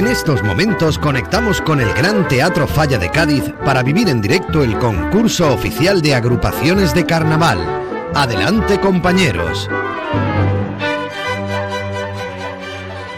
En estos momentos conectamos con el Gran Teatro Falla de Cádiz para vivir en directo el concurso oficial de agrupaciones de carnaval. Adelante compañeros.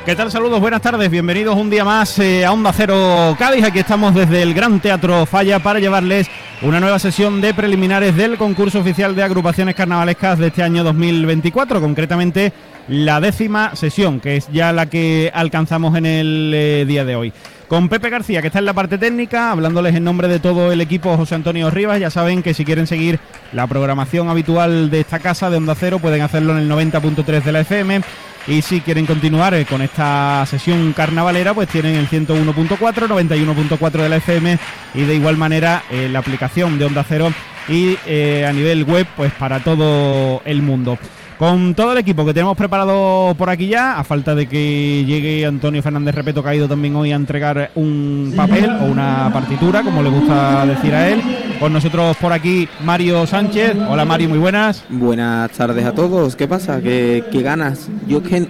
¿Qué tal? Saludos, buenas tardes, bienvenidos un día más eh, a Onda Cero Cádiz. Aquí estamos desde el Gran Teatro Falla para llevarles una nueva sesión de preliminares del concurso oficial de agrupaciones carnavalescas de este año 2024, concretamente la décima sesión, que es ya la que alcanzamos en el eh, día de hoy. Con Pepe García, que está en la parte técnica, hablándoles en nombre de todo el equipo José Antonio Rivas. Ya saben que si quieren seguir la programación habitual de esta casa de Onda Cero, pueden hacerlo en el 90.3 de la FM. Y si quieren continuar eh, con esta sesión carnavalera, pues tienen el 101.4, 91.4 de la FM y de igual manera eh, la aplicación de Onda Cero y eh, a nivel web, pues para todo el mundo. Con todo el equipo que tenemos preparado por aquí ya, a falta de que llegue Antonio Fernández Repeto, que ha ido también hoy a entregar un papel o una partitura, como le gusta decir a él. Con nosotros por aquí Mario Sánchez. Hola Mario, muy buenas. Buenas tardes a todos. ¿Qué pasa? ¿Qué, qué ganas? Yo es que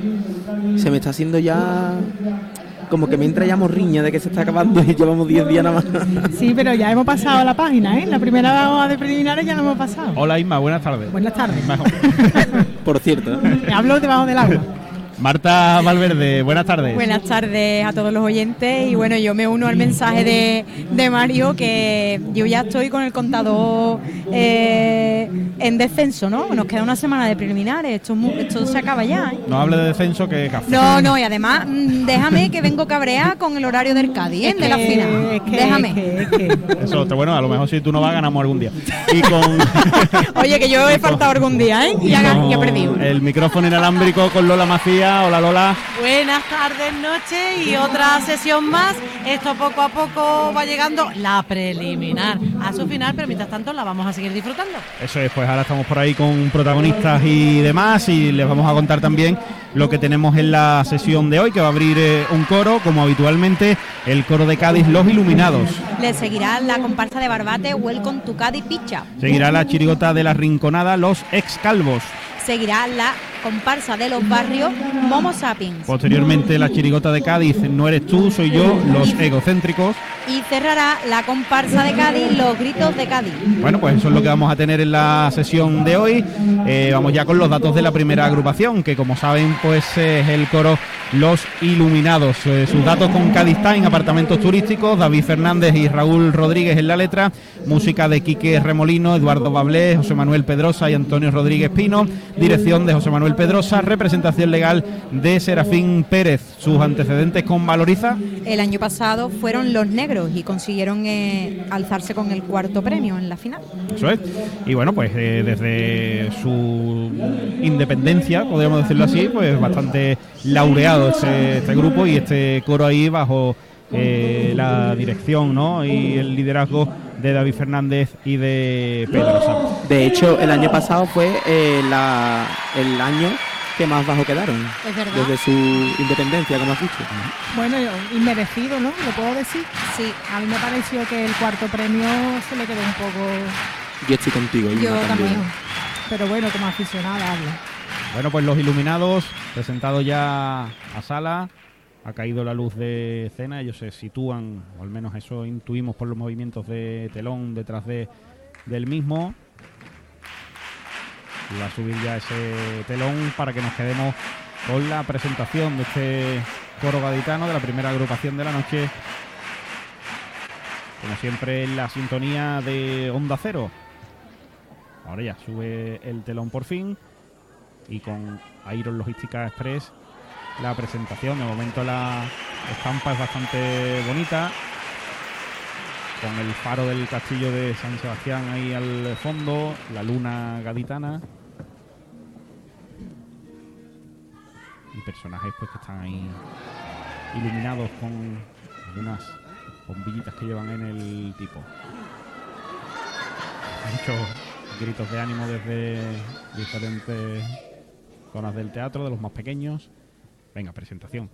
se me está haciendo ya como que me entra ya morriña de que se está acabando y llevamos 10 días nada más. Sí, pero ya hemos pasado la página, ¿eh? La primera hoja de preliminares ya la hemos pasado. Hola Isma, buenas tardes. Buenas tardes. Por cierto. Hablo debajo del agua. Marta Valverde, buenas tardes. Buenas tardes a todos los oyentes y bueno, yo me uno al mensaje de, de Mario que yo ya estoy con el contador eh, en descenso, ¿no? Nos queda una semana de preliminares, esto, esto se acaba ya, ¿eh? No hable de descenso que café. No, no, y además mm, déjame que vengo cabrea con el horario del Cádiz, ¿eh? de la final. Es que- déjame. es que- es que- Eso bueno, a lo mejor si tú no vas ganamos algún día. Y con, Oye, que yo he faltado algún día, ¿eh? Y ya, con ya he perdido. el micrófono inalámbrico con Lola Hola Lola. Buenas tardes, noches y otra sesión más. Esto poco a poco va llegando la preliminar a su final, pero mientras tanto la vamos a seguir disfrutando. Eso es, pues ahora estamos por ahí con protagonistas y demás y les vamos a contar también lo que tenemos en la sesión de hoy, que va a abrir eh, un coro, como habitualmente, el coro de Cádiz Los Iluminados. Le seguirá la comparsa de Barbate, Welcome to Cádiz Picha. Seguirá la chirigota de la Rinconada Los Ex Calvos. Seguirá la comparsa de los barrios Momo Sapiens. Posteriormente la chirigota de Cádiz No eres tú, soy yo, Los Egocéntricos. Y cerrará la comparsa de Cádiz Los Gritos de Cádiz. Bueno, pues eso es lo que vamos a tener en la sesión de hoy. Eh, vamos ya con los datos de la primera agrupación, que como saben, pues eh, es el coro Los Iluminados. Eh, sus datos con Cádiz Time, apartamentos turísticos, David Fernández y Raúl Rodríguez en la letra, música de Quique Remolino, Eduardo Bablé, José Manuel Pedrosa y Antonio Rodríguez Pino, dirección de José Manuel Pedrosa, representación legal de Serafín Pérez. Sus antecedentes con Valoriza. El año pasado fueron los negros y consiguieron eh, alzarse con el cuarto premio en la final. Eso es. Y bueno, pues eh, desde su independencia, podríamos decirlo así, pues bastante laureado este, este grupo y este coro ahí bajo eh, la dirección ¿no? y el liderazgo de David Fernández y de Pedrosa. De hecho, el año pasado fue eh, la- el año que más bajo quedaron. Es verdad. Desde su independencia, como has dicho. Bueno, inmerecido, ¿no? ¿Lo puedo decir? Sí, A mí me pareció que el cuarto premio se le quedó un poco... Yo estoy contigo. Yo también. Pero bueno, como aficionada hablo. Bueno, pues los iluminados, presentados ya a sala, ha caído la luz de escena, ellos se sitúan, o al menos eso intuimos por los movimientos de telón detrás de, del mismo. Va a subir ya ese telón para que nos quedemos con la presentación de este coro gaditano de la primera agrupación de la noche. Como siempre en la sintonía de Onda Cero. Ahora ya sube el telón por fin y con Iron Logística Express la presentación. De momento la estampa es bastante bonita. Con el faro del castillo de San Sebastián ahí al fondo, la luna gaditana. Y personajes pues que están ahí iluminados con algunas bombillitas que llevan en el tipo. Muchos gritos de ánimo desde diferentes zonas del teatro, de los más pequeños. Venga, presentación.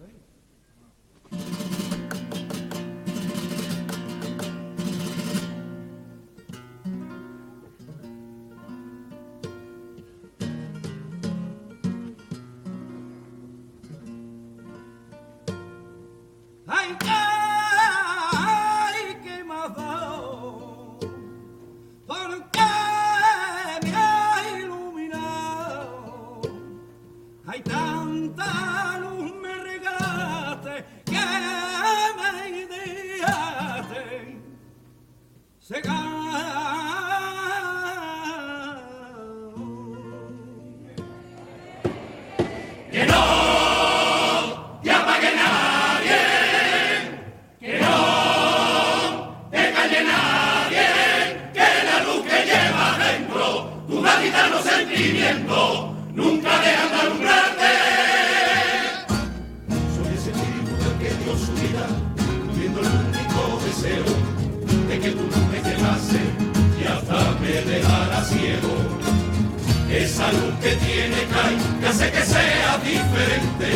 Que hace que sea diferente,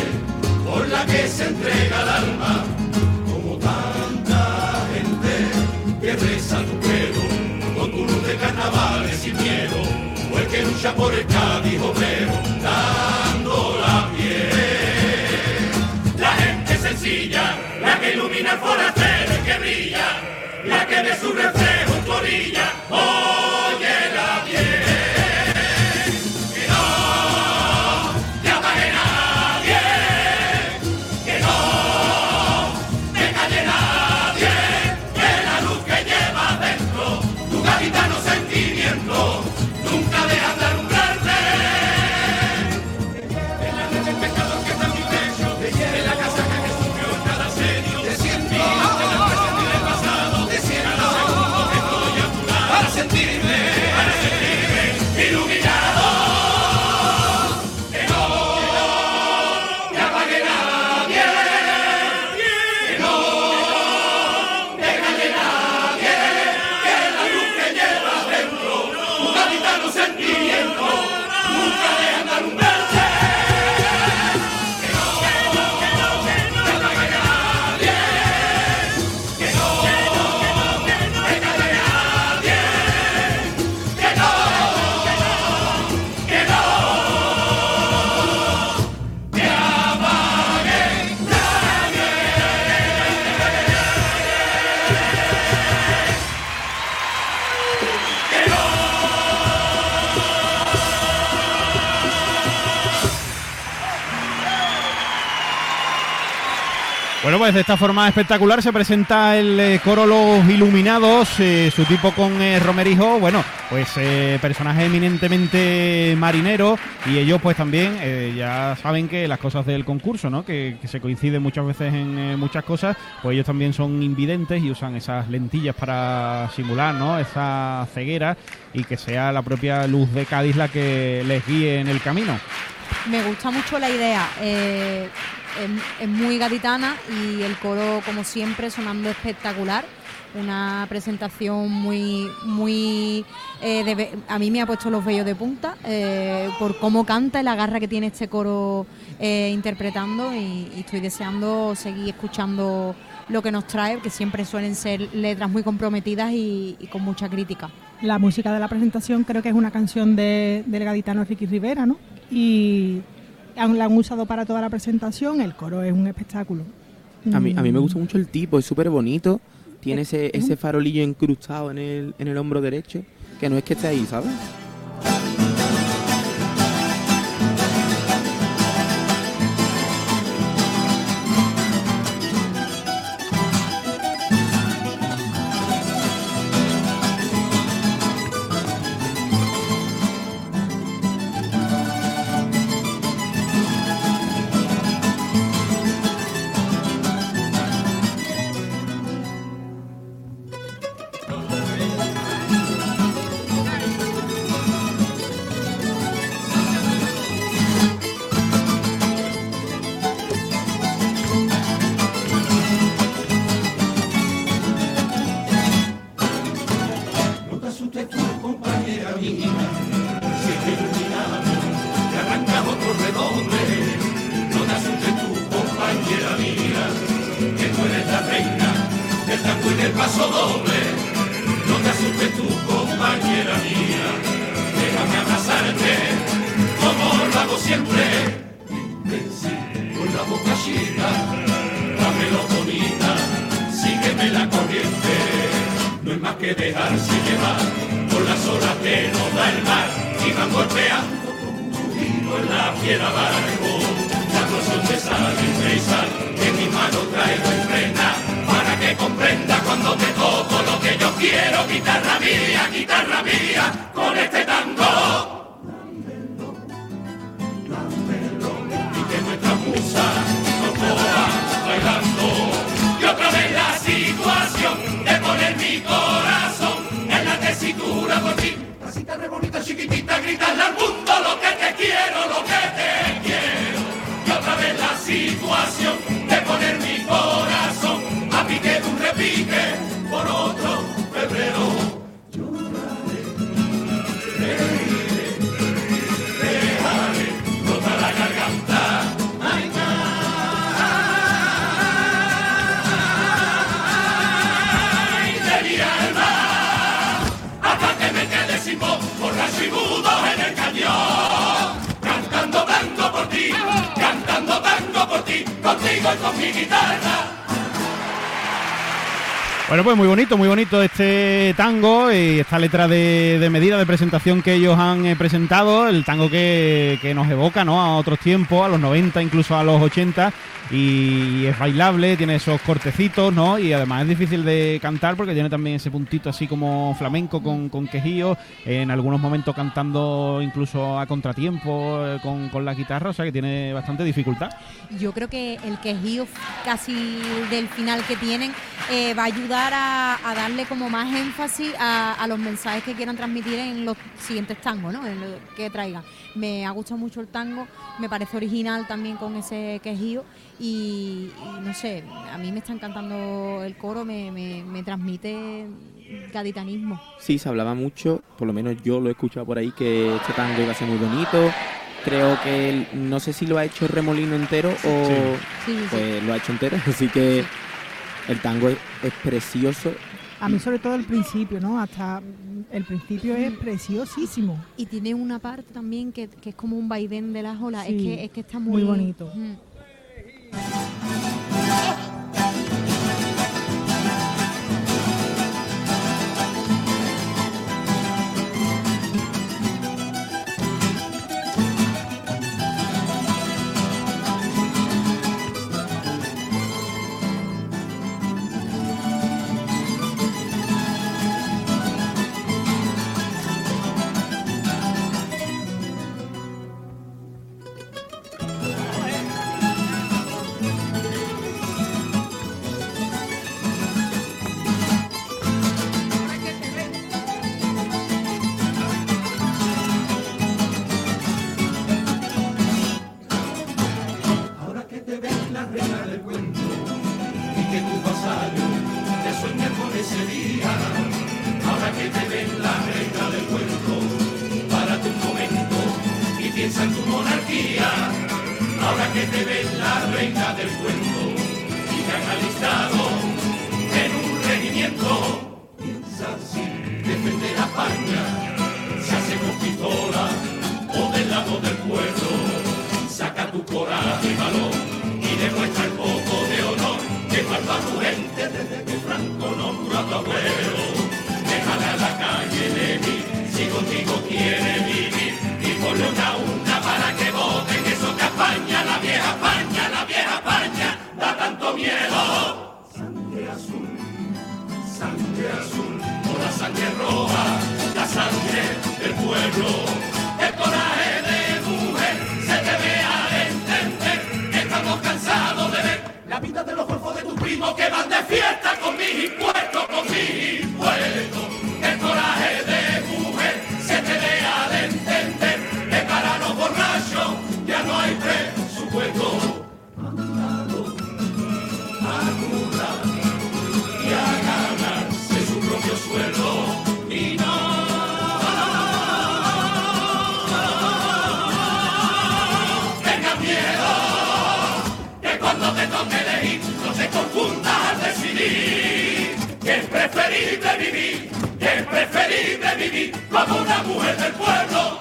por la que se entrega el alma, como tanta gente que reza tu credo, con tu luz de carnavales sin miedo, o el que lucha por el Cádiz obrero, dando la piel. La gente sencilla, la que ilumina el forastero y que brilla, la que ve su reflejo en tu orilla, óyela pues de esta forma espectacular se presenta el eh, coro Los Iluminados, eh, su tipo con eh, Romerijo, bueno, pues personaje eminentemente marinero y ellos pues también ya saben que las cosas del concurso, ¿no? Que, se coinciden muchas veces en muchas cosas, pues ellos también son invidentes y usan esas lentillas para simular, ¿no? Esa ceguera y que sea la propia luz de Cádiz la que les guíe en el camino. Me gusta mucho la idea. Es, muy gaditana y el coro, como siempre, sonando espectacular. Una presentación muy, muy. eh, a mí me ha puesto los vellos de punta eh, por cómo canta y la garra que tiene este coro eh, interpretando. Y, estoy deseando seguir escuchando lo que nos trae, que siempre suelen ser letras muy comprometidas y- con mucha crítica. La música de la presentación creo que es una canción de, del gaditano Ricky Rivera, ¿no? La han usado para toda la presentación, el coro es un espectáculo. A mí, a mí me Mm. gusta mucho el tipo, es súper bonito. Tiene ese, ese farolillo incrustado en el, en el hombro derecho, que no es que esté ahí, ¿sabes? Muy bonito, muy bonito este tango y esta letra de, de medida de presentación que ellos han eh, presentado, el tango que, que nos evoca ¿no? a otros tiempos, a los 90, incluso a los 80, y es bailable, tiene esos cortecitos, ¿no? Y además es difícil de cantar porque tiene también ese puntito así como flamenco con, con quejío, en algunos momentos cantando incluso a contratiempo eh, con, con la guitarra, o sea que tiene bastante dificultad. Yo creo que el quejío casi del final que tienen eh, va a ayudar a, a darle como más énfasis a, a los mensajes que quieran transmitir en los siguientes tangos, ¿no? En lo que traigan. Me ha gustado mucho el tango, me parece original también con ese quejío y, y no sé, a mí me está encantando el coro, me, me- me transmite gaditanismo. Sí, se hablaba mucho, por lo menos yo lo he escuchado por ahí, que este tango iba a ser muy bonito. Creo que no sé si lo ha hecho Remolino entero o Sí, sí, sí. pues lo ha hecho entero, así que el tango es, es precioso. A mí sobre todo el principio, ¿no? Hasta el principio es preciosísimo. Y tiene una parte también que, que es como un vaivén de las olas, es, que, es que está muy, muy bonito. Mm. Preferible vivir es preferible vivir como una mujer del pueblo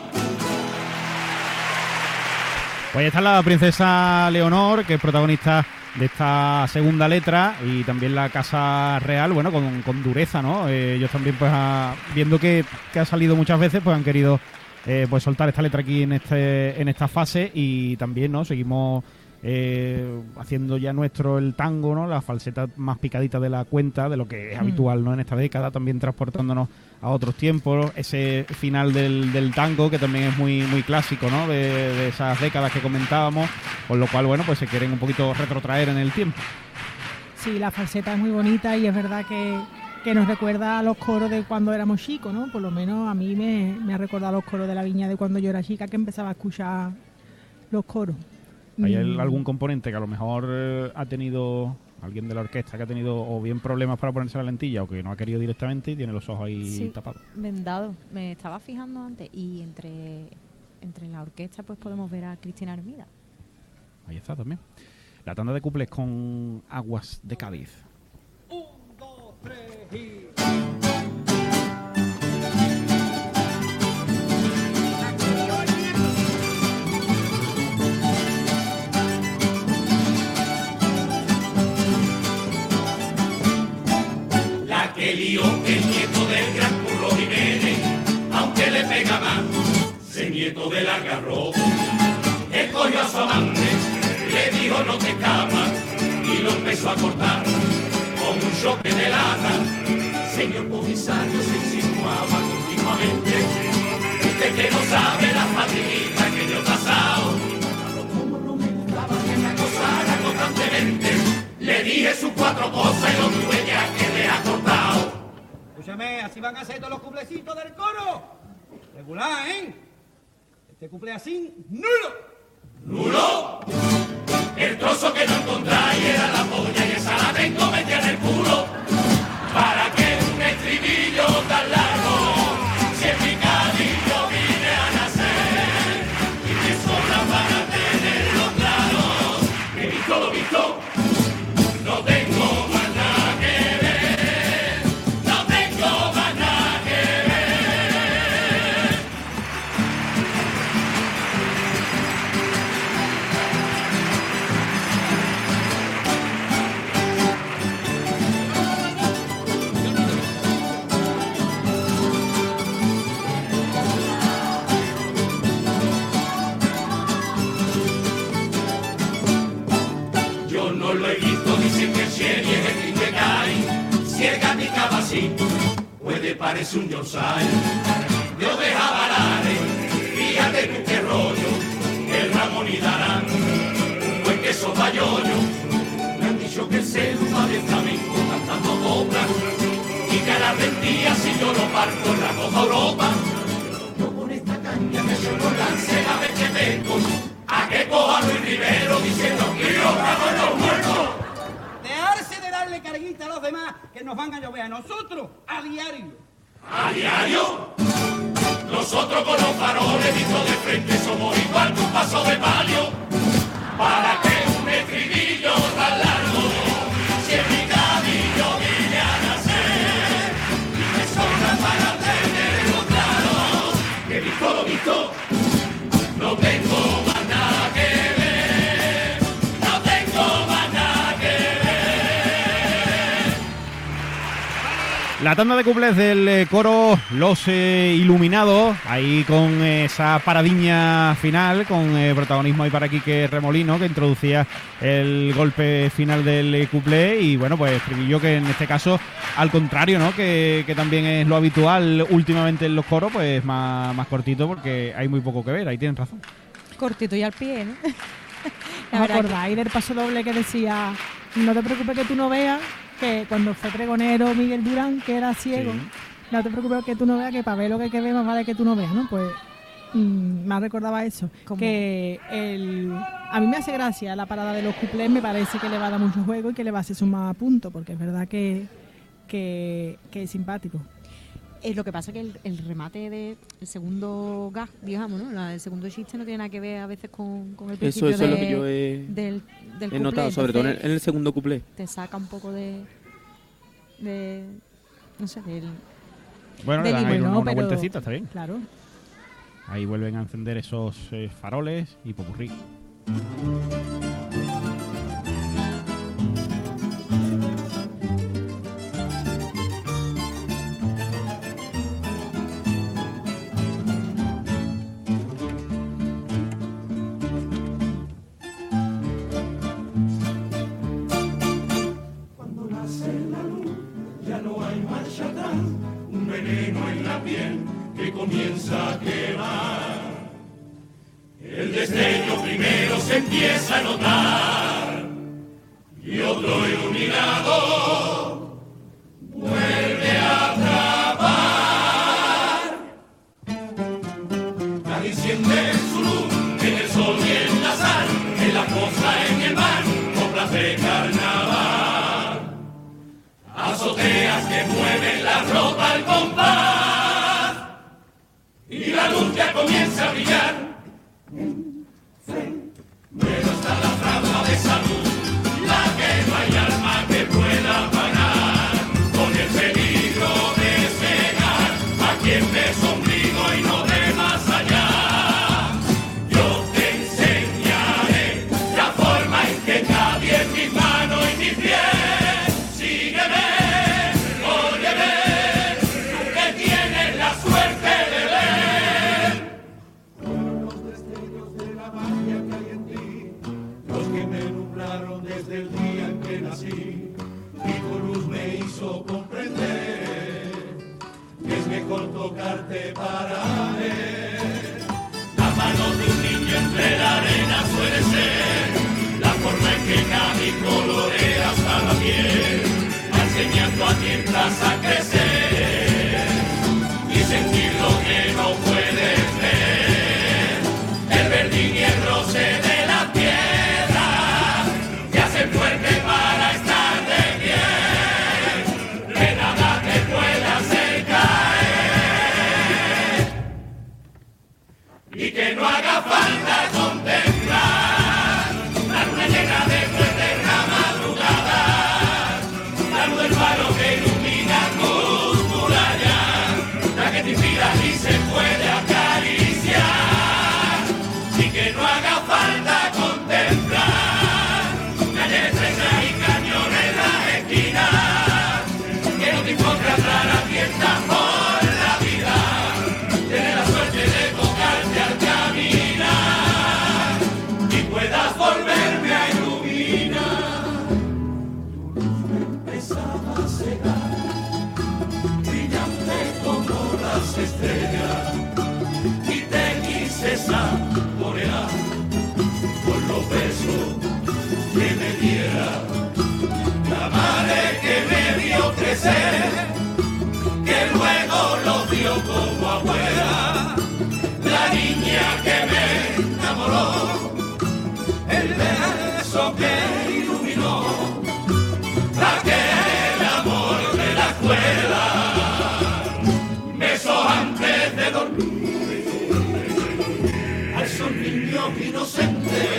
Pues está la princesa Leonor, que es protagonista de esta segunda letra, y también la Casa Real, bueno, con, con dureza, ¿no? Eh, ellos también, pues, a- viendo que, que ha salido muchas veces, pues han querido eh, pues soltar esta letra aquí en este en esta fase y también, ¿no? Seguimos eh, haciendo ya nuestro el tango, ¿no? La falseta más picadita de la cuenta, de lo que es habitual, ¿no? En esta década, también transportándonos a otros tiempos, ese final del, del tango que también es muy muy clásico, ¿no? De, de esas décadas que comentábamos, con lo cual, bueno, pues se quieren un poquito retrotraer en el tiempo. Sí, la falseta es muy bonita y es verdad que, que nos recuerda a los coros de cuando éramos chicos, ¿no? Por lo menos a mí me, me ha recordado los coros de la viña de cuando yo era chica que empezaba a escuchar los coros. ¿Hay Mm. algún componente que a lo mejor eh, ha tenido alguien de la orquesta que ha tenido o bien problemas para ponerse la lentilla o que no ha querido directamente y tiene los ojos ahí Sí. tapados? Vendado. Me estaba fijando antes y entre, entre la orquesta pues podemos ver a Cristina Hermida. Ahí está también. La tanda de cuples con Aguas de Cádiz. La que lió el nieto del gran curro Jiménez, aunque le pega más, ese nieto del algarrobo. Él cogió a su amante, le dijo no te escapas, y lo empezó a cortar con un choque de lata. Señor comisario se insinuaba continuamente, usted que no sabe la fatiguita que yo he pasado. Le dije sus cuatro cosas y lo tuve ya que ha cortado. Escúchame, así van a ser todos los cuplecitos del coro. Regular, ¿eh? Este cumple así, nulo. ¡Nulo! El trozo que no encontráis era la polla y esa la tengo metida en el culo. ¿Para qué un estribillo tan largo? Puede parecer un Yorkshire. De oveja valares, fíjate tú qué rollo, el Ramón y Darán, un buen queso payoyo. Me han dicho que ser va de flamenco cantando cobra, y que la Argentina si yo lo parto la coja Europa. Yo con esta caña que yo no lance la vez que a que coja Luis Rivero diciendo que yo los muertos. Dejarse de darle carguita a los demás que nos van a llover a nosotros a diario. A diario. Nosotros con los faroles vistos de frente somos igual que un paso de palio. ¿Para qué un estribillo La tanda de cuples del eh, coro Los eh, Iluminados, ahí con eh, esa paradiña final, con eh, protagonismo ahí para Quique Remolino, que introducía el golpe final del eh, cuplé. Y bueno, pues estribillo que en este caso, al contrario, ¿no? Que, que también es lo habitual últimamente en los coros, pues más, más cortito, porque hay muy poco que ver, ahí tienen razón. Cortito y al pie, ¿no? ¿Os acordáis del paso doble que decía, no te preocupes que tú no veas, que cuando fue pregonero Miguel Durán, que era ciego, Sí. no te preocupes que tú no veas, que para ver lo que hay que ver más vale que tú no veas, ¿no? Pues mm, me recordaba eso, ¿Cómo? que el, a mí me hace gracia la parada de los cuplés, me parece que le va a dar mucho juego y que le va a hacer sumar puntos, porque es verdad que, que, que es simpático. Eh, lo que pasa es que el, el remate del segundo gag, digamos, ¿no? La- el segundo chiste no tiene nada que ver a veces con, con el Eso, principio eso es lo que yo he, del, del he notado, sobre todo en el, entonces en el segundo cuplé. Te saca un poco de... de no sé, del... Bueno, le dan ahí una, una pero- vueltecita, está bien. Claro. Ahí vuelven a encender esos eh, faroles y popurrí. ser que luego lo vio como abuela, la niña que me enamoró, el beso que iluminó aquel amor de la escuela, besos antes de dormir, a esos niños inocentes,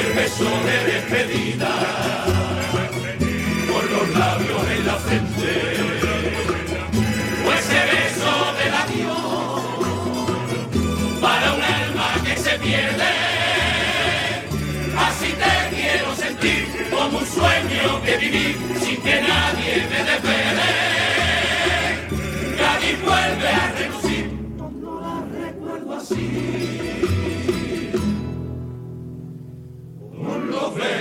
el beso de despedida. se pierden. Así te quiero sentir, como un sueño que viví, sin que nadie me desvele. Cádiz vuelve a relucir, cuando la recuerdo así. Un lofre,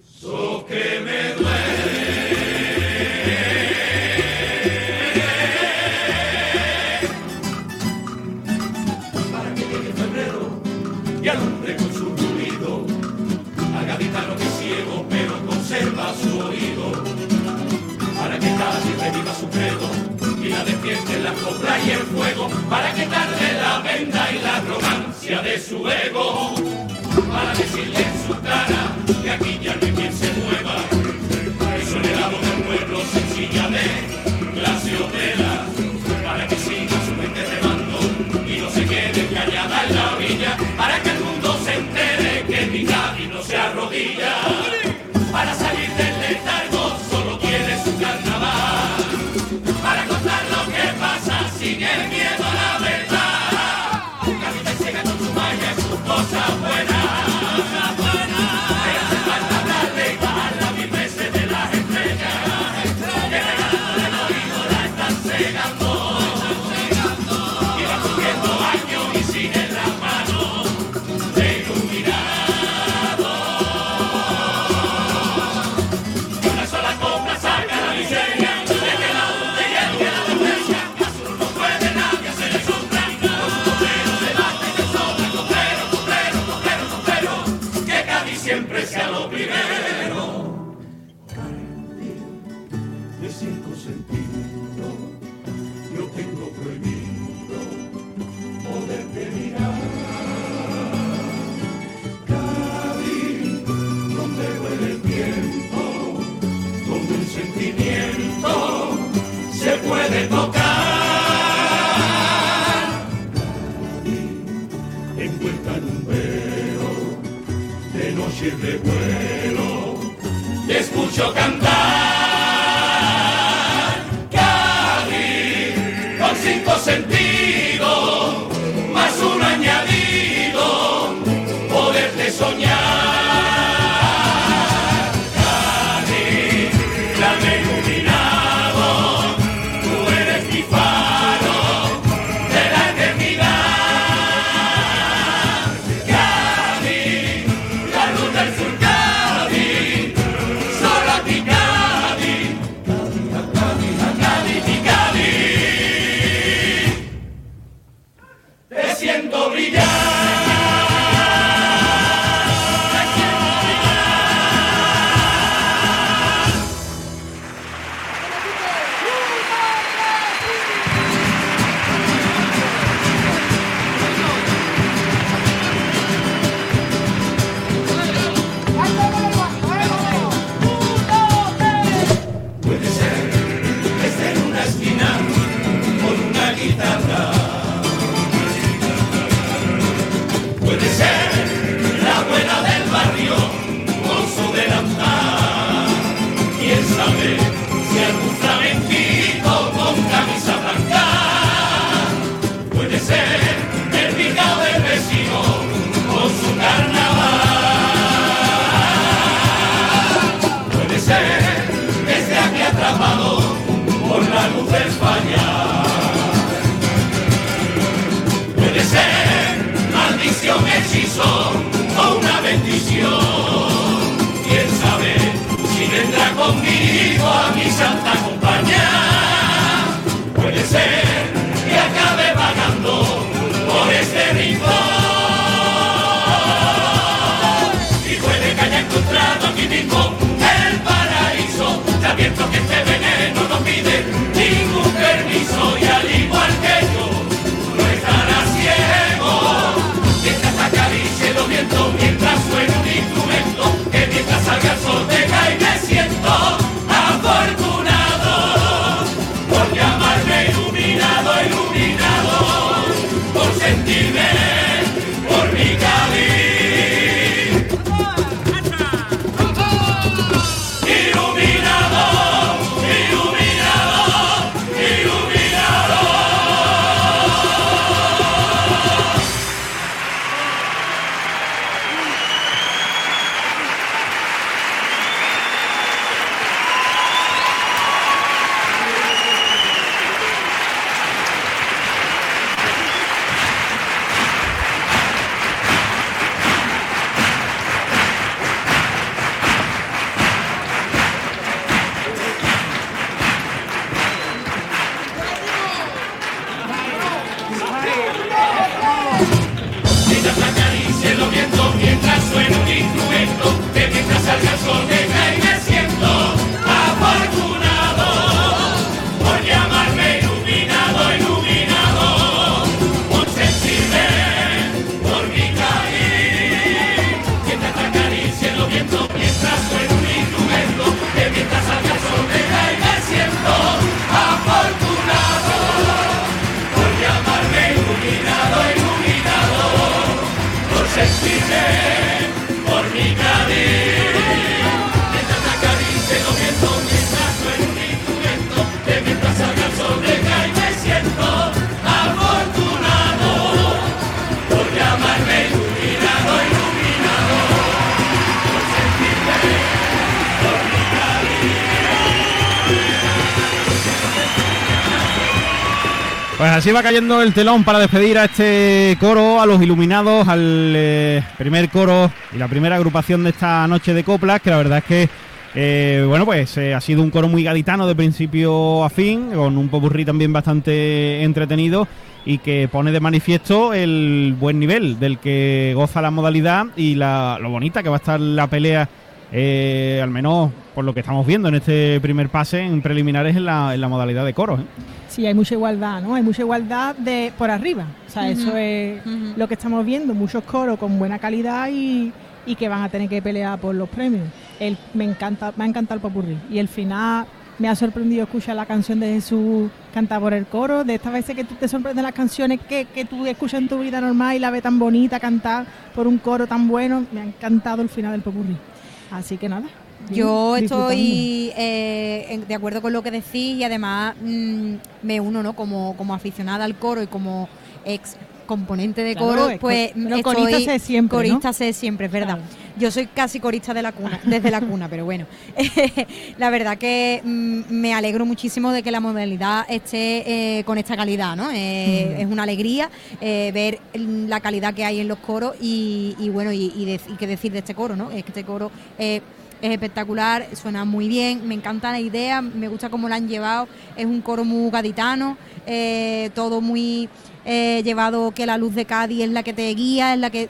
so que me honra y el fuego, para quitarle la venda y la arrogancia de su ego, para decirle en su cara que aquí ya no hay quien se mueva, es un legado del pueblo sencilla de clase obrera. Te escucho así va cayendo el telón para despedir a este coro, a los iluminados, al eh, primer coro y la primera agrupación de esta noche de coplas, que la verdad es que, eh, bueno, pues eh, ha sido un coro muy gaditano de principio a fin, con un popurrí también bastante entretenido y que pone de manifiesto el buen nivel del que goza la modalidad y la, lo bonita que va a estar la pelea eh, al menos por lo que estamos viendo en este primer pase en preliminares en la, modalidad de coros. Sí, hay mucha igualdad, ¿no? Hay mucha igualdad de por arriba. O sea, eso es lo que estamos viendo, muchos coros con buena calidad y, y que van a tener que pelear por los premios. El, me encanta, me ha encantado el popurrí. Y el final me ha sorprendido escuchar la canción de Jesús cantar por el coro, de estas veces que tú te sorprenden las canciones que, que tú escuchas en tu vida normal y la ves tan bonita cantar por un coro tan bueno, me ha encantado el final del popurrí. Así que nada. Yo estoy eh, de acuerdo con lo que decís y además mm, me uno, ¿no? Como, como aficionada al coro y como ex componente de Claro, coro, es pues pero estoy- corista sé siempre, ¿no? corista sé siempre, es verdad. Yo soy casi corista de la cuna, desde la cuna, pero bueno. la verdad que mm, me alegro muchísimo de que la modalidad esté eh, con esta calidad, ¿no? Eh, Mm. Es una alegría eh, ver mm, la calidad que hay en los coros y, y bueno, y, y, dec- y qué decir de este coro, ¿no? Es que este coro eh, es espectacular, suena muy bien, me encanta la idea, me gusta cómo la han llevado, es un coro muy gaditano, eh, todo muy eh, llevado que la luz de Cádiz es la que te guía, es la que...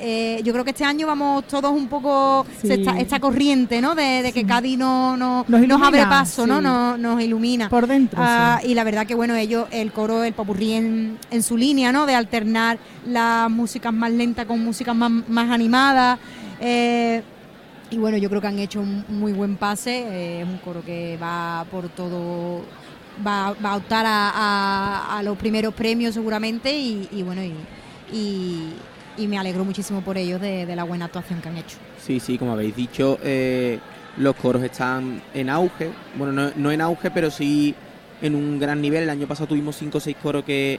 eh, yo creo que este año vamos todos un poco Sí. esta corriente ¿no? de, de que Cádiz no, no- Nos nos, abre paso ¿no? sí. nos, nos ilumina Por dentro, Ah, y la verdad que bueno ellos el coro el popurrí en, en su línea no de alternar las músicas más lentas con músicas más, más animadas eh, y bueno, yo creo que han hecho un muy buen pase. eh, es un coro que va por todo, va, va a optar a, a- a los primeros premios seguramente y, y bueno, y, y- y me alegro muchísimo por ellos de, de la buena actuación que han hecho. Sí, sí, como habéis dicho, eh, los coros están en auge. Bueno, no, no en auge, pero sí en un gran nivel. El año pasado tuvimos cinco o seis coros que,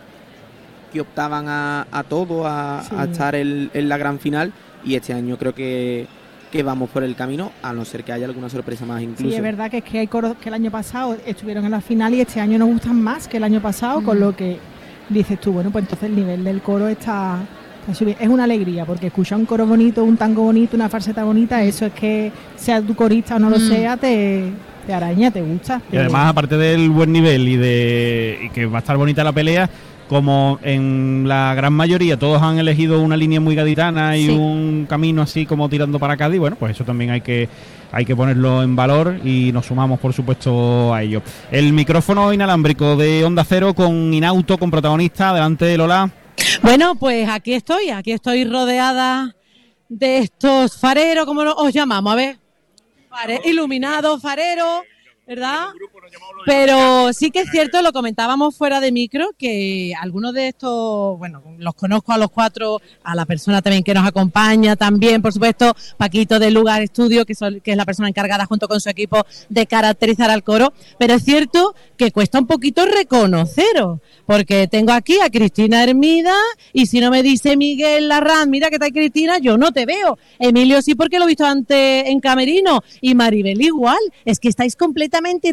que optaban a, a todo, a, Sí. a estar en, en la gran final. Y este año creo que, que vamos por el camino, a no ser que haya alguna sorpresa más incluso. Sí, es verdad que es que hay coros que el año pasado estuvieron en la final y este año nos gustan más que el año pasado, con lo que dices tú, bueno, pues entonces el nivel del coro está, está subiendo. Es una alegría, porque escuchar un coro bonito, un tango bonito, una falseta bonita, eso es que sea tu corista o no lo Mm. sea, te, te araña, te gusta. Y además, aparte del buen nivel y de y que va a estar bonita la pelea, como en la gran mayoría todos han elegido una línea muy gaditana y Sí. un camino así como tirando para Cádiz, bueno, pues eso también hay que hay que ponerlo en valor y nos sumamos, por supuesto, a ello. El micrófono inalámbrico de Onda Cero con Inauto, con protagonista. Adelante, Lola. Bueno, pues aquí estoy, aquí estoy rodeada de estos fareros, ¿cómo os llamamos? A ver, Fare- iluminados, fareros, ¿verdad? Pero sí que es cierto, lo comentábamos fuera de micro, que algunos de estos, bueno, los conozco a los cuatro, a la persona también que nos acompaña, también, por supuesto, Paquito del Lugar Estudio, que, son- que es la persona encargada junto con su equipo de caracterizar al coro, pero es cierto que cuesta un poquito reconoceros, porque tengo aquí a Cristina Hermida, y si no me dice Miguel Larraz, mira que tal Cristina, yo no te veo. Emilio sí, porque lo he visto antes en Camerino, y Maribel igual, es que estáis completamente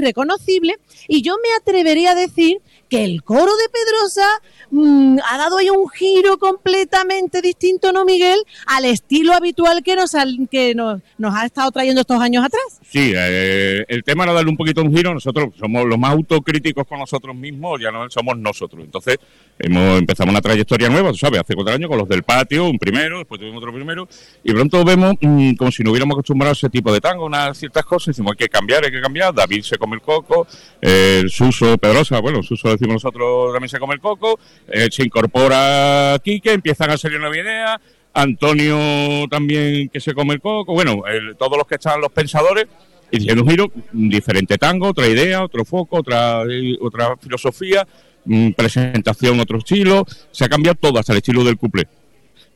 y yo me atrevería a decir que el coro de Pedrosa mm, ha dado ahí un giro completamente distinto, ¿no, Miguel? Al estilo habitual que nos, al- que nos, nos ha estado trayendo estos años atrás. Sí, eh, el tema era darle un poquito un giro. Nosotros somos los más autocríticos con nosotros mismos, ya no somos nosotros. Entonces, hemos empezado una trayectoria nueva, tú sabes, hace cuatro años con los del patio, un primero, después tuvimos otro primero, y pronto vemos mm, como si no hubiéramos acostumbrado a ese tipo de tango, unas ciertas cosas, y decimos, hay que cambiar, hay que cambiar. David se come el coco, eh, el Suso Pedrosa, bueno, el Suso decimos nosotros también se come el coco, eh, se incorpora Quique, empiezan a salir nuevas ideas. Antonio también que se come el coco, bueno, todos los que están los pensadores, hicieron un giro, diferente tango, otra idea, otro foco, otra, otra filosofía, mm, presentación, otro estilo, se ha cambiado todo, hasta el estilo del couplé.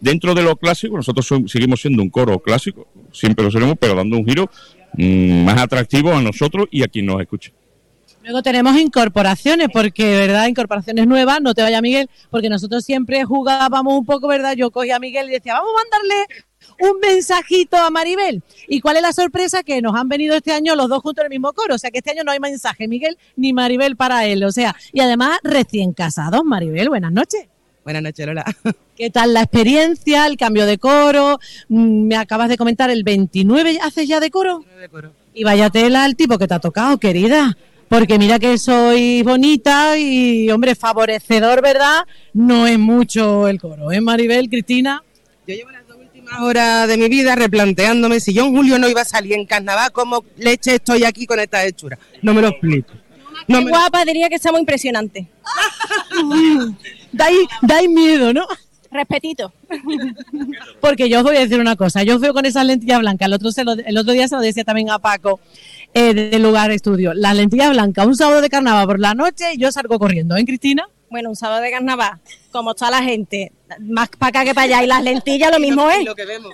Dentro de lo clásico, nosotros seguimos siendo un coro clásico, siempre lo seremos, pero dando un giro mm, más atractivo a nosotros y a quien nos escuche. Luego tenemos incorporaciones, porque, ¿verdad? Incorporaciones nuevas, no te vaya Miguel, porque nosotros siempre jugábamos un poco, ¿verdad? Yo cogía a Miguel y decía, vamos a mandarle un mensajito a Maribel. ¿Y cuál es la sorpresa? Que nos han venido este año los dos juntos en el mismo coro. O sea que este año no hay mensaje, Miguel ni Maribel para él. O sea, y además recién casados, Maribel, buenas noches. Buenas noches, Lola. ¿Qué tal la experiencia, el cambio de coro? Mm, Me acabas de comentar, el 29 haces ya de coro. Y vaya tela el tipo que te ha tocado, querida. Porque mira que soy bonita y, hombre, favorecedor, ¿verdad? No es mucho el coro, ¿eh, Maribel, Cristina? Yo llevo las dos últimas horas de mi vida replanteándome si yo en julio no iba a salir en carnaval, ¿cómo leche estoy aquí con esta hechura? No me lo explico. No Qué me- guapa, diría que estamos impresionantes. dais, dais miedo, ¿no? Respetito. Porque yo os voy a decir una cosa, yo os veo con esas lentillas blancas, el otro, se lo- el otro día se lo decía también a Paco, eh, del lugar de estudio. Las lentillas blancas, un sábado de carnaval por la noche y yo salgo corriendo, ¿eh, Cristina? Bueno, un sábado de carnaval, como está la gente, más para acá que para allá, y las lentillas lo mismo es.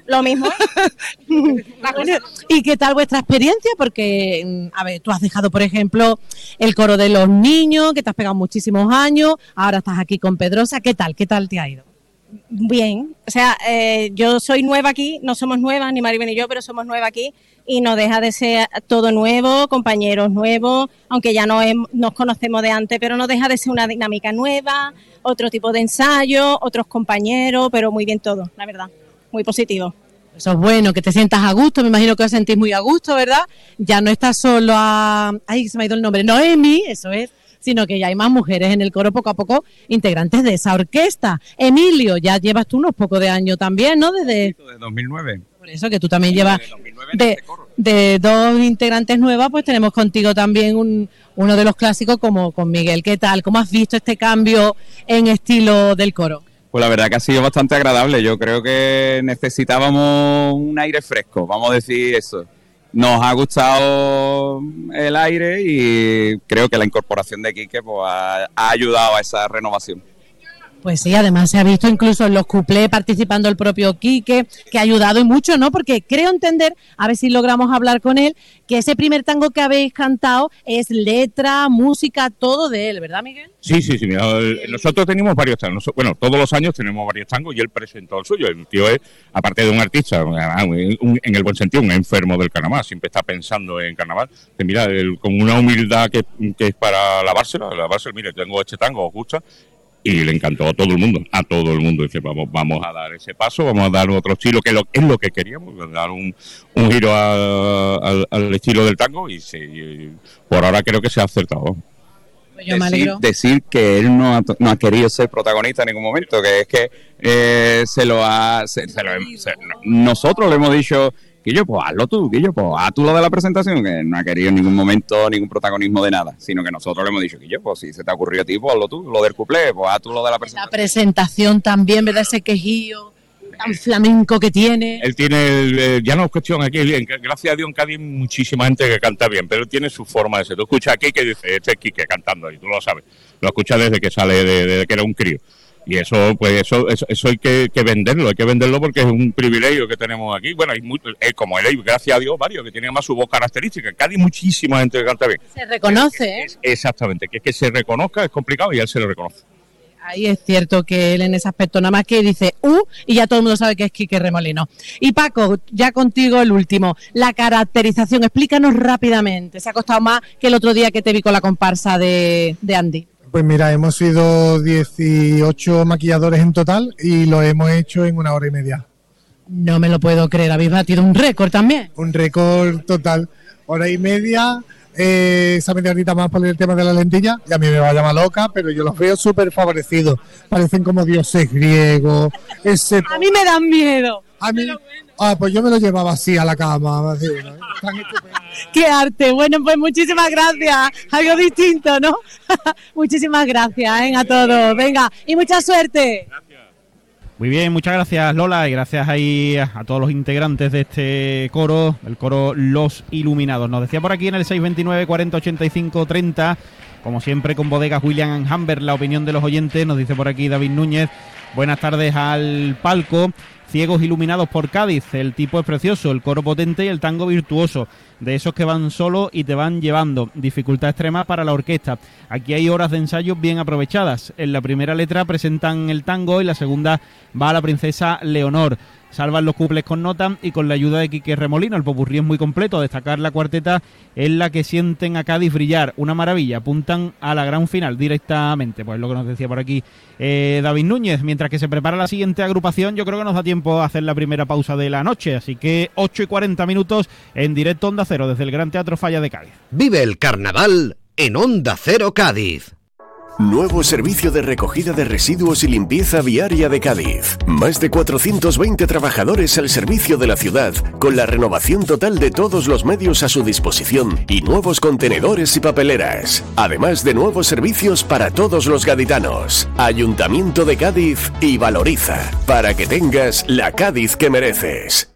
Lo mismo es. ¿Y qué tal vuestra experiencia? Porque, mm, a ver, tú has dejado, por ejemplo, el coro de los niños, que te has pegado muchísimos años, ahora estás aquí con Pedrosa. ¿Qué tal? ¿Qué tal te ha ido? Bien, o sea, eh, yo soy nueva aquí, no somos nuevas, ni Maribel ni yo, pero somos nuevas aquí y no deja de ser todo nuevo, compañeros nuevos, aunque ya no nos conocemos de antes, pero no deja de ser una dinámica nueva, otro tipo de ensayo, otros compañeros, pero muy bien todo, la verdad, muy positivo. Eso es bueno, que te sientas a gusto, me imagino que os sentís muy a gusto, ¿verdad? Ya no estás solo a... Ay, se me ha ido el nombre, Noemi, eso es, sino que ya hay más mujeres en el coro poco a poco integrantes de esa orquesta. Emilio, ya llevas tú unos pocos de años también, ¿no? Desde... de 2009. Por eso que tú también llevas de, de dos integrantes nuevas, pues tenemos contigo también un, uno de los clásicos como con Miguel. ¿Qué tal? ¿Cómo has visto este cambio en estilo del coro? Pues la verdad que ha sido bastante agradable. Yo creo que necesitábamos un aire fresco, vamos a decir eso. Nos ha gustado el aire y creo que la incorporación de Quique pues, ha, ha ayudado a esa renovación. Pues sí, además se ha visto incluso en los cuplés participando el propio Quique, que ha ayudado y mucho, ¿no? Porque creo entender, a ver si logramos hablar con él, que ese primer tango que habéis cantado es letra, música, todo de él, ¿verdad, Miguel? Sí, sí, sí. el- nosotros tenemos varios tangos. Bueno, todos los años tenemos varios tangos y él presentó el suyo. El tío es, aparte de un artista, un- en el buen sentido, un enfermo del carnaval. Siempre está pensando en carnaval. Mira, él, con una humildad que, que es para lavársela. Lavársela, mire, tengo este tango, ¿os gusta? Y le encantó a todo el mundo, a todo el mundo. Dice, vamos, vamos a dar ese paso, vamos a dar otro estilo, que lo- es lo que queríamos, dar un, un giro a- al, al estilo del tango y, se- y por ahora creo que se ha acertado. Pues decir, decir que él no ha, no ha querido ser protagonista en ningún momento, que es que eh, se lo ha. se- se lo se- nosotros le hemos dicho, yo, pues hazlo tú, yo, pues haz tú lo de la presentación, que no ha querido en ningún momento ningún protagonismo de nada, sino que nosotros le hemos dicho, que yo, pues si se te ha ocurrido a ti, pues hazlo tú, lo del cuplé, pues haz tú lo de la presentación. La presentación también, ¿verdad? Ese quejío tan flamenco que tiene. Él tiene, el- eh, ya no es cuestión aquí, en- gracias a Dios en Cádiz hay muchísima gente que canta bien, pero él tiene su forma de ser. Tú escuchas aquí que dice, este es Quique cantando ahí, tú lo sabes. Lo escuchas desde que sale, de- desde que era un crío. Y eso, pues eso, eso, eso hay que, que venderlo, hay que venderlo porque es un privilegio que tenemos aquí. Bueno, hay mu- eh, como él, gracias a Dios, varios que tienen más su voz característica. En Cádiz muchísima gente que canta bien. Se reconoce, ¿eh? Exactamente, que es que se reconozca es complicado y él se le reconoce. Ahí es cierto que él en ese aspecto nada más que dice U y ya todo el mundo sabe que es Quique Remolino. Y Paco, ya contigo el último. La caracterización, explícanos rápidamente. Se ha costado más que el otro día que te vi con la comparsa de, de Andy. Pues mira, hemos sido 18 maquilladores en total y lo hemos hecho en una hora y media. No me lo puedo creer, habéis batido un récord también. Un récord total. Hora y media, eh, esa media horita más por el tema de la lentilla, y a mí me va a llamar loca, pero yo los veo súper favorecidos. Parecen como dioses griegos. Ese A mí me dan miedo. A mí, ah, pues yo me lo llevaba así a la cama. así, ¿no? ¡Qué arte! Bueno, pues muchísimas gracias. Algo distinto, ¿no? muchísimas gracias ¿eh? a todos. Venga, y mucha suerte. Muy bien, muchas gracias Lola y gracias ahí a, a todos los integrantes de este coro, el coro Los Iluminados. Nos decía por aquí en el 629 40 85 30, como siempre con bodegas William Hamber, la opinión de los oyentes, nos dice por aquí David Núñez, buenas tardes al palco. Ciegos iluminados por Cádiz, el tipo es precioso, el coro potente y el tango virtuoso, de esos que van solo y te van llevando. Dificultad extrema para la orquesta. Aquí hay horas de ensayo bien aprovechadas. En la primera letra presentan el tango y la segunda va a la princesa Leonor. Salvan los cuples con nota y con la ayuda de Quique Remolino. El popurrí es muy completo. Destacar la cuarteta es la que sienten a Cádiz brillar. Una maravilla. Apuntan a la gran final directamente. Pues lo que nos decía por aquí eh, David Núñez. Mientras que se prepara la siguiente agrupación, yo creo que nos da tiempo a hacer la primera pausa de la noche. Así que 8 y 40 minutos en directo Onda Cero desde el Gran Teatro Falla de Cádiz. Vive el carnaval en Onda Cero Cádiz. Nuevo servicio de recogida de residuos y limpieza viaria de Cádiz. Más de 420 trabajadores al servicio de la ciudad, con la renovación total de todos los medios a su disposición y nuevos contenedores y papeleras. Además de nuevos servicios para todos los gaditanos. Ayuntamiento de Cádiz y Valoriza, para que tengas la Cádiz que mereces.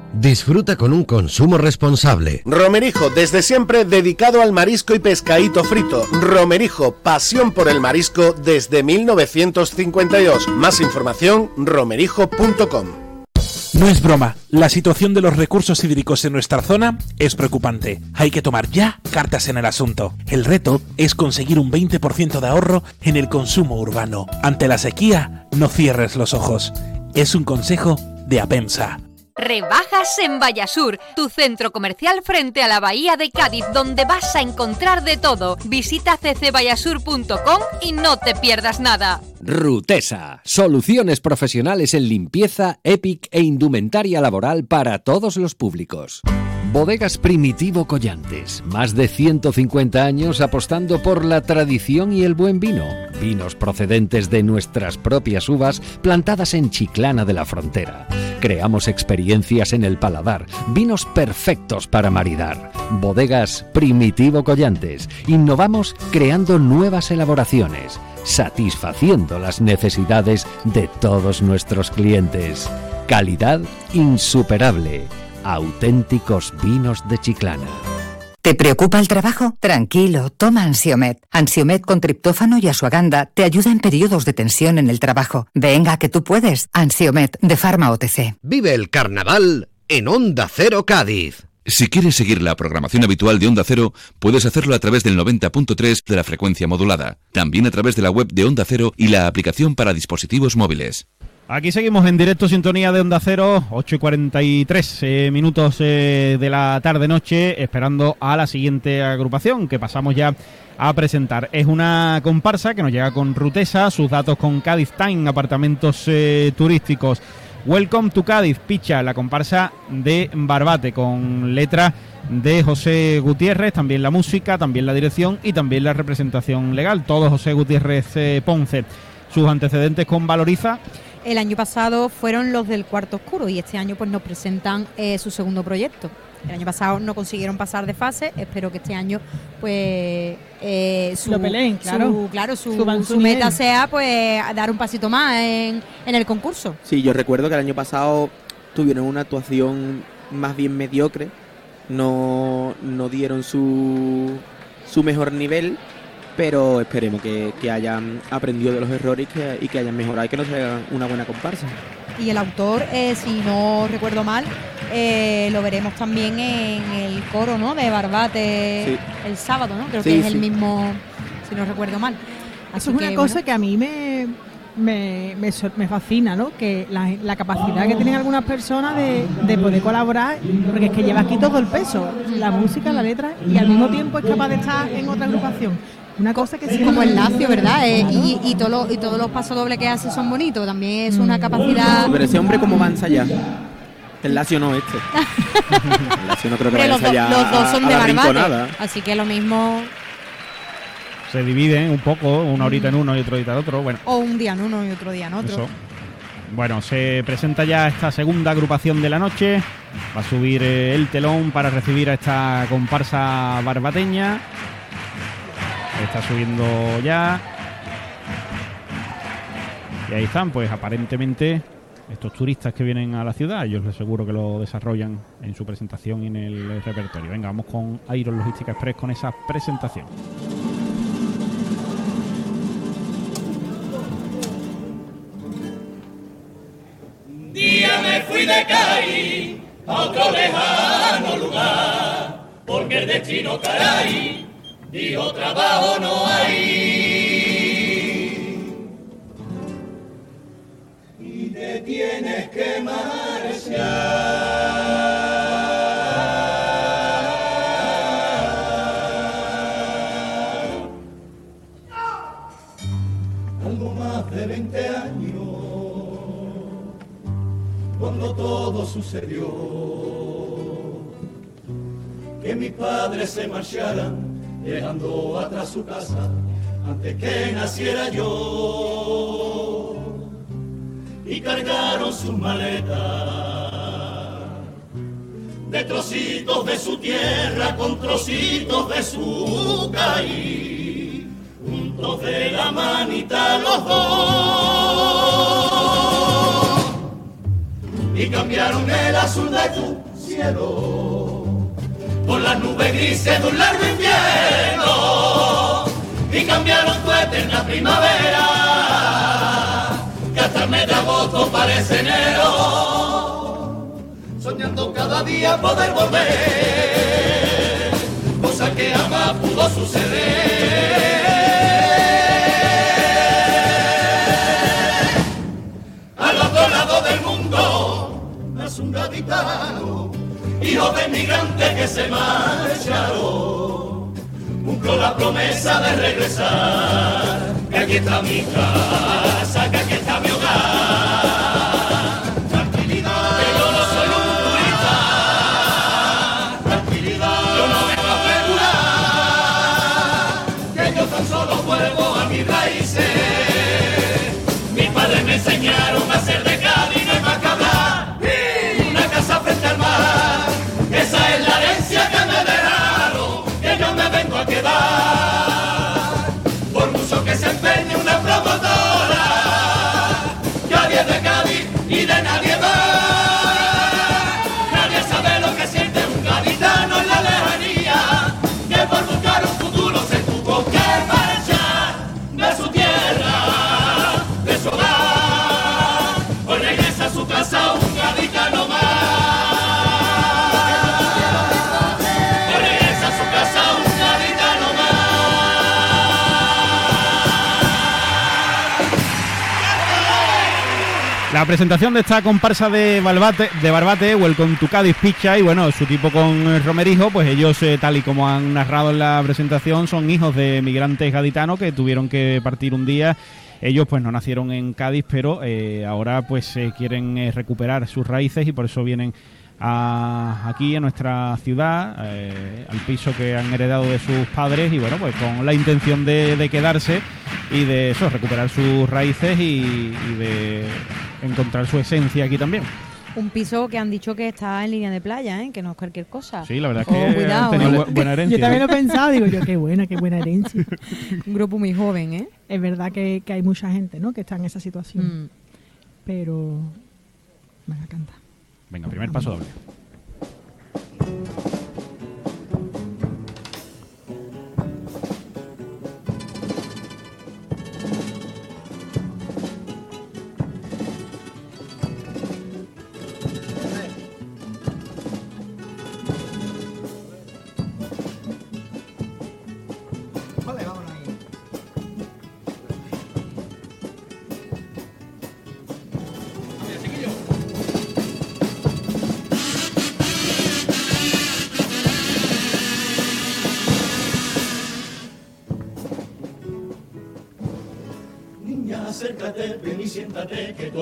Disfruta con un consumo responsable. Romerijo, desde siempre dedicado al marisco y pescadito frito. Romerijo, pasión por el marisco desde 1952. Más información, romerijo.com. No es broma, la situación de los recursos hídricos en nuestra zona es preocupante. Hay que tomar ya cartas en el asunto. El reto es conseguir un 20% de ahorro en el consumo urbano. Ante la sequía, no cierres los ojos. Es un consejo de Apensa. Rebajas en Vallasur, tu centro comercial frente a la Bahía de Cádiz, donde vas a encontrar de todo. Visita ccvallasur.com y no te pierdas nada. Rutesa, soluciones profesionales en limpieza, EPIC e indumentaria laboral para todos los públicos. Bodegas Primitivo Collantes, más de 150 años apostando por la tradición y el buen vino. Vinos procedentes de nuestras propias uvas plantadas en Chiclana de la Frontera. Creamos experiencias en el paladar, vinos perfectos para maridar. Bodegas Primitivo Collantes, innovamos creando nuevas elaboraciones, satisfaciendo las necesidades de todos nuestros clientes. Calidad insuperable auténticos vinos de Chiclana. ¿Te preocupa el trabajo? Tranquilo, toma Ansiomet. Ansiomet con triptófano y asuaganda te ayuda en periodos de tensión en el trabajo. Venga, que tú puedes. Ansiomet de Pharma OTC. Vive el carnaval en Onda Cero Cádiz. Si quieres seguir la programación habitual de Onda Cero, puedes hacerlo a través del 90.3 de la frecuencia modulada. También a través de la web de Onda Cero y la aplicación para dispositivos móviles. Aquí seguimos en directo sintonía de Onda Cero, 8 y 43 eh, minutos eh, de la tarde-noche, esperando a la siguiente agrupación que pasamos ya a presentar. Es una comparsa que nos llega con Rutesa, sus datos con Cádiz Time, apartamentos eh, turísticos. Welcome to Cádiz, Picha, la comparsa de Barbate, con letra de José Gutiérrez, también la música, también la dirección y también la representación legal. Todo José Gutiérrez Ponce. Sus antecedentes con Valoriza el año pasado fueron los del Cuarto Oscuro y este año pues nos presentan eh, su segundo proyecto. El año pasado no consiguieron pasar de fase, espero que este año pues eh, su, Lo peleen, claro. su, claro, su, su meta sea pues dar un pasito más en, en el concurso. Sí, yo recuerdo que el año pasado tuvieron una actuación más bien mediocre, no, no dieron su, su mejor nivel, pero esperemos que, que hayan aprendido de los errores y que, y que hayan mejorado y que nos hagan una buena comparsa. Y el autor, eh, si no recuerdo mal, eh, lo veremos también en el coro ¿no? de Barbate Sí. el sábado, ¿no? Creo Sí, que es sí. el mismo, si no recuerdo mal. Así Eso es una que, cosa bueno. que a mí me, me, me fascina, ¿no? Que la, la capacidad que tienen algunas personas de, de poder colaborar, porque es que lleva aquí todo el peso, la música, la letra, y al mismo tiempo es capaz de estar en otra agrupación. Una cosa que sí como el Lacio, ¿verdad? Eh, y, y, todo lo- y todos los pasodobles que hace son bonitos. También es una capacidad. Pero ese hombre cómo va a ensayar. El Lazio no este. El Lazio no creo que vaya los, dos son a de Barbate. Así que lo mismo. Se dividen un poco, una horita en uno y otra horita en otro. Bueno, O un día en uno y otro día en otro. Eso. Bueno, se presenta ya esta segunda agrupación de la noche. Va a subir eh, el telón para recibir a esta comparsa barbateña. Está subiendo ya. Y ahí están, pues aparentemente estos turistas que vienen a la ciudad, ellos les seguro que lo desarrollan en su presentación y en el repertorio. Venga, vamos con Iron Logística Express con esa presentación. Día me fui de Cádiz a otro lejano lugar, porque el destino caray dijo trabajo no hay. Y te tienes que marchar. Algo más de 20 años cuando todo sucedió. Que mis padres se marcharan, dejando atrás su casa, antes que naciera yo. y cargaron sus maletas de trocitos de su tierra con trocitos de su caí, juntos de la manita los dos, y cambiaron el azul de tu cielo por las nubes grises de un largo invierno, y cambiaron tu eterna primavera, que hasta el mes de agosto parece enero soñando cada día poder volver, cosa que jamás pudo suceder. Hijo de migrantes que se marcharon, cumplo la promesa de regresar, que aquí está mi casa, que aquí está mi hogar. Tranquilidad, que yo no soy un turista. Tranquilidad, yo no vengo a especular. Que yo tan solo vuelvo a mis raíces. Mis padres me enseñaron a ser de La presentación de esta comparsa de Barbate, de Barbate Welcome to Cádiz Picha, y bueno, su tipo con Romerijo, pues ellos, eh, tal y como han narrado en la presentación, son hijos de migrantes gaditanos que tuvieron que partir un día. Ellos pues no nacieron en Cádiz, pero eh, ahora pues eh, quieren recuperar sus raíces y por eso vienen a- aquí a nuestra ciudad, eh, al piso que han heredado de sus padres y bueno, pues con la intención de, de quedarse y de eso, recuperar sus raíces y, y de encontrar su esencia aquí también. Un piso que han dicho que está en línea de playa, ¿eh? que no es cualquier cosa. Sí, la verdad es Oh, que han cuidado, tenido ¿eh? bu- buena herencia. Yo también lo he pensado, digo yo, qué buena, qué buena herencia. Un grupo muy joven, ¿eh? Es verdad que, que hay mucha gente, ¿no? Que está en esa situación. Mm. Pero... Me va a cantar. Venga, primer paso doble.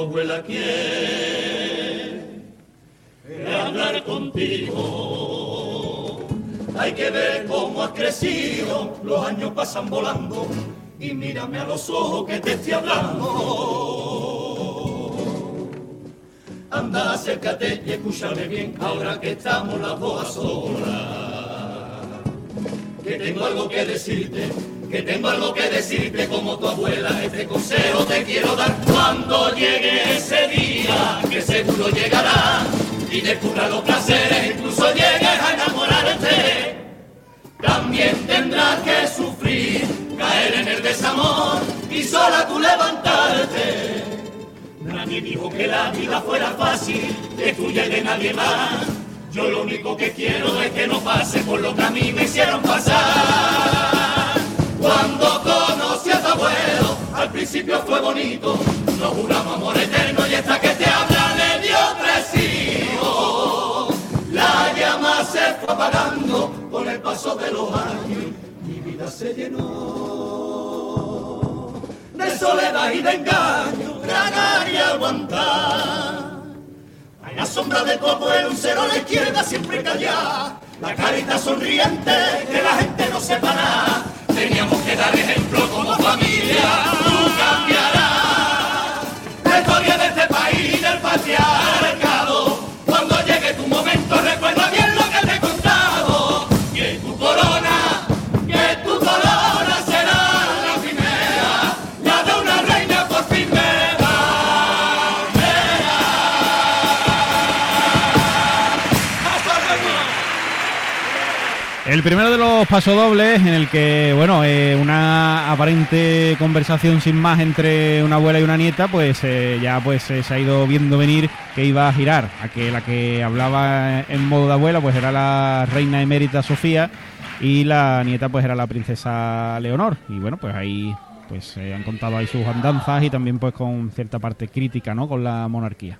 Abuela quiere hablar contigo. Hay que ver cómo has crecido, los años pasan volando y mírame a los ojos que te estoy hablando. Anda, acércate y escúchame bien, ahora que estamos las dos solas. Que tengo algo que decirte, que tengo algo que decirte como tu abuela. Este consejo te quiero dar cuando llegue ese día, que seguro llegará. Y descubra los placeres, incluso llegues a enamorarte. También tendrás que sufrir, caer en el desamor y sola tú levantarte. Nadie dijo que la vida fuera fácil, de tuya y de nadie más. Yo lo único que quiero es que no pase por lo que a mí me hicieron pasar. Cuando conocí a tu abuelo, al principio fue bonito, nos juramos amor eterno y esta que te habla le dio tres hijos. La llama se fue apagando con el paso de los años, mi vida se llenó de soledad y de engaño, tragar y aguantar. A la sombra de tu abuelo, un cero a la izquierda, siempre callada. La carita sonriente, que la gente no sepa nada. Teníamos que dar ejemplo como familia. Tú cambiarás. Esto historia de este país del patriarcado. El primero de los pasodobles en el que, bueno, eh, una aparente conversación sin más entre una abuela y una nieta, pues eh, ya pues eh, se ha ido viendo venir que iba a girar, a que la que hablaba en modo de abuela pues era la reina emérita Sofía y la nieta pues era la princesa Leonor. Y bueno, pues ahí pues han contado ahí sus andanzas y también pues con cierta parte crítica, ¿no? Con la monarquía.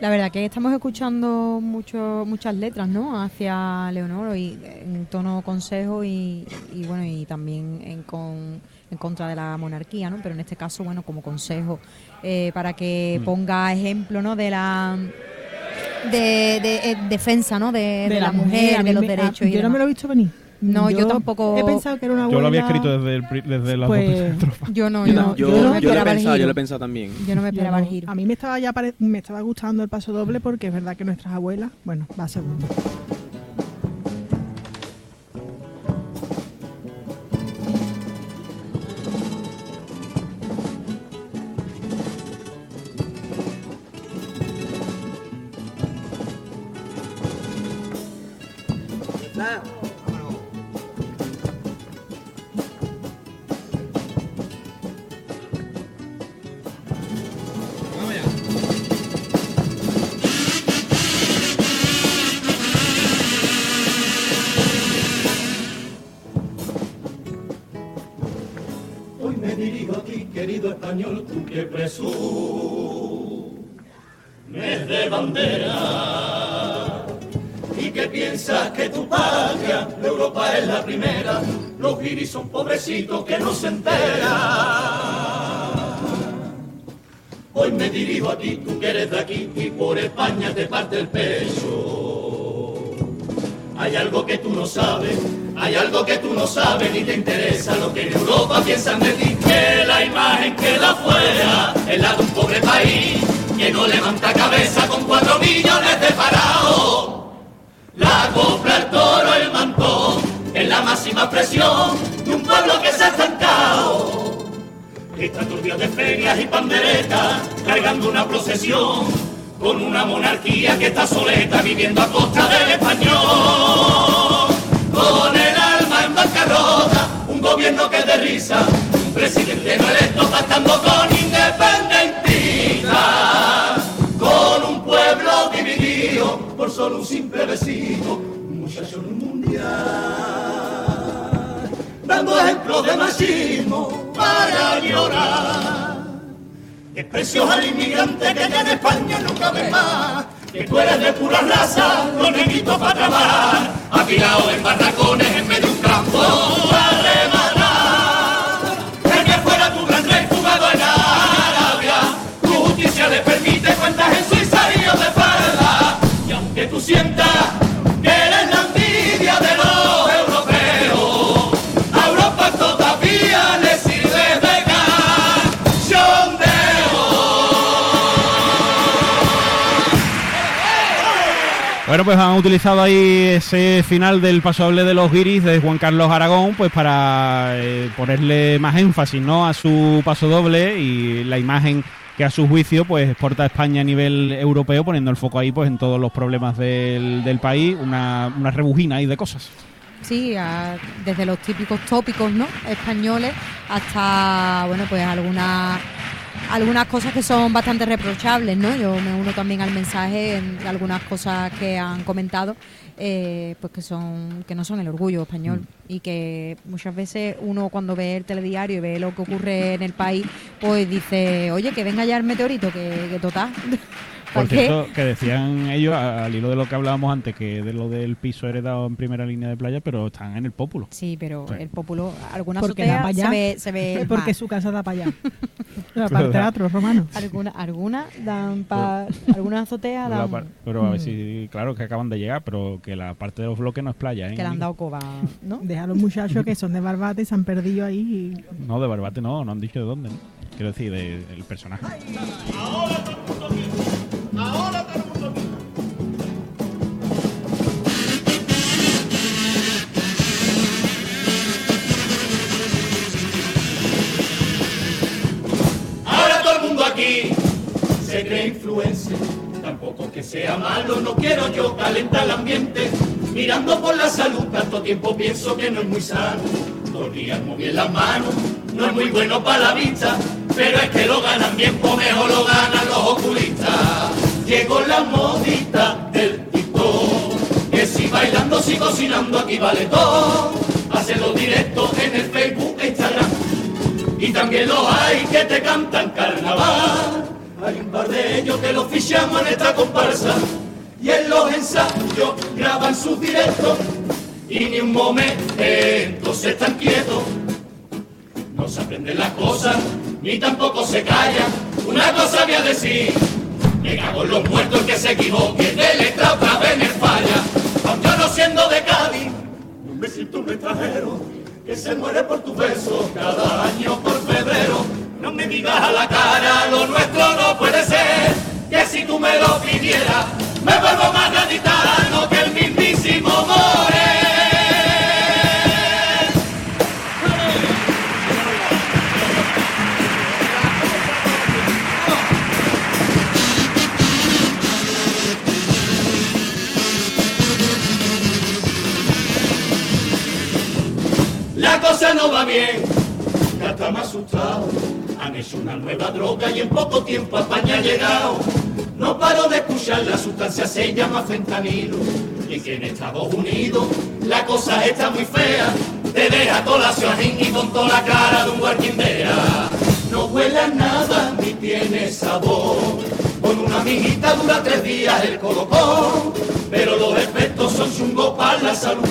La verdad que estamos escuchando mucho, muchas letras, ¿no? Hacia Leonor y en tono consejo y, y bueno y también en, con, en contra de la monarquía, ¿no? Pero en este caso, bueno, como consejo eh, para que Mm. ponga ejemplo, ¿no? De la de, de, eh, defensa, ¿no? De, de la, a mujer, de los me- derechos. ah, y yo no me lo he visto venir. No, yo tampoco- He pensado que era una abuela. Yo lo había escrito desde, el, pri- desde las Pues. Yo no, Yo, yo, no- yo- yo no me yo lo he pensado, yo lo he pensado también. Yo no me esperaba Yo el giro. A mí me estaba ya pare- me estaba gustando el paso doble porque es verdad que nuestras abuelas, bueno, va segundo. Que presumes de bandera y que piensas que tu patria, Europa es la primera, los guiris son pobrecitos que no se enteran. Hoy me dirijo a ti, tú que eres de aquí y por España te parte el pecho. Hay algo que tú no sabes, hay algo que tú no sabes ni te interesa lo que en Europa piensan de ti. Que la imagen queda fuera es la de un pobre país que no levanta cabeza con cuatro millones de parados. La copla, el toro, el mantón es la máxima presión de un pueblo que se ha estancado. Está turbio de ferias y panderetas, cargando una procesión, con una monarquía que está soleta, viviendo a costa del español. Con el alma en bancarrota, un gobierno que de un presidente no electo pactando con independentistas, con un pueblo dividido por solo un simple besito, un muchacho en un mundial dando ejemplos de machismo para llorar. Desprecios al inmigrante que ya en España no cabe más. Que tú eres de pura raza, los negritos para trabajar. Afilados en barracones en medio de un campo a rematar. El que fuera tu gran rey jugado en Arabia. Tu justicia le permite cuentas en Suiza y de espalda. Y aunque tú sientas Bueno, pues han utilizado ahí ese final del pasoable de los guiris de Juan Carlos Aragón, pues para eh, ponerle más énfasis, ¿no? A su paso doble y la imagen que a su juicio pues exporta a España a nivel europeo, poniendo el foco ahí pues en todos los problemas del, del país, una, una rebujina ahí de cosas. Sí, a- desde los típicos tópicos, ¿no? Españoles hasta, bueno, pues algunas algunas cosas que son bastante reprochables, ¿no? Yo me uno también al mensaje en algunas cosas que han comentado, eh, pues que son que no son el orgullo español y que muchas veces uno cuando ve el telediario y ve lo que ocurre en el país, pues dice, oye, que venga ya el meteorito, que, que total. Por ¿Para qué? cierto, que decían ellos, al hilo de lo que hablábamos antes, que de lo del piso heredado en primera línea de playa, pero están en el pópulo. Sí, pero Sí. el pópulo, alguna Porque da azotea para allá. se ve, se ve Porque mal. su casa da para allá. Para el da- teatro romano. Alguna, alguna dan pa, algunas azoteas Pero, la dan, par- pero a ver Mm. si, claro, que acaban de llegar, pero que la parte de los bloques no es playa, ¿eh? que le han dado coba, ¿no? Deja a los muchachos que son de Barbate y se han perdido ahí. y- No, de Barbate no, no han dicho de dónde. ¿no? quiero decir, del el personaje. Ahora Ahora mundo aquí. Ahora todo el mundo aquí se cree influencer. Tampoco que sea malo, no quiero yo calentar el ambiente. Mirando por la salud, tanto tiempo pienso que no es muy sano. Dos bien las manos, no es muy bueno para la vista. Pero es que lo ganan bien, pues mejor lo ganan los oculistas. Llegó la modita del TikTok. Que si bailando, si cocinando, aquí vale todo. Hacerlo directo en el Facebook e Instagram. Y también los hay que te cantan carnaval. Hay un par de ellos que los fichamos en esta comparsa. Y en los ensayos graban sus directos. Y ni un momento se están quietos. No se aprenden las cosas, ni tampoco se callan. Una cosa voy a decir. Me cago los muertos que se equivoquen. Él está otra vez el falla. Aunque no siendo de Cádiz, no me siento un extranjero que se muere por tu beso cada año por febrero. No me digas a la cara, lo nuestro no puede ser. Que si tú me lo pidieras, me vuelvo más gaditano que el mismísimo More. La cosa no va bien, ya estamos asustados. Han hecho una nueva droga y en poco tiempo a España ha llegado. No paro de escuchar, la sustancia se llama fentanilo. Y que en Estados Unidos la cosa está muy fea. Te deja toda la ciajín y con toda la cara de un guarquindera. No huele a nada ni tiene sabor. Con una mijita dura tres días el colocón. Pero los efectos son chungos para la salud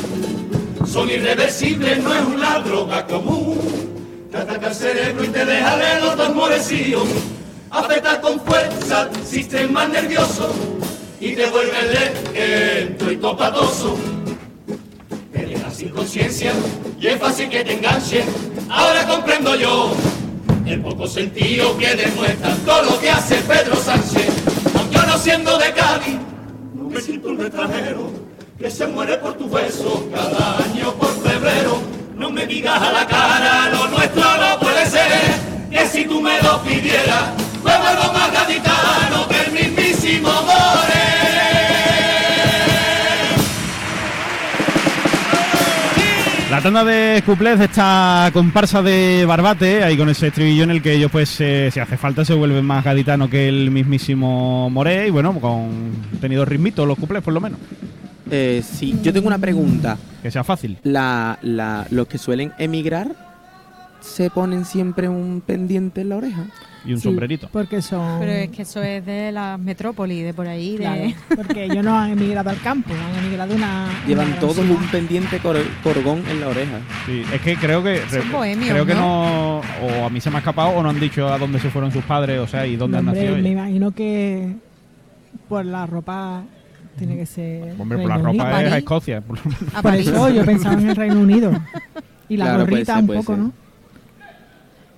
son irreversibles, no es una droga común. Te ataca el cerebro y te deja de los dos morecillos. Afecta con fuerza el sistema nervioso y te vuelve lento y topatoso. Te deja sin conciencia y es fácil que te enganche. Ahora comprendo yo el poco sentido que demuestra todo lo que hace Pedro Sánchez. Aunque yo no siendo de Cádiz, no me siento un extranjero que se muere por tu beso cada año por febrero. No me digas a la cara, lo nuestro no puede ser, que si tú me lo pidieras, me vuelvo más gaditano que el mismísimo More. La tanda de cuplés de esta comparsa de Barbate, ahí con ese estribillo en el que ellos, pues, eh, si hace falta, se vuelven más gaditano que el mismísimo Moré, y bueno, con tenido ritmito los cuplés, por lo menos. Eh, sí, yo tengo una pregunta. Que sea fácil. La, la, los que suelen emigrar se ponen siempre un pendiente en la oreja. Y un sombrerito. Porque son. Pero es que eso es de la metrópoli, de por ahí. De... Porque ellos no han emigrado al campo, han emigrado una. Llevan una todos un pendiente cor- corgón en la oreja. Sí, es que creo que Son bohemios, creo que ¿no? no o a mí se me ha escapado o no han dicho a dónde se fueron sus padres, o sea, y dónde han Hombre, nacido. me ellos. imagino que por la ropa tiene que ser. Hombre, por la Reino ropa Unido. es a Escocia. A Por París. eso yo pensaba en el Reino Unido. Y la Claro, puede gorrita ser, un puede poco, ser. ¿no?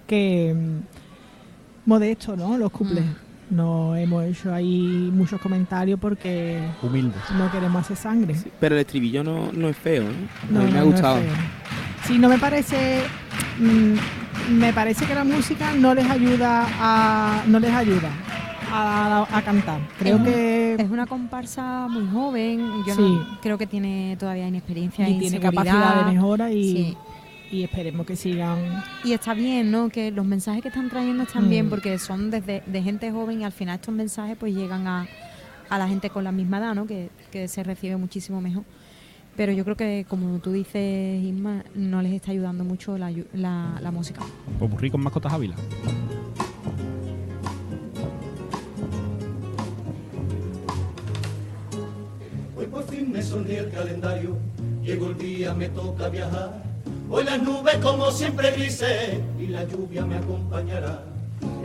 Que mm, modesto, ¿no? Los cuplés. Mm. No hemos hecho ahí muchos comentarios porque Humildes. no queremos hacer sangre. Pero el estribillo no, no es feo, ¿no? No, a mí me ha no, no es gustado. feo. Sí, no me parece. mm, me parece que la música no les ayuda a. no les ayuda a, a cantar. Creo es, un- que. es una comparsa muy joven. Yo Sí. no- creo que tiene todavía inexperiencia y tiene capacidad de mejora y, Sí. y esperemos que sigan. Y está bien, ¿no? Que los mensajes que están trayendo están Mm. bien porque son desde de gente joven y al final estos mensajes pues llegan a, a la gente con la misma edad, ¿no? Que, que se recibe muchísimo mejor. Pero yo creo que, como tú dices, Isma, no les está ayudando mucho la, la, la música. Popurrí con mascotas Ávila. Por fin me sonríe el calendario, llegó el día, me toca viajar. Hoy las nubes como siempre grises y la lluvia me acompañará.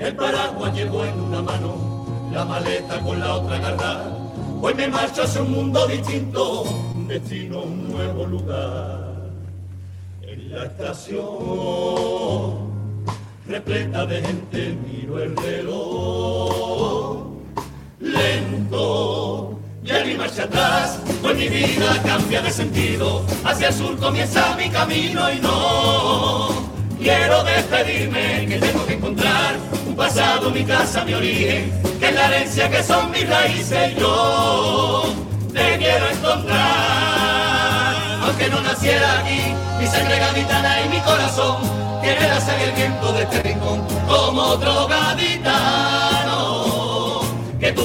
El paraguas llevo en una mano, la maleta con la otra agarrada. Hoy me marcho hacia un mundo distinto, un destino, un nuevo lugar. En la estación repleta de gente, miro el reloj lento. Ya ni marcha atrás, pues mi vida cambia de sentido. Hacia el sur comienza mi camino y no quiero despedirme, que tengo que encontrar un pasado, mi casa, mi origen, que es la herencia que son mis raíces. Yo te quiero encontrar, aunque no naciera aquí, mi sangre gaditana y mi corazón tiene la sangre el viento de este rincón como que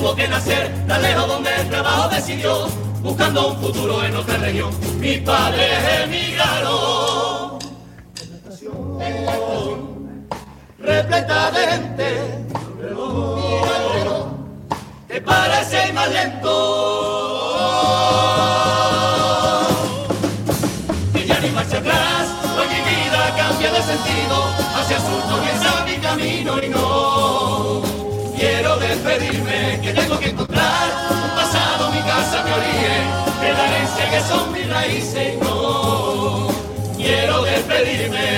tuvo que nacer tan lejos donde el trabajo decidió, buscando un futuro en otra región. Mis padres emigraron en la estación, repleta de gente, que parece más lento. Que tengo que encontrar un pasado, mi casa, mi origen, que la herencia que son mis raíces. No quiero despedirme,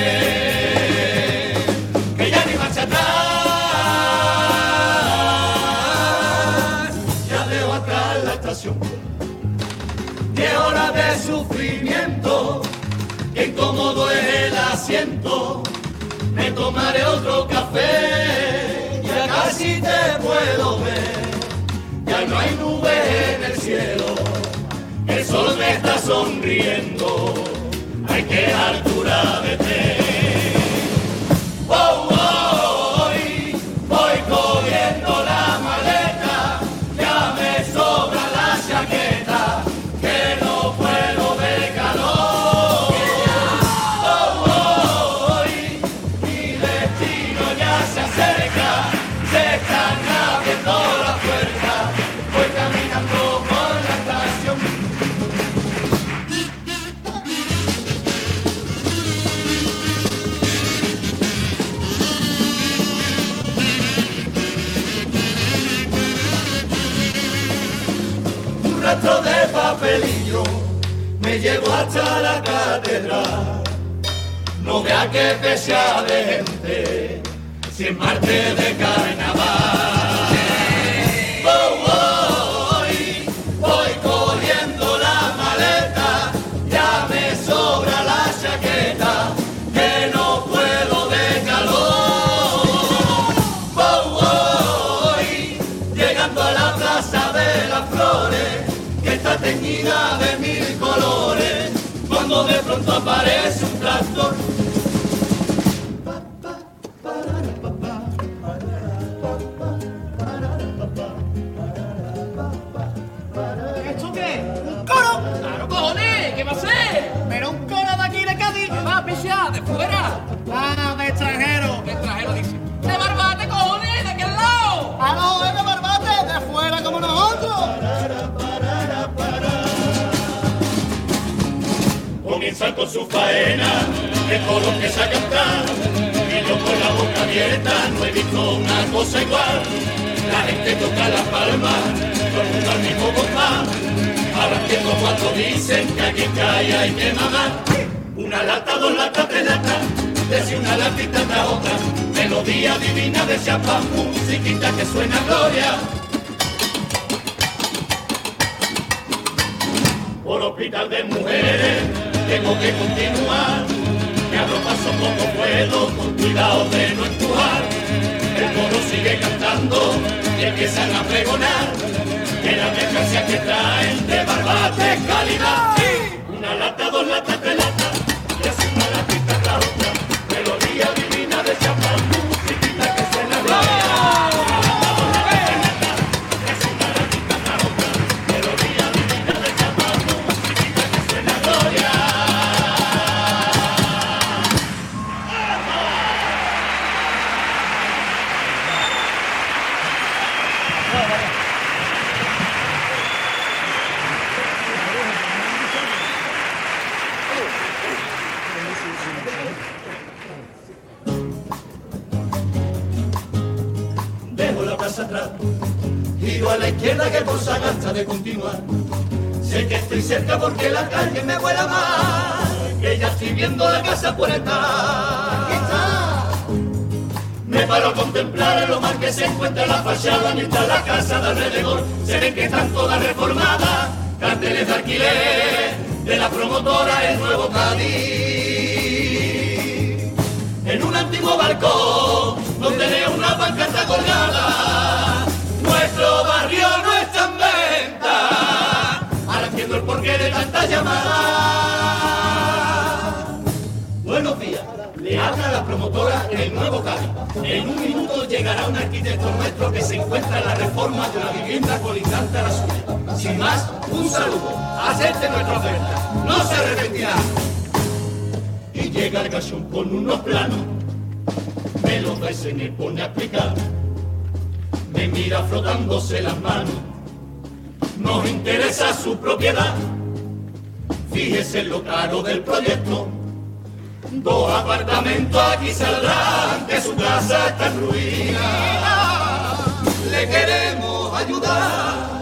que ya ni marcha atrás, ya dejo atrás la estación. Diez horas de sufrimiento, que incómodo es el asiento, me tomaré otro café casi te puedo ver, ya no hay nubes en el cielo, el sol me está sonriendo, hay que altura de té. Llevo hasta la catedral. No vea que pesa de gente si es martes de carnaval. Pronto aparece un tractor. ¿Esto qué? ¿Un coro? Claro, cojones, ¿qué va a ser? Pero un coro de aquí de Cádiz. ¿Qué va a pichar? ¿De fuera? Ah, de extranjero. De extranjero, dice. ¡De Barbate, cojones! ¡De aquel lado! Ah, no, es de Barbate, de fuera como nosotros. Comienzan con su faena, el coro empieza a cantar, y yo con la boca abierta no he visto una cosa igual. La gente toca las palmas, todo el mundo al mismo compás, ahora entiendo cuando dicen que aquí cae hay que mamar. Una lata, dos latas, tres latas, desde una latita tras otra, melodía divina de champán, musiquita que suena gloria. por hospital de mujeres tengo que continuar. Me abro paso como puedo, con cuidado de no empujar. El coro sigue cantando y empiezan a pregonar que la mercancía que traen de barbate es calidad. Una lata, dos latas, Atrás, giro a la izquierda que cosa gasta de continuar. Sé que estoy cerca porque la calle me huele más, que ya estoy viendo la casa por estar. Me paro a contemplar lo mal que se encuentra la fachada mientras la casa de alrededor se ven que están todas reformadas. Carteles de alquiler de la promotora El Nuevo Cádiz. Antiguo balcón donde una pancarta colgada. Nuestro barrio no está en venta. Ahora entiendo el porqué de tanta llamada. Buenos días. Le habla la promotora El Nuevo Cádiz. En un minuto llegará un arquitecto nuestro que se encuentra en la reforma de la vivienda colindante a la suya. Sin más, un saludo. Acepte nuestra oferta. No se arrepentirá. Y llega el gachón con unos planos. Me los da y se me pone a explicar. Me mira frotándose las manos. Nos interesa su propiedad. Fíjese lo caro del proyecto. Dos apartamentos aquí saldrán, que su casa está en ruina. Le queremos ayudar.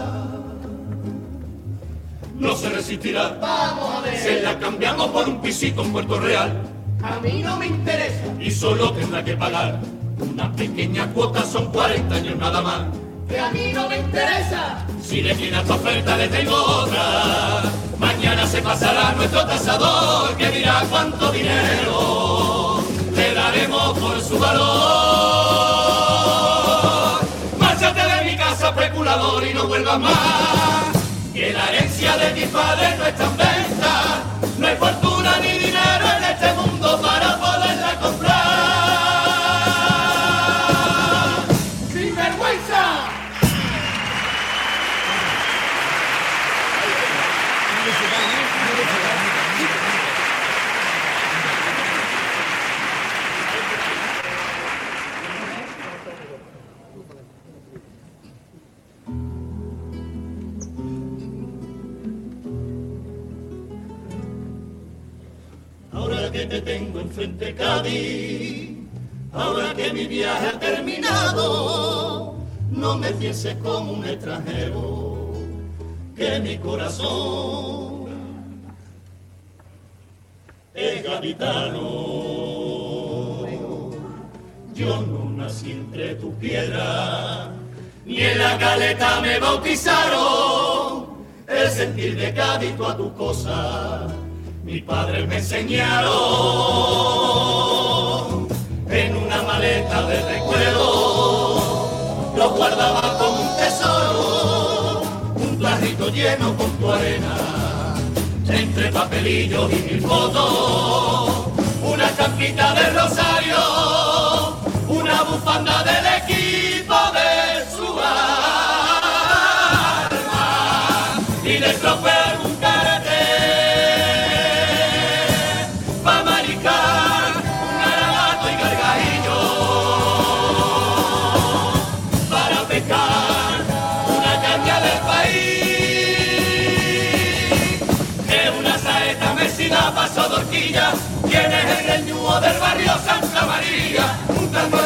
No se resistirá. Vamos a ver. Se la cambiamos por un pisito en Puerto Real. A mí no me interesa. Y solo tendrá que pagar una pequeña cuota, son 40 años nada más. Que a mí no me interesa. Si le tiene esta oferta, le tengo otra. Mañana se pasará nuestro tasador que dirá cuánto dinero le daremos por su valor. Márchate de mi casa, especulador, y no vuelvas más. Que la herencia de mis padres no está en venta. No hay fortuna ni dinero que te tengo enfrente, Cádiz, ahora que mi viaje ha terminado, no me pienses como un extranjero, que mi corazón es gaditano. Yo no nací entre tu piedra, ni en la caleta me bautizaron, el sentir de Cádiz a tu cosa mi padre me enseñaron en una maleta de recuerdo, lo guardaba como un tesoro, un tarrito lleno con tu arena, entre papelillos y mil fotos, una champita de rosario, una bufanda del equipo de su alma, y dentro fue del barrio Santa María, juntando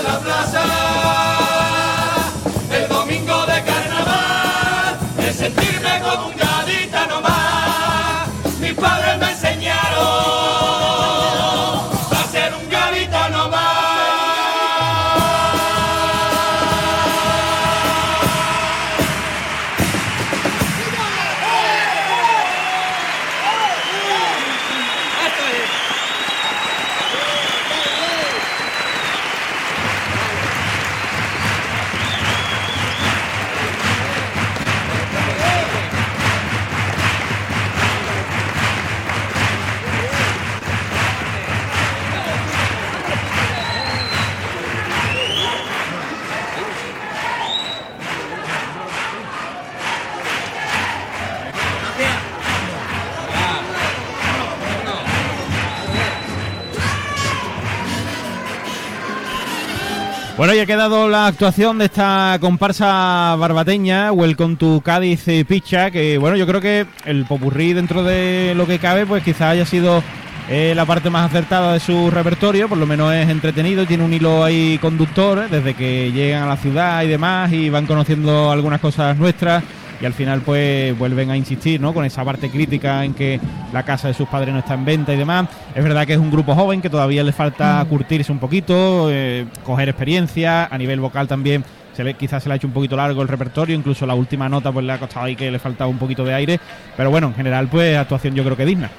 Bueno, ya ha quedado la actuación de esta comparsa barbateña, Welcome to Cádiz eh, Picha, que bueno, yo creo que el popurrí dentro de lo que cabe, pues quizás haya sido eh, la parte más acertada de su repertorio, por lo menos es entretenido tiene un hilo ahí conductor, eh, desde que llegan a la ciudad y demás y van conociendo algunas cosas nuestras y al final pues vuelven a insistir, ¿no? Con esa parte crítica en que la casa de sus padres no está en venta y demás. Es verdad que es un grupo joven que todavía le falta Mm. curtirse un poquito, eh, coger experiencia, a nivel vocal también se le, quizás se le ha hecho un poquito largo el repertorio, incluso la última nota pues le ha costado ahí que le faltaba un poquito de aire, pero bueno, en general pues actuación yo creo que digna.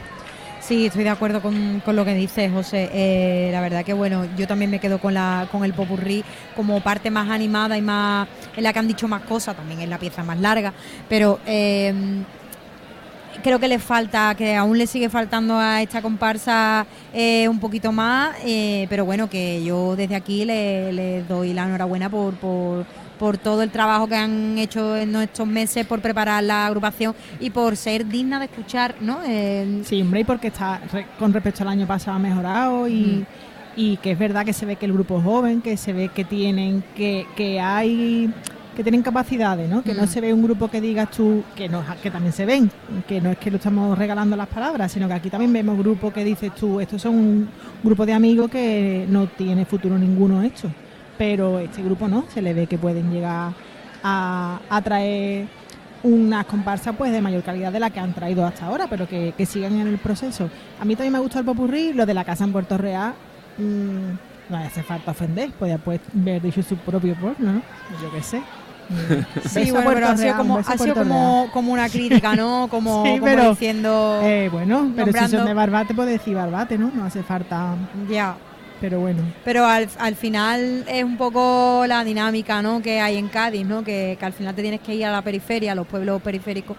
Sí, estoy de acuerdo con, con lo que dices, José. Eh, la verdad que bueno, yo también me quedo con la con el popurrí como parte más animada y más en la que han dicho más cosas, también es la pieza más larga, pero eh, creo que le falta, que aún le sigue faltando a esta comparsa eh, un poquito más, eh, pero bueno, que yo desde aquí le, le doy la enhorabuena por, por, por todo el trabajo que han hecho en estos meses, por preparar la agrupación y por ser digna de escuchar, ¿no? Eh, Sí, hombre, y porque está re- con respecto al año pasado ha mejorado y, y que es verdad que se ve que el grupo es joven, que se ve que tienen, que, que hay que tienen capacidades, ¿no? Que no se ve un grupo que digas tú, que no, que también se ven, que no es que lo estamos regalando las palabras, sino que aquí también vemos grupos que dices tú, estos son un grupo de amigos que no tiene futuro ninguno hecho. Pero este grupo no, se le ve que pueden llegar a, a traer unas comparsas pues de mayor calidad de la que han traído hasta ahora, pero que, que sigan en el proceso. A mí también me gusta el popurrí, lo de la casa en Puerto Real, mm, no hace falta ofender, podía pues haber dicho su propio pueblo, ¿no? Yo qué sé. Mm. Sí, bueno, pero ha sido Real, como, ha sido como, como una crítica, ¿no? Como, Sí, como pero, diciendo. Eh, bueno, pero si son de Barbate, puedes decir Barbate, ¿no? No hace falta. Ya. Pero bueno. Pero al, al final es un poco la dinámica ¿no? que hay en Cádiz, ¿no? que, que al final te tienes que ir a la periferia, a los pueblos periféricos,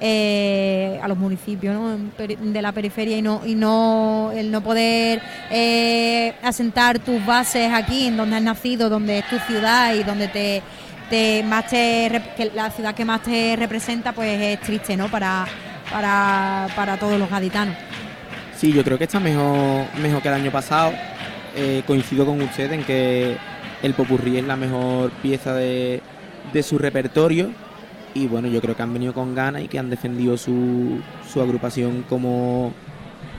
eh, a los municipios ¿no? De la periferia y no y no el no poder eh, asentar tus bases aquí, en donde has nacido, donde es tu ciudad y donde te, te más te que la ciudad que más te representa, pues es triste, ¿no? Para para, para todos los gaditanos. Sí, yo creo que está mejor, mejor que el año pasado. Eh, coincido con usted en que el Popurrí es la mejor pieza de, de su repertorio. Y bueno, yo creo que han venido con ganas y que han defendido su, su agrupación como,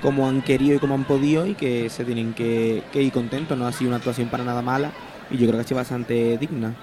como han querido y como han podido y que se tienen que, que ir contentos. No ha sido una actuación para nada mala y yo creo que ha sido bastante digna.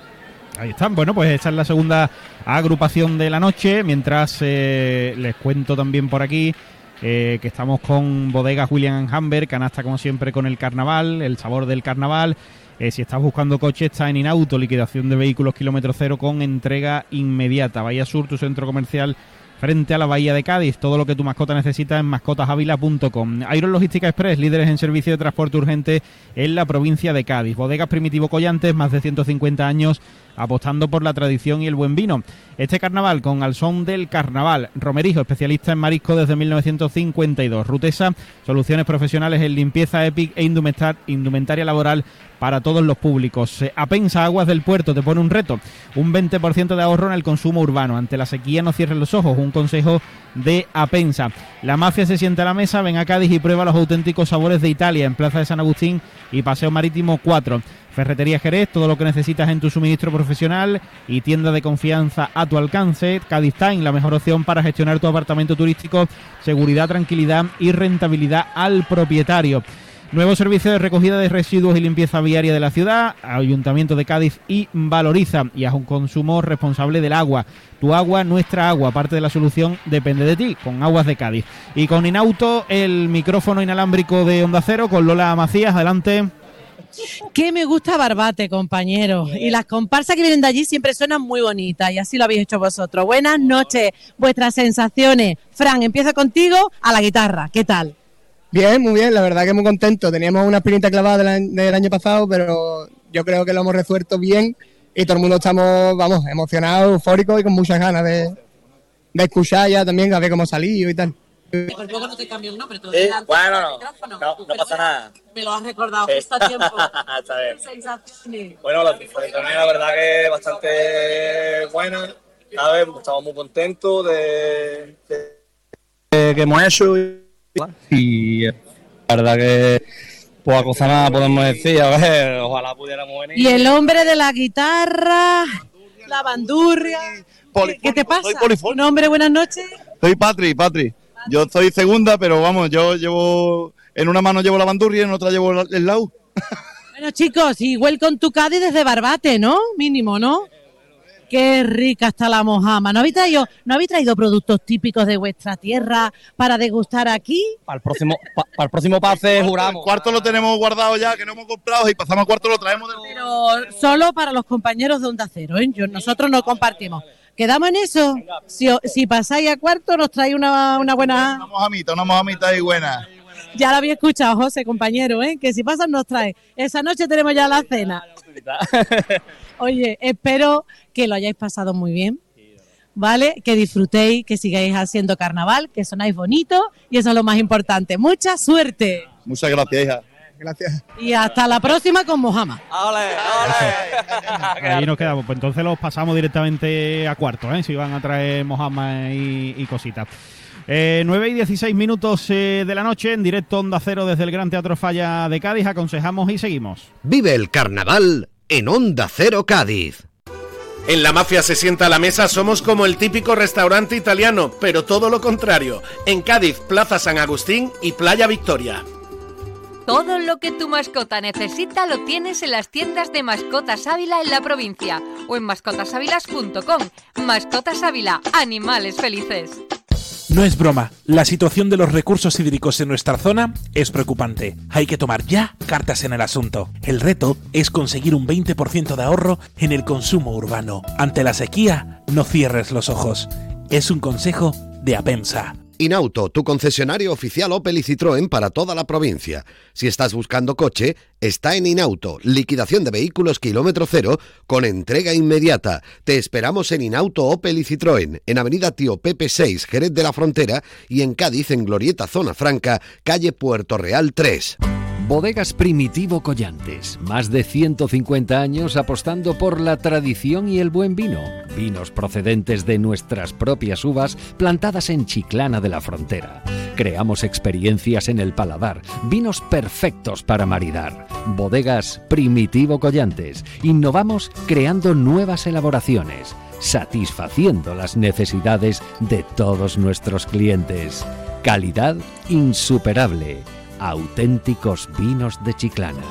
Ahí están. Bueno, pues esta es la segunda agrupación de la noche. Mientras eh, les cuento también por aquí eh, que estamos con bodegas William Hamber, canasta como siempre con el carnaval, el sabor del carnaval. Eh, si estás buscando coche, está en Inauto, liquidación de vehículos kilómetro cero con entrega inmediata. Bahía Sur, tu centro comercial frente a la Bahía de Cádiz. Todo lo que tu mascota necesita en mascotasavila.com. Iron Logística Express, líderes en servicio de transporte urgente en la provincia de Cádiz. Bodegas Primitivo Collantes, más de 150 años apostando por la tradición y el buen vino. Este carnaval con al son del carnaval. Romerijo, especialista en marisco desde 1952. Rutesa, soluciones profesionales en limpieza EPIC e indumentar- indumentaria laboral para todos los públicos. Eh, Apensa Aguas del Puerto te pone un reto, un 20% de ahorro en el consumo urbano. Ante la sequía no cierres los ojos, un consejo de Apensa. La mafia se siente a la mesa, ven a Cádiz y prueba los auténticos sabores de Italia en Plaza de San Agustín y Paseo Marítimo 4. Ferretería Jerez, todo lo que necesitas en tu suministro profesional y tienda de confianza a tu alcance. Cádiz Time, la mejor opción para gestionar tu apartamento turístico, seguridad, tranquilidad y rentabilidad al propietario. Nuevo servicio de recogida de residuos y limpieza viaria de la ciudad, Ayuntamiento de Cádiz y Valoriza y a un consumo responsable del agua. Tu agua, nuestra agua, parte de la solución depende de ti, con Aguas de Cádiz. Y con Inauto, el micrófono inalámbrico de Onda Cero, con Lola Macías, adelante. Que me gusta Barbate, compañeros. Y las comparsas que vienen de allí siempre suenan muy bonitas y así lo habéis hecho vosotros. Buenas noches, vuestras sensaciones. Fran, empiezo contigo a la guitarra. ¿Qué tal? Bien, muy bien, la verdad que muy contento. Teníamos una espinita clavada del, año- del año pasado, pero yo creo que lo hemos resuelto bien y todo el mundo estamos, vamos, emocionados, eufóricos y con muchas ganas de, de escuchar ya también, a ver cómo ha salido y tal. Por poco no te cambio el nombre, Eh, bueno, no, no, pasa nada. Me lo has recordado Sí. justo a tiempo. Está bien. Sensaciones. Bueno, la diferencia la verdad que bastante buena. ¿sabes? Estamos muy contentos de, de- que hemos hecho y, y la verdad que poca cosa más podemos decir. A ver, ojalá pudiéramos venir. Y el hombre de la guitarra, la bandurria. ¿Qué, qué te pasa? ¿Tu nombre, buenas noches? Soy Patri, Patri. Yo soy segunda, pero vamos, yo llevo. En una mano llevo la bandurria y en otra llevo el lau. Bueno, chicos, y welcome to Cádiz desde Barbate, ¿no? Mínimo, ¿no? Qué rica está la mojama. ¿No habéis traído, ¿no habéis traído productos típicos de vuestra tierra para degustar aquí? Para el próximo, para el próximo pase juramos. El cuarto lo tenemos guardado ya, que no hemos comprado, y pasamos al cuarto lo traemos del... Pero solo para los compañeros de Onda Cero, ¿eh? Yo- nosotros no compartimos. ¿Quedamos en eso? Si, si pasáis a cuarto, nos trae una, una buena... Una mojamita, una mojamita ahí buena. Ya lo había escuchado, José, compañero, ¿eh? que si pasan nos trae. Esa noche tenemos ya la cena. Oye, espero que lo hayáis pasado muy bien, ¿vale? Que disfrutéis, que sigáis haciendo carnaval, que sonáis bonito y eso es lo más importante. Mucha suerte Muchas gracias, hija. Gracias. y hasta la próxima con Mojama. Ahí nos quedamos. Pues entonces los pasamos directamente a cuarto, ¿eh? si van a traer Mojama y, y cositas. Eh, 9 y 16 minutos eh, de la noche en directo Onda Cero desde el Gran Teatro Falla de Cádiz. Aconsejamos y seguimos. Vive el carnaval en Onda Cero Cádiz. En la mafia se sienta a la mesa, somos como el típico restaurante italiano, pero todo lo contrario. En Cádiz, Plaza San Agustín y Playa Victoria. Todo lo que tu mascota necesita lo tienes en las tiendas de Mascotas Ávila en la provincia o en mascotasávilas.com. Mascotas Ávila, animales felices. No es broma, la situación de los recursos hídricos en nuestra zona es preocupante. Hay que tomar ya cartas en el asunto. El reto es conseguir un 20% de ahorro en el consumo urbano. Ante la sequía, no cierres los ojos. Es un consejo de Apensa. Inauto, tu concesionario oficial Opel y Citroën para toda la provincia. Si estás buscando coche, está en Inauto, liquidación de vehículos kilómetro cero con entrega inmediata. Te esperamos en Inauto Opel y Citroën, en Avenida Tío Pepe 6, Jerez de la Frontera y en Cádiz, en Glorieta Zona Franca, calle Puerto Real 3. Bodegas Primitivo Collantes, más de 150 años apostando por la tradición y el buen vino. Vinos procedentes de nuestras propias uvas plantadas en Chiclana de la Frontera. Creamos experiencias en el paladar, vinos perfectos para maridar. Bodegas Primitivo Collantes. Innovamos creando nuevas elaboraciones, satisfaciendo las necesidades de todos nuestros clientes. Calidad insuperable auténticos vinos de Chiclana.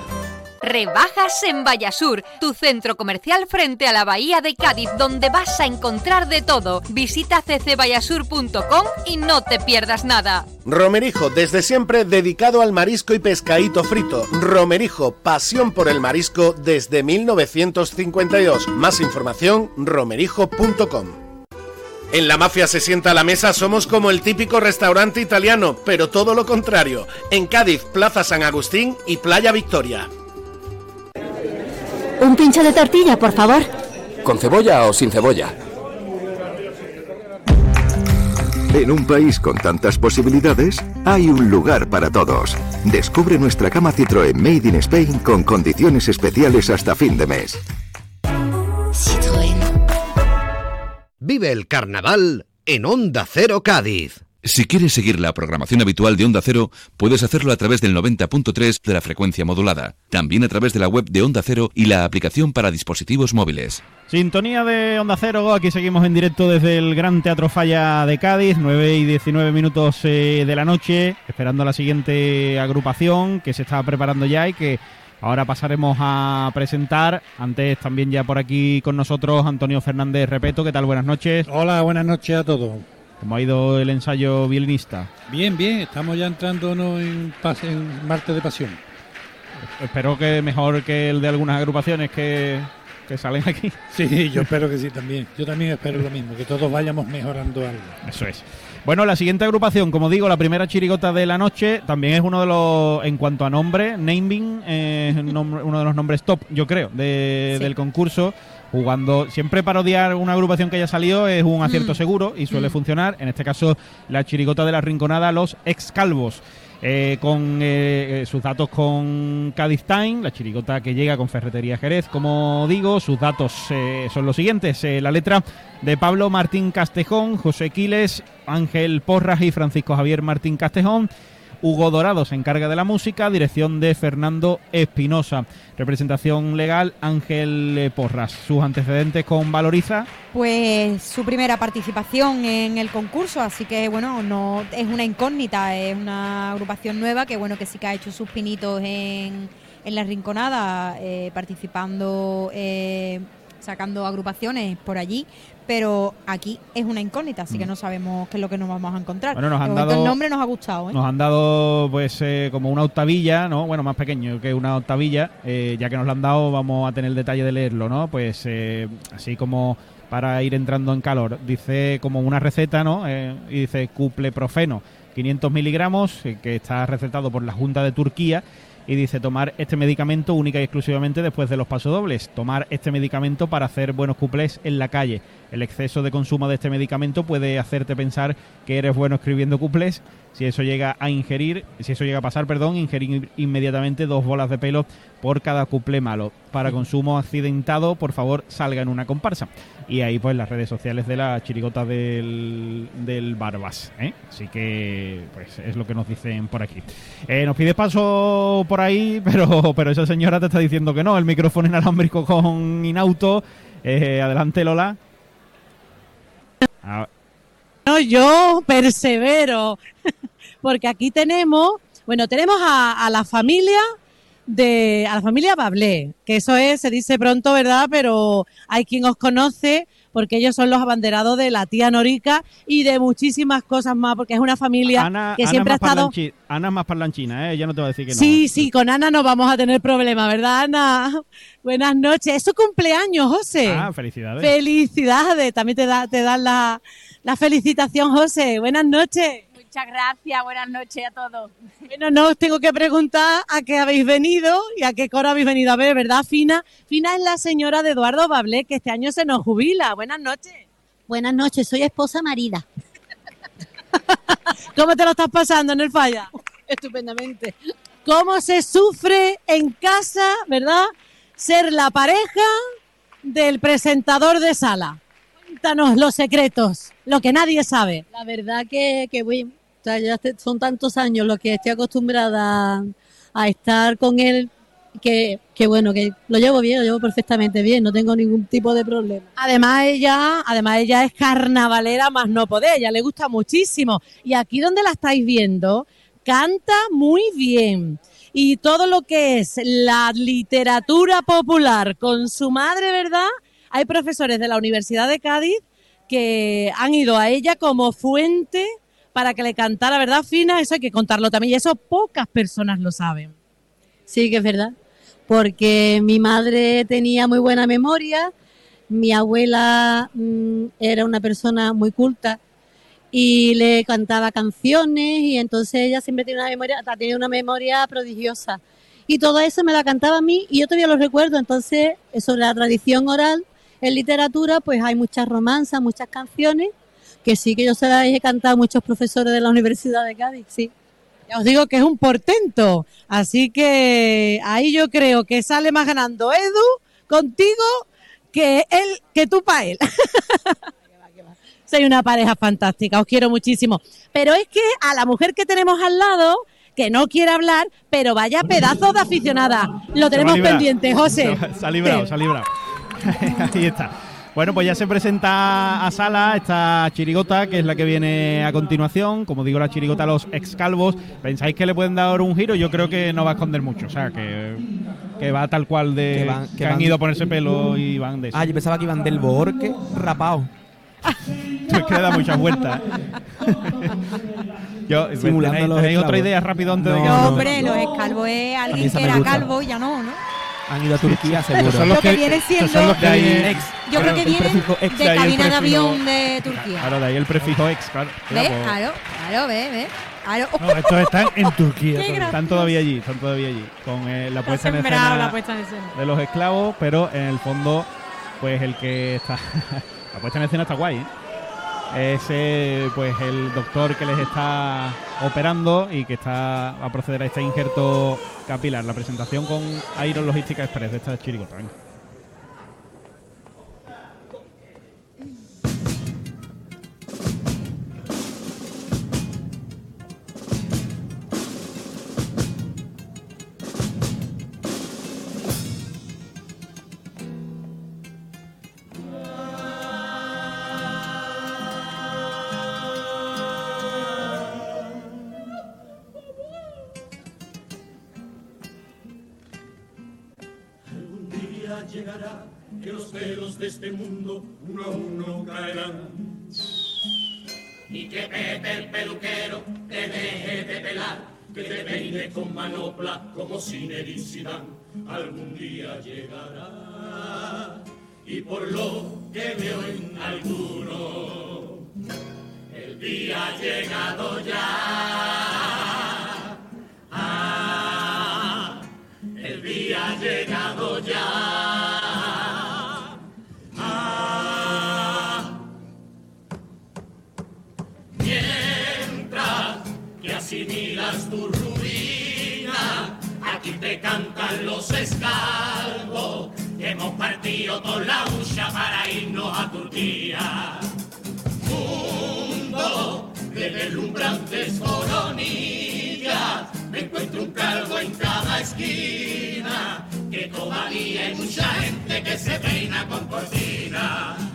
Rebajas en Vallasur, tu centro comercial frente a la bahía de Cádiz, donde vas a encontrar de todo. Visita ccvallasur.com y no te pierdas nada. Romerijo, desde siempre dedicado al marisco y pescadito frito. Romerijo, pasión por el marisco desde 1952. Más información, romerijo.com. En la mafia se sienta a la mesa, somos como el típico restaurante italiano, pero todo lo contrario. En Cádiz, Plaza San Agustín y Playa Victoria. Un pincho de tortilla, por favor. ¿Con cebolla o sin cebolla? En un país con tantas posibilidades, hay un lugar para todos. Descubre nuestra cama Citroën Made in Spain con condiciones especiales hasta fin de mes. Vive el carnaval en Onda Cero Cádiz. Si quieres seguir la programación habitual de Onda Cero, puedes hacerlo a través del 90.3 de la frecuencia modulada. También a través de la web de Onda Cero y la aplicación para dispositivos móviles. Sintonía de Onda Cero, aquí seguimos en directo desde el Gran Teatro Falla de Cádiz, 9 y 19 minutos eh, de la noche, esperando la siguiente agrupación que se está preparando ya y que ahora pasaremos a presentar. Antes también ya por aquí con nosotros Antonio Fernández Repeto, ¿qué tal? Buenas noches. Hola, buenas noches a todos. ¿Cómo ha ido el ensayo violinista? Bien, bien, estamos ya entrándonos en, en martes de pasión. Espero que mejor que el de algunas agrupaciones que, que salen aquí. Sí, yo espero que sí también. Yo también espero lo mismo, que todos vayamos mejorando algo. Eso es. Bueno, la siguiente agrupación, como digo, la primera chirigota de la noche, también es uno de los, en cuanto a nombre, naming, eh, es uno de los nombres top, yo creo, de- Sí. del concurso. Jugando, siempre parodiar una agrupación que haya salido es un acierto Mm. seguro y suele Mm. funcionar. En este caso, la chirigota de la rinconada, los ex calvos. Eh, con eh, eh, sus datos con Cádiz Time, la chirigota que llega con Ferretería Jerez, como digo, sus datos son los siguientes. la letra de Pablo Martín Castejón, José Quiles, Ángel Porras y Francisco Javier Martín Castejón. Hugo Dorado se encarga de la música, dirección de Fernando Espinosa. Representación legal Ángel Porras. Sus antecedentes con Valoriza. Pues su primera participación en el concurso, así que bueno, no es una incógnita, es una agrupación nueva que bueno que sí que ha hecho sus pinitos en, en la rinconada, eh, participando eh, sacando agrupaciones por allí, pero aquí es una incógnita, así que Mm. no sabemos qué es lo que nos vamos a encontrar. Bueno, nos han dado- el nombre nos ha gustado, ¿eh? Nos han dado pues eh, como una octavilla, ¿no? Bueno, más pequeño que una octavilla. eh, ya que nos lo han dado, vamos a tener el detalle de leerlo, ¿no? Pues así como para ir entrando en calor. Dice como una receta, ¿no? Y dice cupleprofeno, 500 miligramos, que está recetado por la Junta de Turquía. Y dice tomar este medicamento única y exclusivamente después de los pasodobles. Tomar este medicamento para hacer buenos cuplés en la calle. El exceso de consumo de este medicamento puede hacerte pensar que eres bueno escribiendo cuplés. Si eso llega a ingerir, si eso llega a pasar, perdón, ingerir inmediatamente dos bolas de pelo por cada cuplé malo. Para consumo accidentado, por favor, salga en una comparsa. Y ahí pues las redes sociales de la chirigota del, del Barbas. ¿eh? Así que pues es lo que nos dicen por aquí. Eh, nos pide paso por ahí, pero, pero esa señora te está diciendo que no. El micrófono inalámbrico con Inauto. Eh, adelante, Lola. No, yo persevero, porque aquí tenemos, bueno, tenemos a, a la familia de, a la familia Bablé, que eso es, se dice pronto, ¿verdad? Pero hay quien os conoce, porque ellos son los abanderados de la tía Norica y de muchísimas cosas más, porque es una familia Ana, que Ana siempre ha estado... Ana es más parlanchina, ¿eh? Ella no te va a decir que no. Sí, sí, con Ana no vamos a tener problema, ¿verdad, Ana? Buenas noches. Es su cumpleaños, José. Ah, felicidades. Felicidades. También te, da, te dan la, la felicitación, José. Buenas noches. Muchas gracias, buenas noches a todos. Bueno, no os tengo que preguntar a qué habéis venido y a qué coro habéis venido a ver, ¿verdad, Fina? Fina es la señora de Eduardo Bablé, que este año se nos jubila. Buenas noches. Buenas noches, soy esposa marida. ¿Cómo te lo estás pasando en el falla? Estupendamente. ¿Cómo se sufre en casa, verdad? Ser la pareja del presentador de sala. Cuéntanos los secretos, lo que nadie sabe. La verdad que, que voy, o sea, ya son tantos años los que estoy acostumbrada a estar con él que, que bueno, que lo llevo bien, lo llevo perfectamente bien, no tengo ningún tipo de problema. Además ella, además ella es carnavalera más no poder, ella le gusta muchísimo. Y aquí donde la estáis viendo, canta muy bien. Y todo lo que es la literatura popular con su madre, ¿verdad? Hay profesores de la Universidad de Cádiz que han ido a ella como fuente para que le cantara, ¿verdad, Fina? Eso hay que contarlo también. Y eso pocas personas lo saben. Sí, que es verdad, porque mi madre tenía muy buena memoria, mi abuela mm, era una persona muy culta y le cantaba canciones y entonces ella siempre tiene una memoria, tenido una memoria prodigiosa. Y todo eso me la cantaba a mí y yo todavía lo recuerdo, entonces sobre la tradición oral en literatura pues hay muchas romanzas, muchas canciones que sí que yo se las he cantado a muchos profesores de la Universidad de Cádiz, sí. Ya os digo que es un portento. Así que ahí yo creo que sale más ganando Edu contigo que él, que tú para él. Soy una pareja fantástica, os quiero muchísimo. Pero es que a la mujer que tenemos al lado, que no quiere hablar, pero vaya pedazo de aficionada. Lo tenemos pendiente, José. Se, ha librado, Sí. se ha librado. Ahí está. Bueno, pues ya se presenta a sala esta chirigota, que es la que viene a continuación. Como digo, la chirigota Los Excalvos. ¿Pensáis que le pueden dar un giro? Yo creo que no va a esconder mucho. O sea, que, que va tal cual de Que van- que, que han van- ido a ponerse pelo y van de eso. Ah, yo pensaba que iban del Borque rapado. Es que le da muchas vueltas. Yo, Simulando ¿tenéis, los tenéis otra idea rápido antes de No, que no, Hombre, los escalvos es alguien que era gusta. calvo y ya no, ¿no? Han ido a Turquía, seguro. Son Lo los que, que- viene siendo son los que hay- yo creo Claro, que viene ex. de cabina de prefijo- avión de Turquía. Claro, de ahí el prefijo ex, claro. ¿Ves? pues, Claro, claro, ve, ve. Claro. No, estos están en Turquía. Están todavía allí, están todavía allí. Con eh, la puesta en sembrado escena la puesta en escena. de los esclavos, pero en el fondo, pues el que está. la puesta en escena está guay, ¿eh? Es eh, pues el doctor que les está operando y que está va a proceder a este injerto capilar. La presentación con Iron Logística Express de esta chirigota. Uno a uno caerán. Y que Pepe el peluquero te deje de pelar, que te peine con manopla como sin Algún día llegará, y por lo que veo en alguno, el día ha llegado ya. Ah, el día ha llegado ya. Tu ruina, aquí te cantan los escalvos. Hemos partido toda la hucha para irnos a Turquía. Mundo de deslumbrantes coronillas, me encuentro un calvo en cada esquina, que todavía hay mucha gente que se peina con cortina.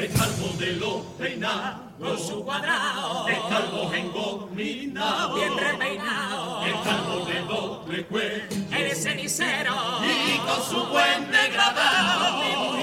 El calvo de los peinados, con su cuadrado, el calvo engominado, bien repeinado, el calvo de doble cuello, el cenicero, y con su buen degradado,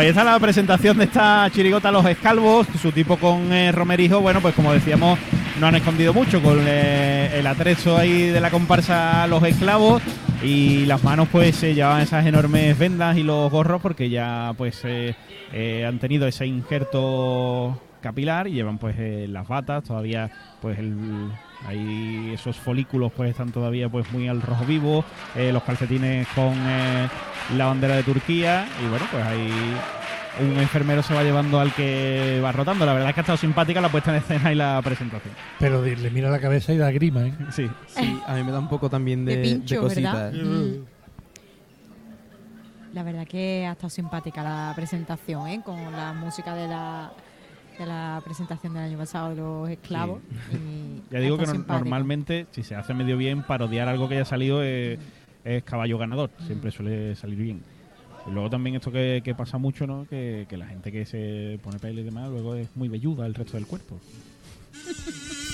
Pues ahí está la presentación de esta chirigota Los Escalvos, su tipo con eh, Romerijo. Bueno, pues como decíamos, no han escondido mucho con eh, el atrezo ahí de la comparsa Los Esclavos y las manos pues se llevaban esas enormes vendas y los gorros porque ya pues eh, eh, han tenido ese injerto capilar y llevan pues eh, las batas todavía pues el ahí esos folículos pues están todavía pues muy al rojo vivo eh, los calcetines con eh, la bandera de Turquía y bueno pues ahí un enfermero se va llevando al que va rotando la verdad es que ha estado simpática la puesta en escena y la presentación Pero le mira la cabeza y da grima, ¿eh? Sí. Sí, a mí me da un poco también de, De pincho, de cositas. Mm. La verdad que ha estado simpática la presentación, ¿eh? Con la música de la, de la presentación del año pasado de los esclavos. y Ya digo que no- normalmente, si se hace medio bien, parodiar algo que haya salido es, es caballo ganador. Siempre suele salir bien. Y luego también esto que, que pasa mucho, ¿no? Que, que la gente que se pone pelo y demás, luego es muy velluda el resto del cuerpo.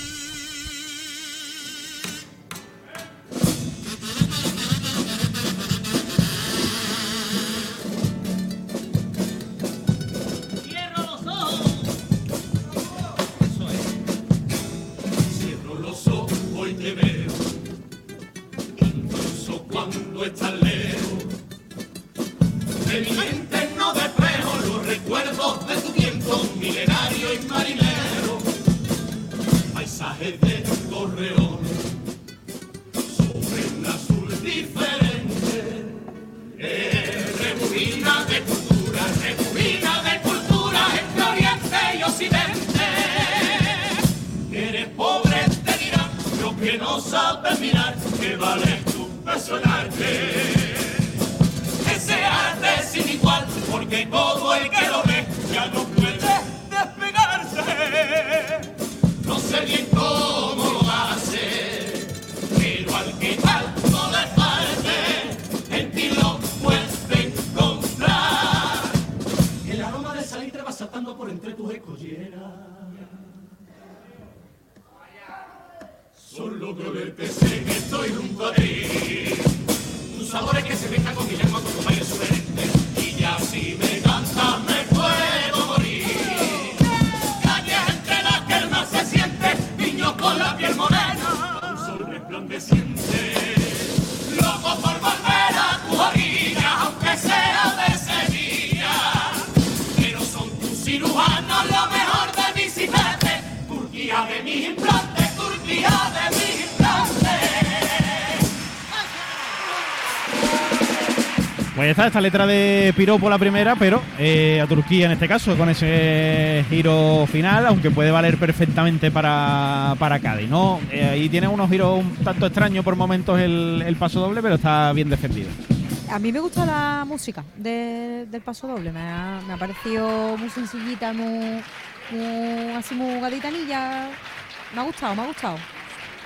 cuando lejos. De mi mente no despejo los recuerdos de tu tiempo milenario y marinero. Paisajes de torreones sobre un azul diferente. Eh, Rebobina de cultura, rebobina de cultura entre Oriente y Occidente. Eres pobre te dirán lo que no sabes mirar, que vale Ese arte sin igual, porque todo el que lo ve ya no puede despegarse. No sé bien cómo lo hace, pero al que tal no le falte, en ti lo puedes encontrar. El aroma de salitre va saltando por entre tus escolleras. Solo que verte se sabores que se mezclan con Guillermo con su baile sugerente. Y ya si me cantan me puedo morir. Calles entre las que el más se siente, niños con la piel morena, un sol resplandeciente. Loco por volver a tu orilla, aunque sea de Sevilla. Pero son tus cirujanos lo mejor de mi cifete, Turquía de mis implantes, Turquía de mis Pues está esta letra de piropo la primera, pero eh, a Turquía en este caso, con ese giro final, aunque puede valer perfectamente para, para Cádiz, ¿no? Eh, ahí tiene unos giros un tanto extraños por momentos el, el paso doble, pero está bien defendido. A mí me gusta la música de- del paso doble, me ha, me ha parecido muy sencillita, muy, muy- así muy gaditanilla. Me ha gustado, me ha gustado.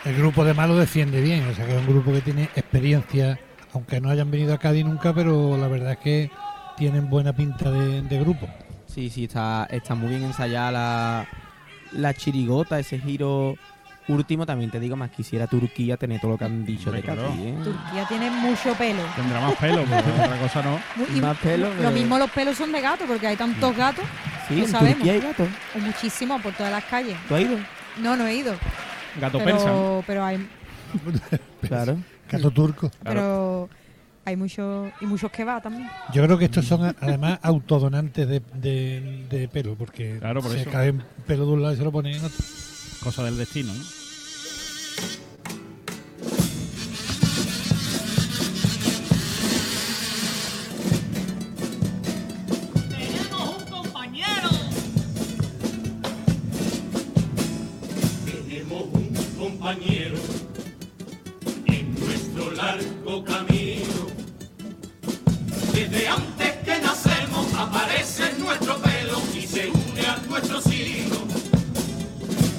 El grupo de Malo defiende bien, o sea que es un grupo que tiene experiencia, aunque no hayan venido a Cádiz nunca, pero la verdad es que tienen buena pinta de, de grupo. Sí, sí, está, está muy bien ensayada la, la chirigota, ese giro último. También te digo, más quisiera Turquía tener todo lo que han dicho de claro. Cádiz, ¿eh? Turquía tiene mucho pelo. Tendrá más pelo, pero otra cosa no. Muy- y Más pelo, Lo pero- mismo los pelos son de gato, porque hay tantos gatos. Sí, lo en sabemos. Turquía hay gatos. Muchísimos por todas las calles. ¿Tú has ido? No, no he ido. Gato pero, persa. Pero hay, Claro. Gato turco. pero hay muchos y muchos que va también. Yo creo que estos son además autodonantes de, de- de pelo, porque Claro, por se eso. caen pelo de un lado y se lo ponen en otro. Cosa del destino, ¿no? Tenemos un compañero. Largo camino. Desde antes que nacemos aparece en nuestro pelo y se une a nuestro signo.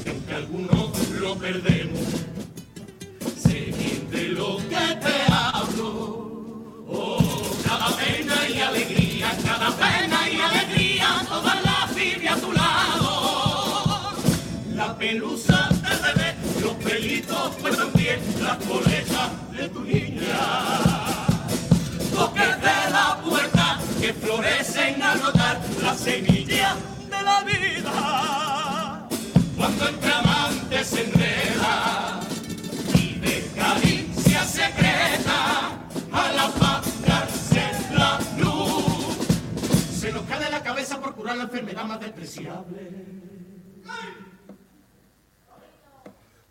Aunque algunos lo perdemos, bien de lo que te hablo. Oh, cada pena y alegría, cada pena y alegría, toda la vida a tu lado. La pelusa del bebé, los pelitos puestos en pie, las colechas de tu niña. Toques de la puerta que florecen al notar la semilla de la vida. Cuando entre amantes se enreda y de caricia secreta al apagarse la luz. Se nos cae de la cabeza por curar la enfermedad más despreciable.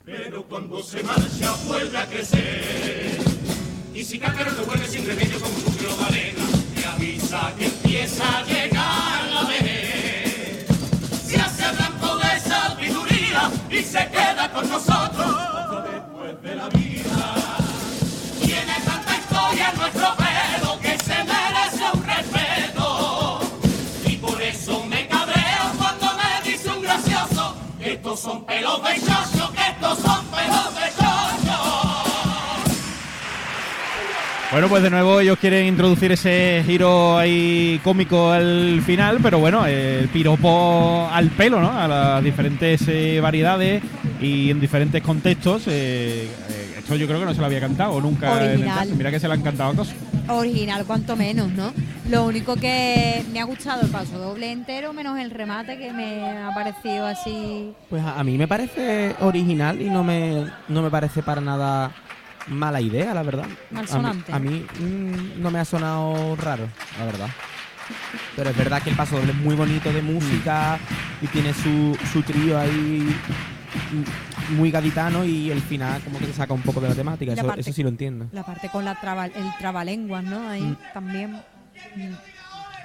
Pero cuando se marcha vuelve a crecer. Y si cácaro no vuelve sin remedio como de arena, te avisa que empieza a llegar la vejez. Se hace blanco de sabiduría y se queda con nosotros después de la vida. Tiene tanta historia en nuestro estos son pelos de chocho, estos son pelos de chocho. Bueno, pues de nuevo ellos quieren introducir ese giro ahí cómico al final, pero bueno, el piropo al pelo, ¿no? A las diferentes eh, variedades y en diferentes contextos. eh, eh, esto yo creo que no se lo había cantado nunca. en el. Mira que se le han cantado cosas. Original, cuanto menos, ¿no? Lo único que me ha gustado el paso doble entero, menos el remate que me ha parecido así. Pues a, a mí me parece original y no me, no me parece para nada mala idea, la verdad. Malsonante. A mí, a mí, mm, no me ha sonado raro, la verdad. Pero es verdad que el paso doble es muy bonito de música y tiene su, su trío ahí muy gaditano y el final como que se saca un poco de la temática. La Eso, parte- eso sí lo entiendo. La parte con la traba, el trabalenguas, ¿no? Ahí Mm. también. Mm.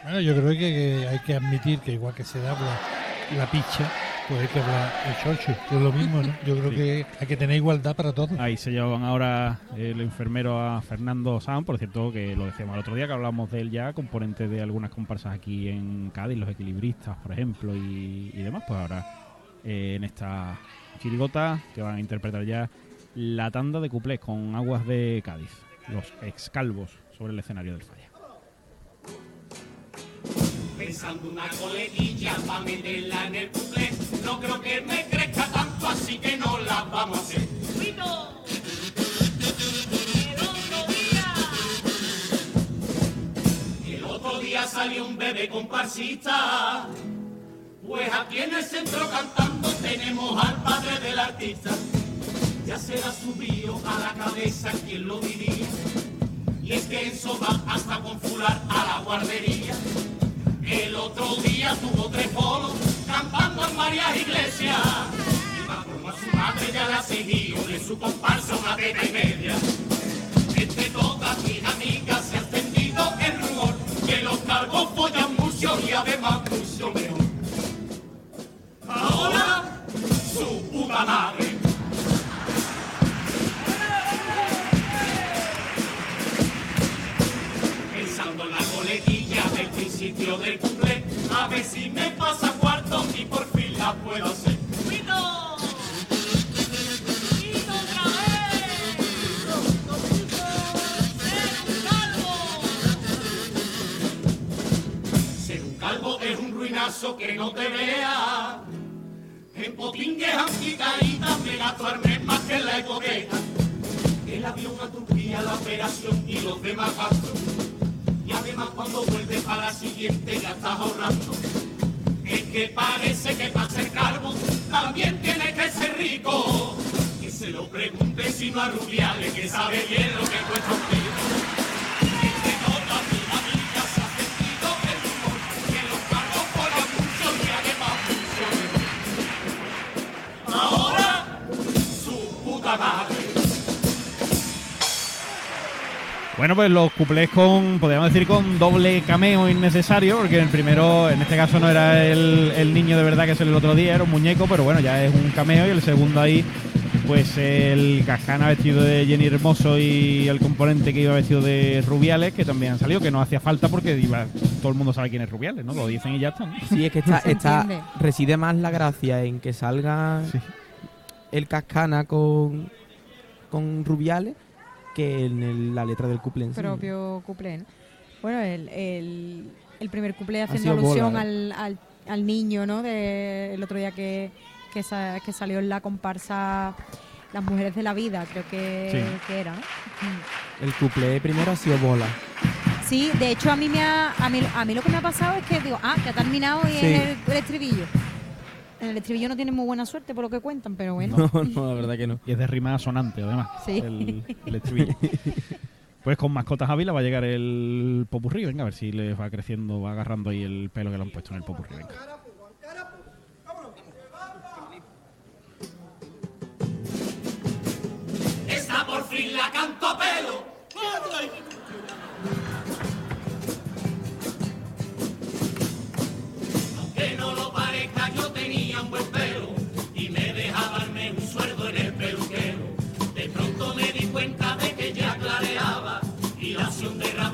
Bueno, yo creo que, que hay que admitir que igual que se da la, la picha, pues hay que hablar el chocho, que es lo mismo, ¿no? Yo creo Sí. que hay que tener igualdad para todos. Ahí se llevan ahora el enfermero a Fernando San, por cierto, que lo decíamos el otro día, que hablamos de él ya, componente de algunas comparsas aquí en Cádiz, los equilibristas, por ejemplo, y, y demás. Pues ahora eh, en esta chirigota que van a interpretar ya la tanda de cuplés con aguas de Cádiz, los excalvos sobre el escenario del Falla. Pensando una coletilla para meterla en el bucle. No creo que me crezca tanto, así que no la vamos a hacer. El otro día salió un bebé comparsista. Pues aquí en el centro cantando tenemos al padre del artista. Ya se la subió a la cabeza, quien lo diría. Y es que eso va hasta con fular a la guardería. El otro día tuvo tres polos cantando en varias iglesias. Más como a su madre ya la seguido de su comparsa una teta y media. Entre todas mis amigas se ha extendido el rumor sucio y además mucho. Ahora, su puta madre. Pensando en la coletilla del principio del cumple, a ver si me pasa cuarto y por fin la puedo hacer. Ser un calvo es un ruinazo que no te vea. En potingues anticaídas me gasto mes más que la hipoteca. El avión a Turquía, la operación y los demás gastos. Y además cuando vuelves para la siguiente ya estás ahorrando. Es que parece que para ser calvo también tiene que ser rico. Que se lo pregunte si no a Rubiales, que sabe bien lo que cuesta un kilo. Bueno, pues los cuplés con, podríamos decir, con doble cameo innecesario, porque el primero, en este caso, no era el, el niño de verdad que es el otro día, era un muñeco, pero bueno, ya es un cameo. Y el segundo ahí, pues el Cascana vestido de Jenny Hermoso y el componente que iba vestido de Rubiales, que también han salido, que no hacía falta porque iba, todo el mundo sabe quién es Rubiales, ¿no? Lo dicen y ya está. ¿no? Sí, es que está, está reside más la gracia en que salga el Cascana con, con Rubiales que en el- la letra del cuplé propio cuplé. ¿no? Bueno, el, el, el primer cuplé haciendo alusión bola, al, al, al niño, ¿no? De, el otro día que, que, sa- que salió en la comparsa Las Mujeres de la Vida, creo que, Sí. que era, ¿no? Mm. El cuplé primero ha sido bola. Sí, de hecho a mí me ha, a mí, a mí lo que me ha pasado es que digo, ah, que ha terminado y Sí. es el, el estribillo. En el estribillo no tiene muy buena suerte por lo que cuentan, pero bueno. No, no, la verdad que no. Y es de rima sonante, además. Sí. El, el estribillo. Pues con mascotas Ávila va a llegar el popurrí. Venga, a ver si les va creciendo, va agarrando ahí el pelo que le han puesto en el popurrí. Venga.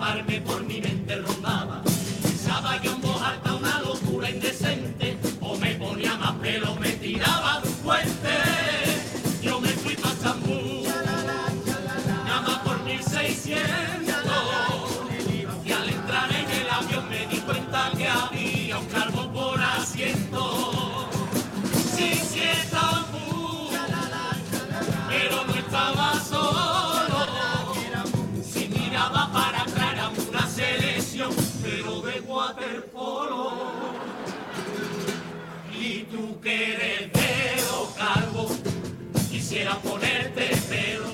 Raparme por mi mente rondaba. Pensaba yo en voz alta una locura indecente o me ponía más pelo, me tiraba de un puente. Yo me fui pa' Zambú, nada más por 1600. Y al entrar en el avión me di cuenta que había un calvo por asiento. Sí, sí Zambú, pero no estaba Y tú que eres dedo calvo, quisiera ponerte pelo,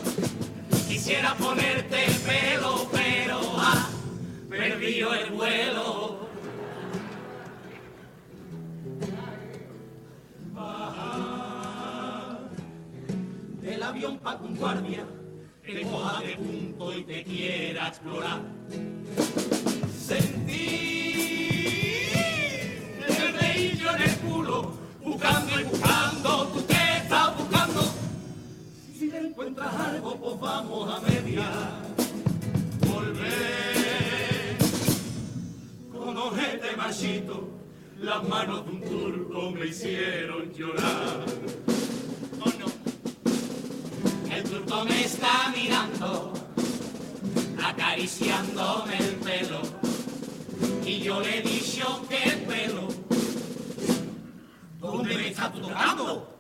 quisiera ponerte pelo, pero ha perdido el vuelo. Baja del avión pa' un guardia, te coja de punto y te quiera explorar. Sentí el en el culo, buscando y buscando, tú que estás buscando. Si le encuentras algo, pues vamos a mediar. Volver con ojete machito, las manos de un turco me hicieron llorar. Oh no, el turco me está mirando, acariciándome el pelo. Y yo le he dicho que el pelo, ¿dónde me está tocando?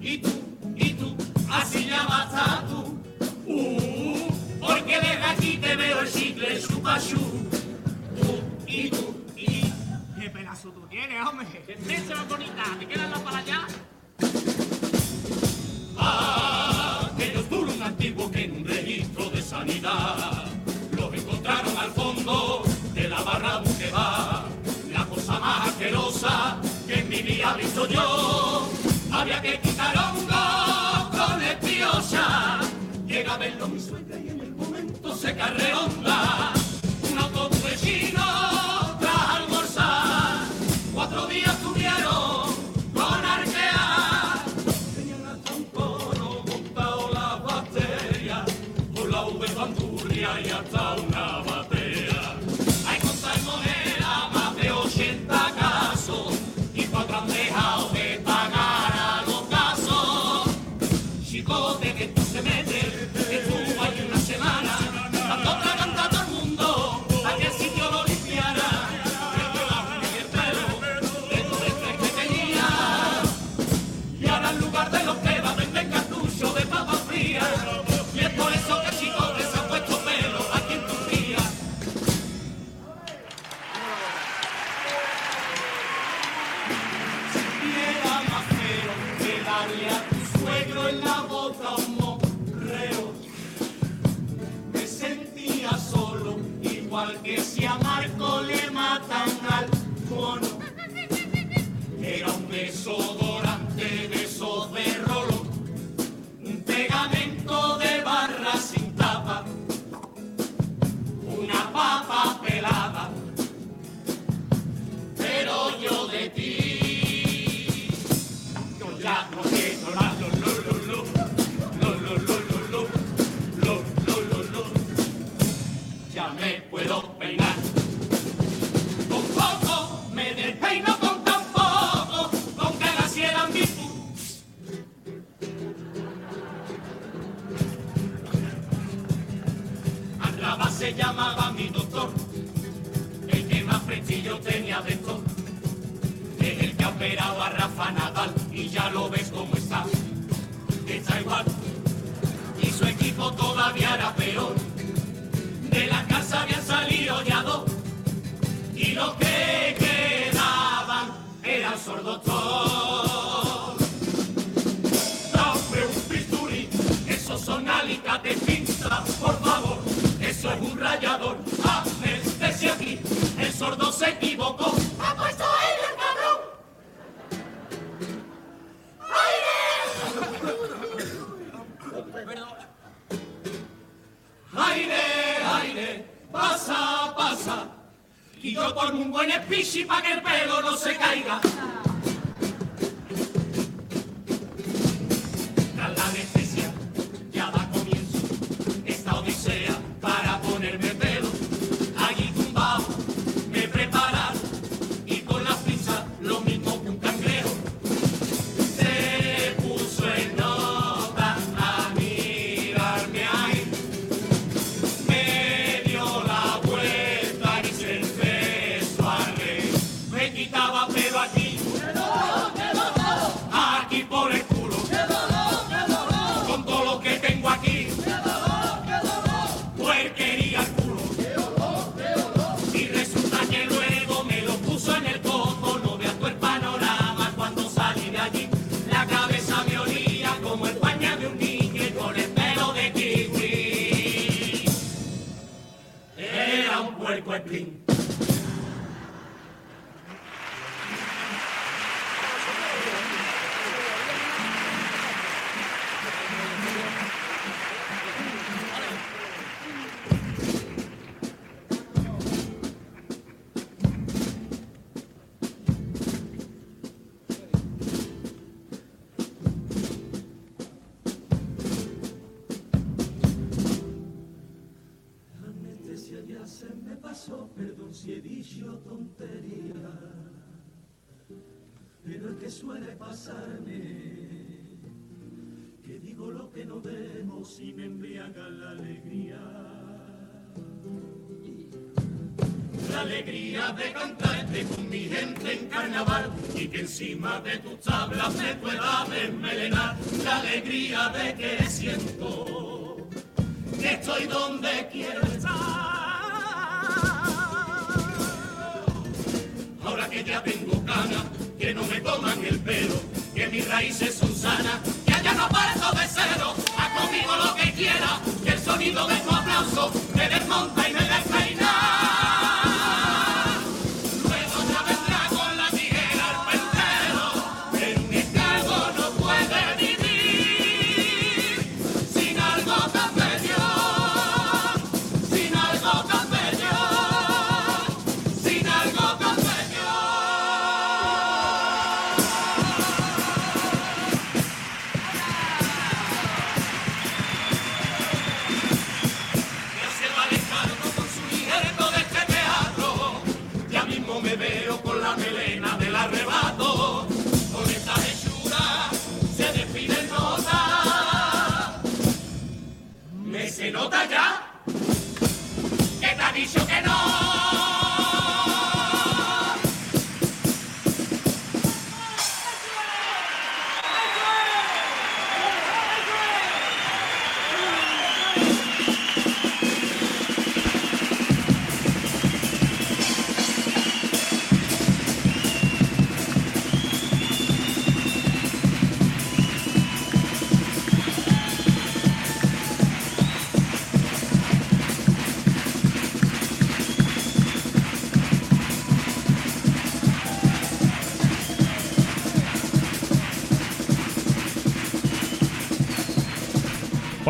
y tú, y tú, así llamas a tú. Uh, porque desde aquí te veo el chicle chupachú. Tú y tú y. ¿Qué pedazo tú tienes, hombre? ¡Qué fecha bonita! ¿Te quedas la para allá? Ah, que ellos duran un antiguo que en un registro de sanidad los encontraron al fondo de la barra que va más asquerosa que en mi vida he visto yo. Había que quitar hongo con espiosa. Llega a verlo mi suegra y en el momento se carreonda. Un autobús de chino Mother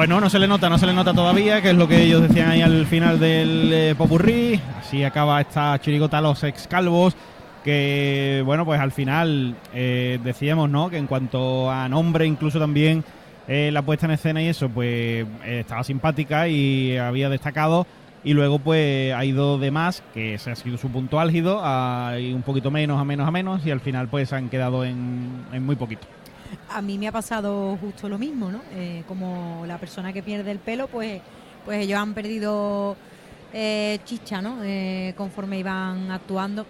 Pues no, no se le nota, no se le nota todavía, que es lo que ellos decían ahí al final del eh, popurrí. Así acaba esta chirigota Los Excalvos, que bueno, pues al final eh, decíamos, ¿no? Que en cuanto a nombre, incluso también eh, la puesta en escena y eso, pues estaba simpática y había destacado. Y luego pues ha ido de más, que ese ha sido su punto álgido, un poquito menos, a menos, a menos, y al final pues han quedado en muy poquito. A mí me ha pasado justo lo mismo, ¿no? Eh, como la persona que pierde el pelo, pues, pues ellos han perdido eh, chicha, ¿no? Eh, conforme iban actuando.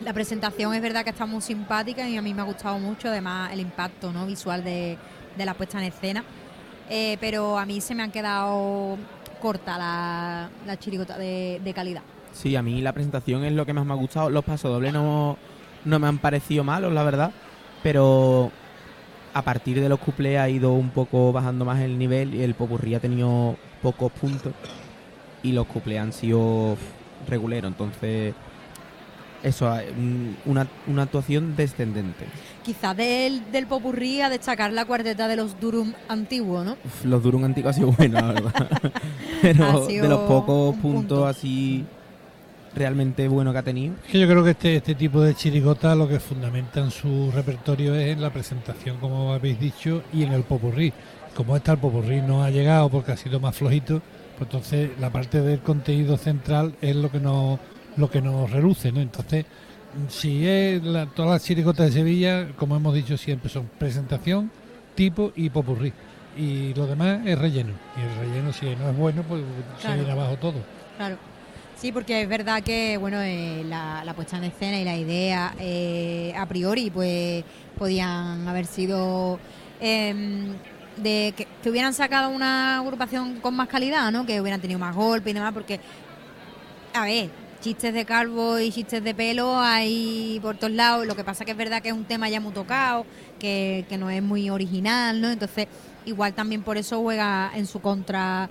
La presentación es verdad que está muy simpática y a mí me ha gustado mucho, además el impacto ¿no? visual de, de la puesta en escena. Pero a mí se me han quedado corta la, la chirigota de, de calidad. Sí, a mí la presentación es lo que más me ha gustado. Los pasodobles no, no me han parecido malos, la verdad. Pero a partir de los cuplés ha ido un poco bajando más el nivel y el popurrí ha tenido pocos puntos. Y los cuplés han sido reguleros. Entonces, eso, eh, mm, una, una actuación descendente. Quizás del, del popurrí a destacar la cuarteta de los Durum antiguos, ¿no? Uf, Los Durum antiguos ha sido bueno, la verdad. Pero sido de los pocos un puntos así realmente bueno que ha tenido. Es que yo creo que este, este tipo de chirigota lo que fundamenta en su repertorio es en la presentación, como habéis dicho, y en el popurrí. Como esta el popurrí no ha llegado porque ha sido más flojito, pues entonces la parte del contenido central es lo que nos, lo que nos reluce, ¿no? Entonces, si es la- todas las chirigotas de Sevilla, como hemos dicho siempre, son presentación, tipo y popurrí. Y lo demás es relleno. Y el relleno, si no es bueno, pues se viene abajo todo. Claro. Sí, porque es verdad que bueno eh, la, la puesta en escena y la idea eh, a priori pues podían haber sido em, de que, que hubieran sacado una agrupación con más calidad, ¿no? Que hubieran tenido más golpe y demás, porque a ver, chistes de calvo y chistes de pelo hay por todos lados. Lo que pasa que es verdad que es un tema ya muy tocado, que, que no es muy original, ¿no? Entonces, igual también por eso juega en su contra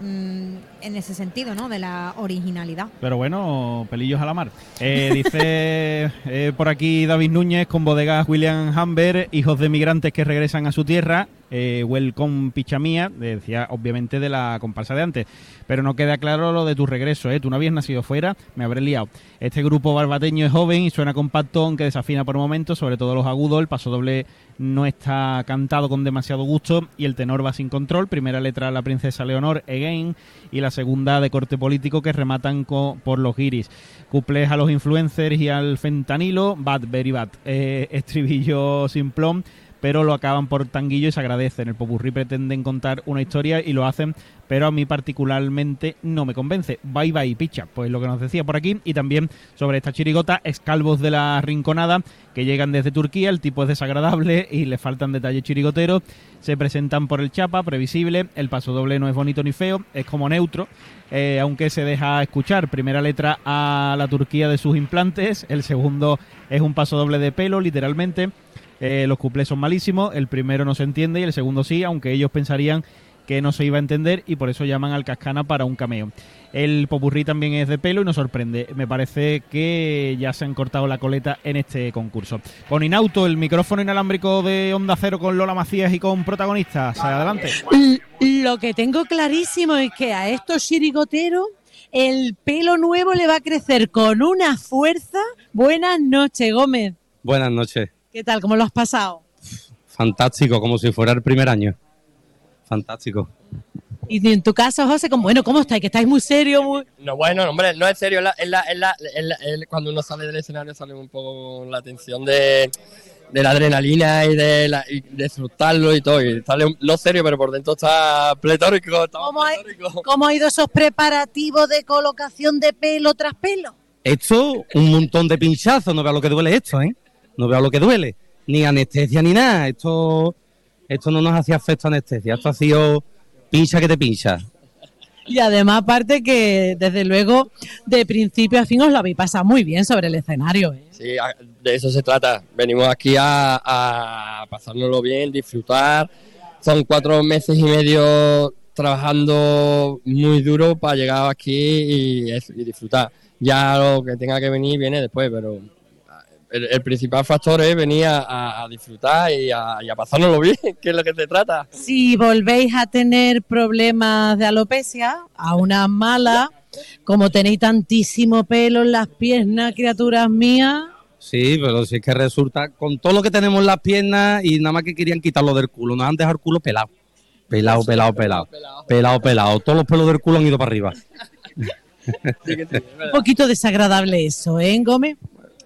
mm, en ese sentido, ¿no? De la originalidad. Pero bueno, pelillos a la mar. Eh, dice eh, por aquí David Núñez con bodegas William Humber, hijos de migrantes que regresan a su tierra. Eh, welcome Pichamía, decía obviamente de la comparsa de antes, pero no queda claro lo de tu regreso, ¿eh? Tú no habías nacido fuera, me habré liado. Este grupo barbateño es joven y suena compacto, aunque desafina por momentos, sobre todo los agudos. El paso doble no está cantado con demasiado gusto y el tenor va sin control. Primera letra la princesa Leonor, Again, y la segunda de corte político que rematan co- por los guiris. Cuplés a los influencers y al fentanilo, bad, very bad. Eh, estribillo simplón, pero lo acaban por tanguillo y se agradecen. El popurrí pretenden contar una historia y lo hacen, pero a mí particularmente no me convence. Bye bye, picha. Pues lo que nos decía por aquí y también sobre esta chirigota, excalvos de la rinconada que llegan desde Turquía. El tipo es desagradable y le faltan detalles chirigoteros. Se presentan por el chapa, previsible. El paso doble no es bonito ni feo, es como neutro. eh, aunque se deja escuchar. Primera letra a la Turquía de sus implantes. El segundo es un paso doble de pelo, literalmente. Eh, los cuplés son malísimos, el primero no se entiende y el segundo sí, aunque ellos pensarían que no se iba a entender y por eso llaman al Cascana para un cameo. El popurrí también es de pelo y nos sorprende. Me parece que ya se han cortado la coleta en este concurso. Con Inauto, el micrófono inalámbrico de Onda Cero con Lola Macías y con protagonistas. Adelante. Lo que tengo clarísimo es que a estos chirigoteros el pelo nuevo le va a crecer con una fuerza. Buenas noches, Gómez. Buenas noches. ¿Qué tal? ¿Cómo lo has pasado? Fantástico, como si fuera el primer año. Fantástico. Y en tu caso, José, ¿cómo, bueno, ¿cómo estáis? Que estáis muy serios, muy... No, bueno, hombre, no es serio. Es la, es la- es la- es la- es- cuando uno sale del escenario sale un poco con la tensión de, de la adrenalina y de, la, y disfrutarlo y todo. Y sale un- no serio, pero por dentro está pletórico. está- ¿Cómo, ha- cómo han ido esos preparativos de colocación de pelo tras pelo? Esto, un montón de pinchazos, no veo lo que duele esto, ¿eh? No veo lo que duele. Ni anestesia ni nada. Esto, esto no nos hacía efecto anestesia. Esto ha sido pincha que te pincha. Y además, aparte que, desde luego, de principio a fin os lo habéis pasado muy bien sobre el escenario. ¿eh? Sí, de eso se trata. Venimos aquí a, a pasárnoslo bien, disfrutar. Son cuatro meses y medio trabajando muy duro para llegar aquí y, eso, y disfrutar. Ya lo que tenga que venir viene después, pero el, el principal factor es venir a, a- a disfrutar y a, y a pasárnoslo bien, que es lo que se trata. Si volvéis a tener problemas de alopecia, a una mala, como tenéis tantísimo pelo en las piernas, criaturas mías, Sí, pero si es que resulta, con todo lo que tenemos en las piernas y nada más que querían quitarlo del culo, nos han dejado el culo pelado. Pelado, pelado, pelado. Pelado, pelado. Todos los pelos del culo han ido para arriba. un poquito desagradable eso, ¿eh, Gómez?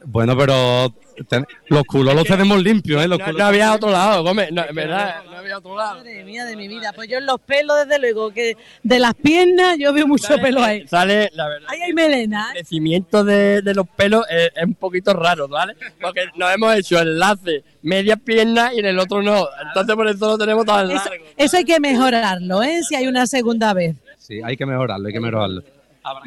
Bueno, pero ten- los culos los tenemos limpios, ¿eh? Los No, culos- no había otro lado, Gómez, no, en verdad, no había otro lado. Madre mía de mi vida, pues yo en los pelos, desde luego, que de las piernas yo veo mucho pelo ahí. Sale, la verdad. Ahí hay melena, ¿eh? El crecimiento de, de los pelos es, es un poquito raro, ¿vale? Porque nos hemos hecho enlace media pierna y en el otro no. Entonces por eso lo tenemos tan Eso, largo. eso hay que mejorarlo, ¿eh? Si hay una segunda vez. Sí, hay que mejorarlo, hay que mejorarlo.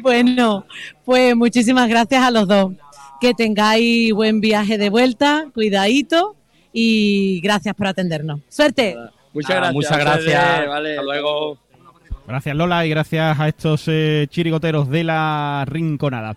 Bueno, pues muchísimas gracias a los dos. Que tengáis buen viaje de vuelta, cuidadito y gracias por atendernos. Suerte. Muchas Ah, gracias. muchas gracias. Vale, Hasta luego. Gracias Lola y gracias a estos eh, chirigoteros de la Rinconada.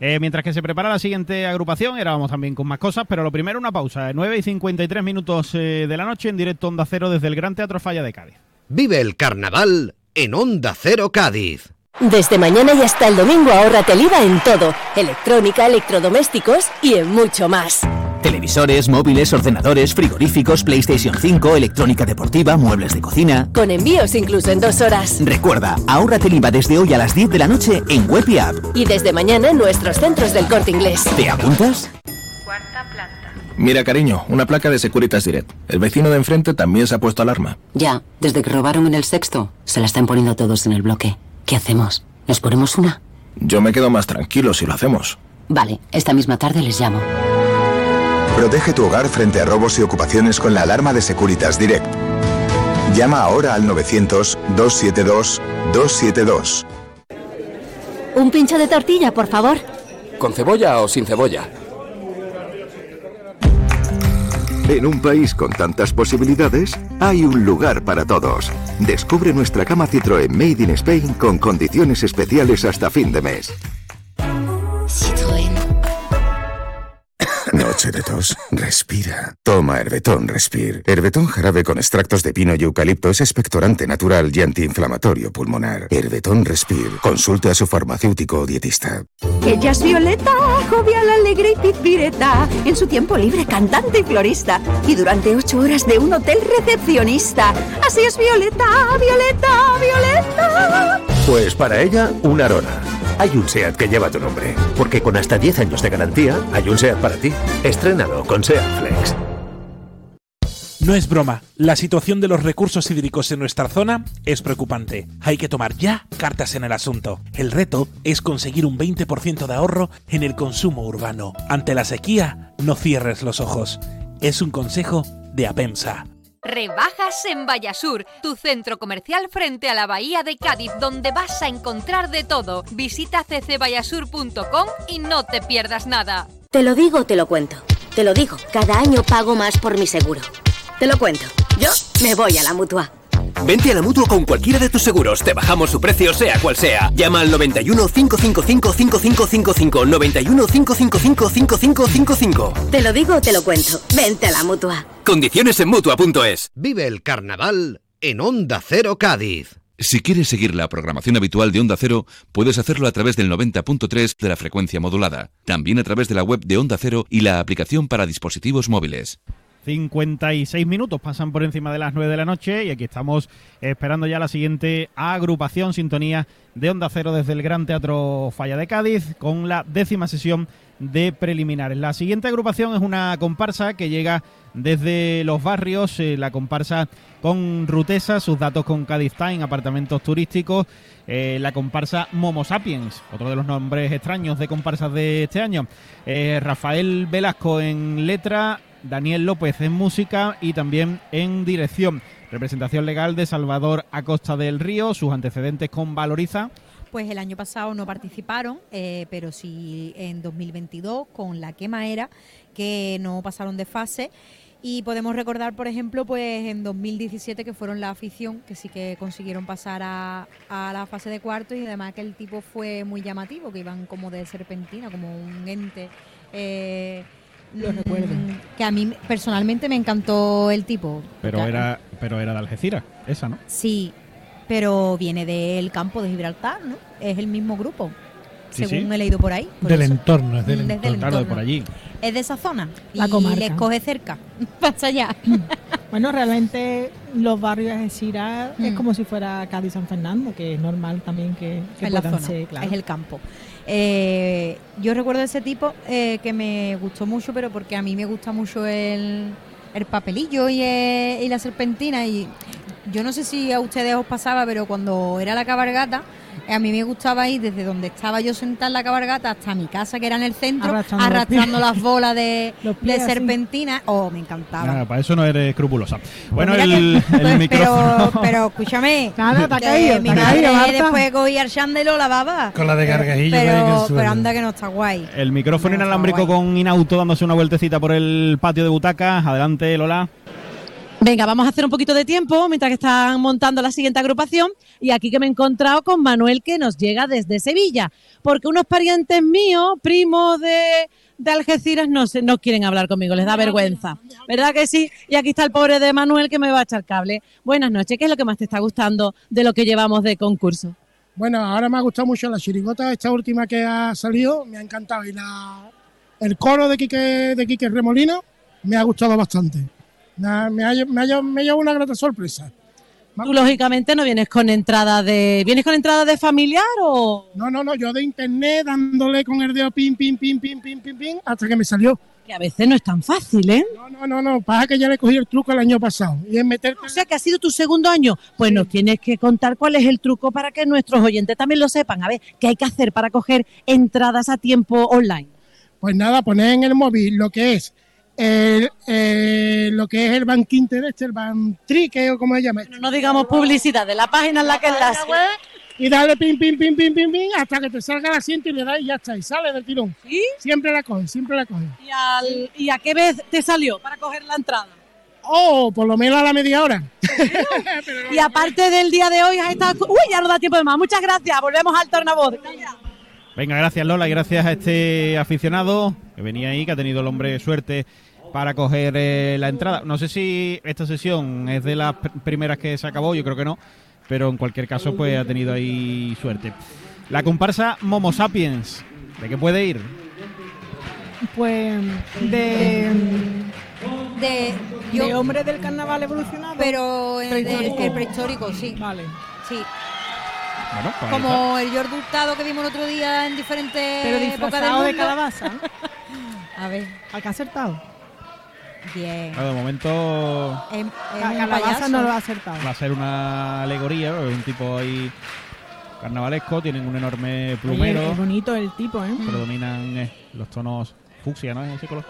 Eh, mientras que se prepara la siguiente agrupación, ahora vamos también con más cosas, pero lo primero una pausa, 9 y 53 minutos eh, de la noche en directo Onda Cero desde el Gran Teatro Falla de Cádiz. Vive el carnaval en Onda Cero Cádiz. Desde mañana y hasta el domingo ahórrate el IVA en todo, electrónica, electrodomésticos y en mucho más. Televisores, móviles, ordenadores, frigoríficos, PlayStation 5, electrónica deportiva, muebles de cocina. Con envíos incluso en dos horas. Recuerda, ahórrate el IVA desde hoy a las 10 de la noche en web y app. Y desde mañana en nuestros centros del corte inglés. ¿Te apuntas? Mira, cariño, una placa de Securitas Direct. El vecino de enfrente también se ha puesto alarma. Ya, desde que robaron en el sexto, se la están poniendo todos en el bloque. ¿Qué hacemos? ¿Nos ponemos una? Yo me quedo más tranquilo si lo hacemos. Vale, esta misma tarde les llamo. Protege tu hogar frente a robos y ocupaciones con la alarma de Securitas Direct. Llama ahora al 900-272-272. Un pincho de tortilla, por favor. ¿Con cebolla o sin cebolla? En un país con tantas posibilidades, hay un lugar para todos. Descubre nuestra cama Citroën Made in Spain con condiciones especiales hasta fin de mes. Noche de tos. Respira. Toma Herbetón Respir. Herbetón jarabe con extractos de pino y eucalipto es expectorante natural y antiinflamatorio pulmonar. Herbetón Respir. Consulte a su farmacéutico o dietista. Ella es Violeta, jovial, alegre y pizpireta. En su tiempo libre, cantante y florista. Y durante ocho horas de un hotel recepcionista. Así es Violeta, Violeta, Violeta. Pues para ella, una Arona. Hay un SEAT que lleva tu nombre, porque con hasta 10 años de garantía, hay un SEAT para ti. Estrénalo con SEAT Flex. No es broma, la situación de los recursos hídricos en nuestra zona es preocupante. Hay que tomar ya cartas en el asunto. El reto es conseguir un 20% de ahorro en el consumo urbano. Ante la sequía, no cierres los ojos. Es un consejo de Apemsa. Rebajas en Vallasur, tu centro comercial frente a la bahía de Cádiz, donde vas a encontrar de todo. Visita ccvallasur.com y no te pierdas nada. Te lo digo, o te lo cuento. Te lo digo, cada año pago más por mi seguro. Te lo cuento. Yo me voy a la mutua. Vente a la mutua con cualquiera de tus seguros. Te bajamos su precio, sea cual sea. Llama al 91 555 5555. 91 555 5555. Te lo digo, o te lo cuento. Vente a la mutua. Condiciones en mutua.es. Vive el carnaval en Onda Cero Cádiz. Si quieres seguir la programación habitual de Onda Cero, puedes hacerlo a través del 90.3 de la frecuencia modulada. También a través de la web de Onda Cero y la aplicación para dispositivos móviles. 56 minutos pasan por encima de las 9 de la noche y aquí estamos esperando ya la siguiente agrupación sintonía de Onda Cero desde el Gran Teatro Falla de Cádiz con la décima sesión de preliminares. La siguiente agrupación es una comparsa que llega desde los barrios, eh, la comparsa con Rutesa, sus datos con Cádiz Time, apartamentos turísticos, eh, la comparsa Momo Sapiens, otro de los nombres extraños de comparsas de este año, eh, Rafael Velasco en letra, Daniel López en música y también en dirección. Representación legal de Salvador Acosta del Río, sus antecedentes con Valoriza. Pues el año pasado no participaron, eh, pero sí en 2022 con la quema era, que no pasaron de fase. Y podemos recordar, por ejemplo, pues en 2017 que fueron la afición, que sí que consiguieron pasar a, a la fase de cuartos y además que el tipo fue muy llamativo, que iban como de serpentina, como un ente. eh, Lo recuerdo. mm, Que a mí personalmente me encantó el tipo. Pero era, pero era de Algeciras, esa, ¿no? Sí, pero viene del campo de Gibraltar, ¿no? Es el mismo grupo, Sí, según sí. he leído por ahí. por Del eso. entorno, es del el entorno. Claro, de entorno. por allí. Es de esa zona. La y comarca. les coge cerca. Pasa allá. Bueno, realmente los barrios de Algeciras es Mm. como si fuera Cádiz San Fernando, que es normal también que, que es la zona, ser, claro. es el campo. Eh, yo recuerdo ese tipo eh, que me gustó mucho, pero porque a mí me gusta mucho el, el papelillo y, eh, y la serpentina. Y yo no sé si a ustedes os pasaba, pero cuando era la cabargata, a mí me gustaba ir desde donde estaba yo sentada en la cabargata hasta mi casa, que era en el centro, Arrastrando las bolas de, de pies así. serpentina. Oh, me encantaba. Nada, para eso no eres escrupulosa. Bueno, Pues el, mira que- el micrófono. Pero, pero escúchame, Nada, te ha caído, mi madre después cogía el chándal y lo lavaba. Con la de gargajillo Pero, pero anda que no está guay. El micrófono inalámbrico con Inauto dándose una vueltecita por el patio de butacas. Adelante, Lola. Venga, vamos a hacer un poquito de tiempo mientras que están montando la siguiente agrupación. Y aquí que me he encontrado con Manuel que nos llega desde Sevilla. Porque unos parientes míos, primos de, de Algeciras, no, se, no quieren hablar conmigo, les da vergüenza. ¿Verdad que sí? Y aquí está el pobre de Manuel que me va a echar cable. Buenas noches, ¿qué es lo que más te está gustando de lo que llevamos de concurso? Bueno, ahora me ha gustado mucho la chirigota, esta última que ha salido, me ha encantado. Y la, el coro de Quique, de Quique Remolino me ha gustado bastante. Me ha, me ha, me ha- me ha llevado una grata sorpresa. Tú lógicamente no vienes con entrada de... ¿Vienes con entrada de familiar o...? No, no, no, yo de internet dándole con el dedo pim, pim, pim, pim, pim, pim, pim, hasta que me salió. Que a veces no es tan fácil, ¿eh? No, no, no, no, pasa que ya le cogí el truco el año pasado. Y es meterte... O sea que ha sido tu segundo año. Pues nos tienes que contar cuál es el truco para que nuestros oyentes también lo sepan. A ver, ¿qué hay que hacer para coger entradas a tiempo online? Pues nada, poner en el móvil lo que es el, eh, lo que es el Bank Inter, este, el Bank Trique o como se llama. No digamos publicidad de la página en la que enlace. Y dale pim, pim, pim, pim, pim, pim, hasta que te salga el asiento y le das y ya está, y sale del tirón. ¿Sí? Siempre la coge, siempre la coge. ¿Y, al- ¿Y a qué vez te salió para coger la entrada? Oh, por lo menos a la media hora. Y aparte del día de hoy has estado... Uy, ya no da tiempo de más. Muchas gracias. Volvemos al tornavoz. Venga, gracias Lola y gracias a este aficionado que venía ahí, que ha tenido el hombre suerte para coger eh, la entrada. No sé si esta sesión es de las pr- primeras que se acabó, yo creo que no, pero en cualquier caso pues ha tenido ahí suerte. La comparsa Momo Sapiens, ¿de qué puede ir? Pues de, De, de hombre del carnaval evolucionado. Pero en el, el prehistórico, sí. Vale. Sí. Bueno, pues Como el Jordi Hurtado que vimos el otro día en diferentes Pero épocas del de calabaza. A ver. ¿Al que ha acertado? Bien. de momento Es- es Ca- un Calabaza no lo ha acertado. va a ser una alegoría, ¿no? un tipo ahí carnavalesco, tienen un enorme plumero, Oye, es bonito el tipo, ¿eh? predominan eh, los tonos fucsia, ¿no es ese color?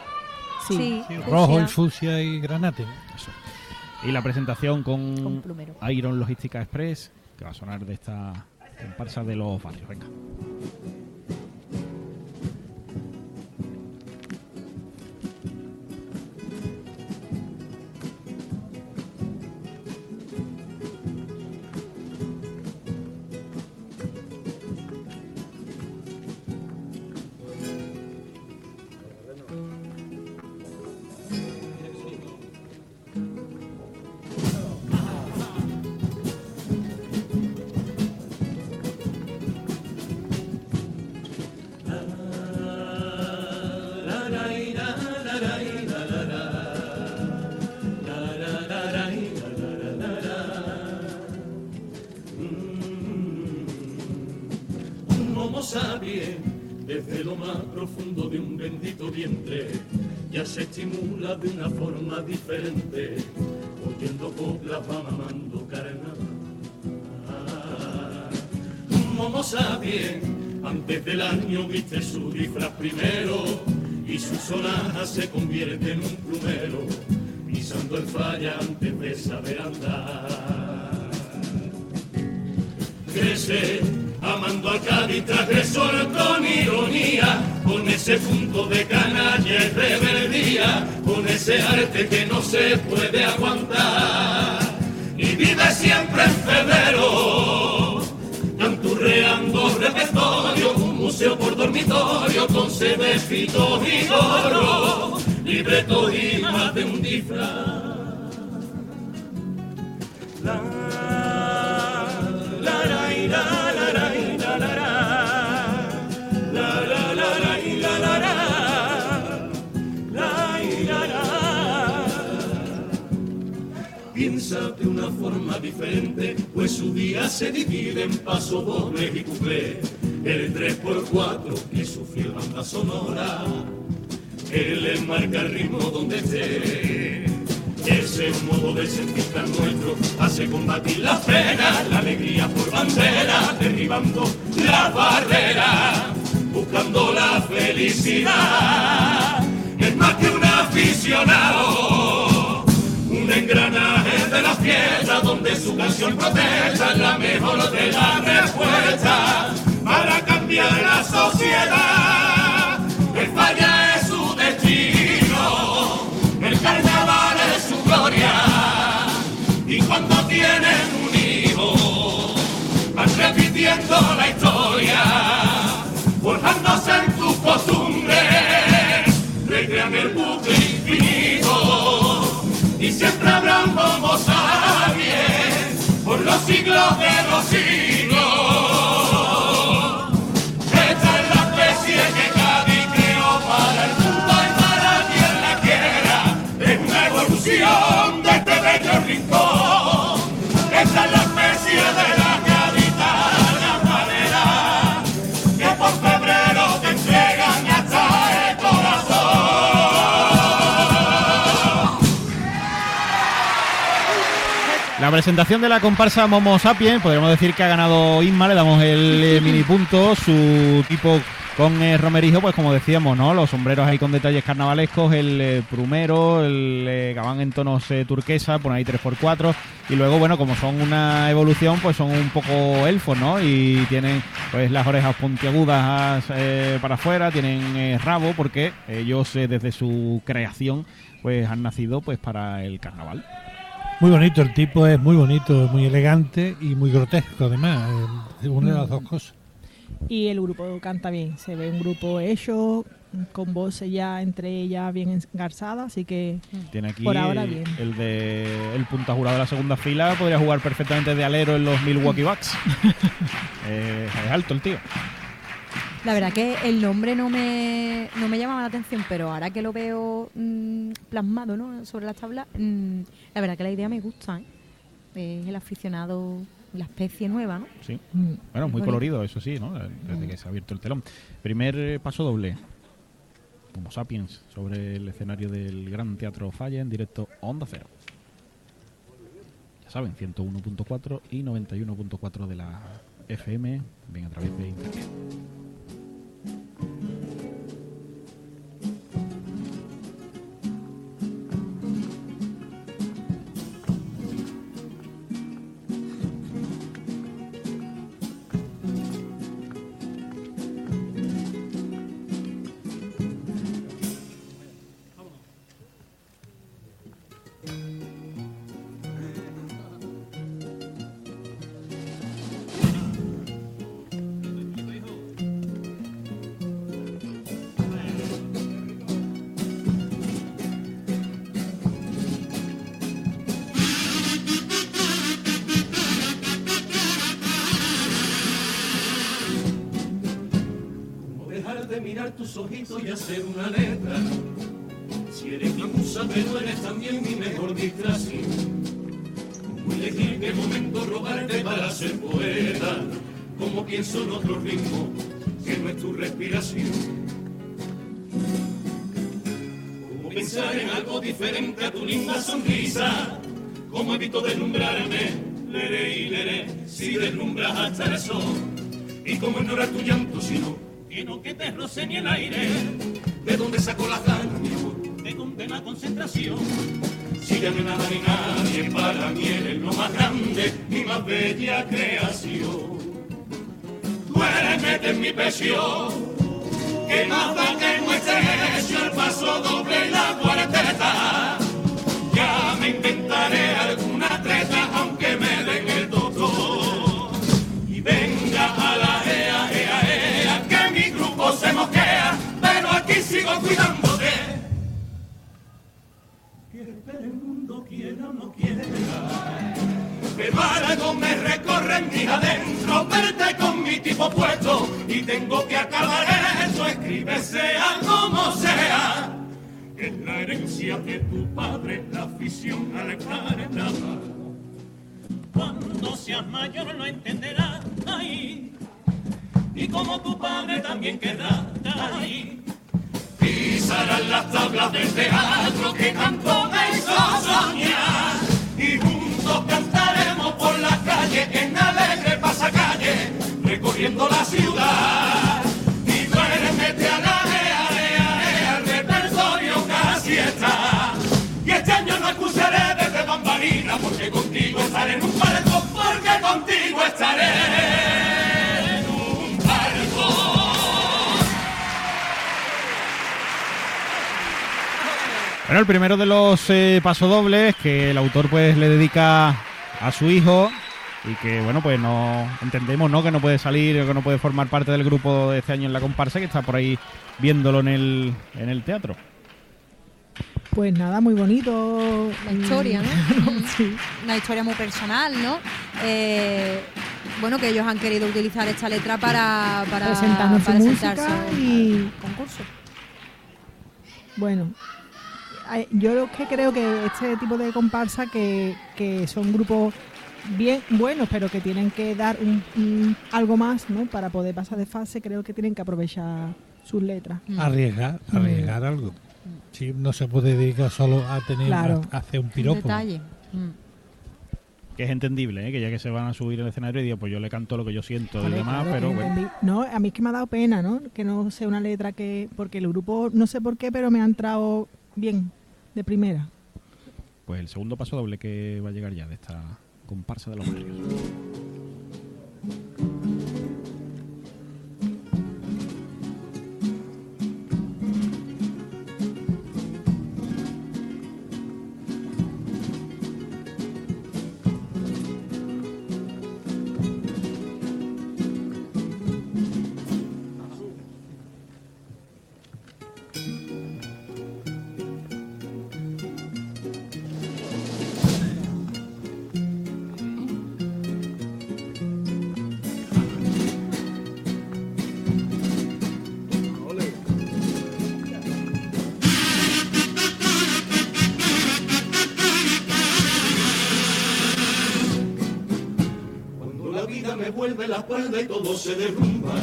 Sí. Sí, Rojo y fucsia. fucsia y granate. Eso. Y la presentación con, Con plumero. Iron Logística Express, que va a sonar de esta comparsa de los barrios. Venga. Un desde lo más profundo de un bendito vientre, ya se estimula de una forma diferente, oyendo coplas va mamando carnaval. Momo bien, antes del año viste su disfraz primero, y su sonaja se convierte en un plumero, pisando el falla antes de saber andar. Crece amando a Cádiz transgresor con ironía, con ese punto de canalla y rebeldía, con ese arte que no se puede aguantar. Y vive siempre en febrero, canturreando repertorio, un museo por dormitorio, con sebefitos y gorro, libreto y más de un disfraz. La, la, la, una forma diferente, pues su día se divide en paso doble y cuplé. El 3x4 que su fiel banda sonora, le marca el ritmo donde esté. Ese modo de sentir tan nuestro hace combatir la pena, la alegría por bandera, derribando la barrera, buscando la felicidad. Es más que un aficionado, engranaje de la fiesta donde su canción protesta es la mejor de la respuesta para cambiar la sociedad. Falla es su destino, el carnaval es su gloria. Y cuando tienen un hijo, van repitiendo la historia, forjándose en tus costumbres, recrean el bucle infinito. Y siempre habrá un homo por los siglos de los siglos. La presentación de la comparsa Momo Sapiens, podríamos decir que ha ganado Isma, le damos el eh, mini punto, su tipo con eh, romerijo, pues como decíamos, ¿no? Los sombreros ahí con detalles carnavalescos, el eh, prumero, el eh, gabán en tonos eh, turquesa, por ahí 3x4, y luego, bueno, como son una evolución, pues son un poco elfos, ¿no? Y tienen pues las orejas puntiagudas eh, para afuera, tienen rabo, porque ellos desde su creación, pues han nacido pues para el carnaval. Muy bonito, el tipo es muy bonito, muy elegante y muy grotesco además. eh, Une las dos cosas. Y el grupo canta bien, se ve un grupo hecho, con voces ya entre ellas bien engarzadas, así que Tiene aquí por ahora bien. el de el punta jurado de la segunda fila, podría jugar perfectamente de alero en los Milwaukee Bucks. Eh, es alto el tío. La verdad que el nombre no me, no me llamaba la atención, pero ahora que lo veo mm, plasmado ¿no? sobre las tablas, mm, la verdad que la idea me gusta. ¿eh? Es el aficionado, la especie nueva, ¿no? Sí. Mm, Bueno, muy colorido, eso sí, ¿no? Desde que se ha abierto el telón. Primer eh, paso doble. Homo Sapiens sobre el escenario del Gran Teatro Falla en directo Onda Cero. Ya saben, 101.4 y 91.4 de la FM, bien a través de internet. うん。Pienso en otro ritmo, que no es tu respiración. Como pensar en algo diferente a tu linda sonrisa, como evito deslumbrarme, leré y leré, si deslumbras hasta el sol. Y como ignorar tu llanto, si no, quiero que te roce ni el aire. ¿De dónde sacó la ganas, mi? De condena concentración. Si ya no hay nada ni nadie, para mí eres lo más grande, mi más bella creación. Duérmete en mi pecho, que más da que muestre hecho el paso doble y la cuarteta. Ya me inventaré alguna treta, aunque me den el doctor. Y venga a la ea, ea, ea, que mi grupo se moquea, pero aquí sigo cuidándote. Que el mundo quiera o no quiera. Pero algo me recorre en mi adentro, verte con mi tipo puesto y tengo que acabar esto, escribe sea como sea. Que es la herencia de tu padre, la afición a la etapa. Cuando seas mayor lo entenderás ahí, y como tu padre también querrá ahí. Pisarás las tablas del teatro que tanto me hizo soñar y juntos por las calles en alegre pasacalle, recorriendo la ciudad. Y duérmete a la ea, ea, ea, el repertorio casi está. Y este año no escucharé desde bambalina, porque contigo estaré en un palco, porque contigo estaré en un palco. Bueno, el primero de los eh, pasodobles que el autor pues le dedica a su hijo y que bueno pues no entendemos no que no puede salir o que no puede formar parte del grupo de este año en la comparsa que está por ahí viéndolo en el, en el teatro. Pues nada, muy bonito. La historia, ¿no? sí. Una historia muy personal, ¿no? Eh, bueno, que ellos han querido utilizar esta letra para, para Presentarnos su para música presentarse y- al concurso. Bueno, yo lo que creo que este tipo de comparsa que, que son grupos bien buenos, pero que tienen que dar un, un- algo más, ¿no? Para poder pasar de fase, creo que tienen que aprovechar sus letras. Arriesgar, arriesgar algo. Sí, no se puede dedicar solo a tener Claro. a, a hacer un piropo. Detalle. Mm. Que es entendible, ¿eh? que ya que se van a subir al escenario y digo, pues yo le canto lo que yo siento y Joder, demás, claro, pero bueno. No, a mí es que me ha dado pena, ¿no? Que no sea una letra que... Porque el grupo, no sé por qué, pero me ha entrado bien, de primera. Pues el segundo paso doble que va a llegar ya de esta comparsa de los barrios. Vuelve la espalda y todo se derrumba.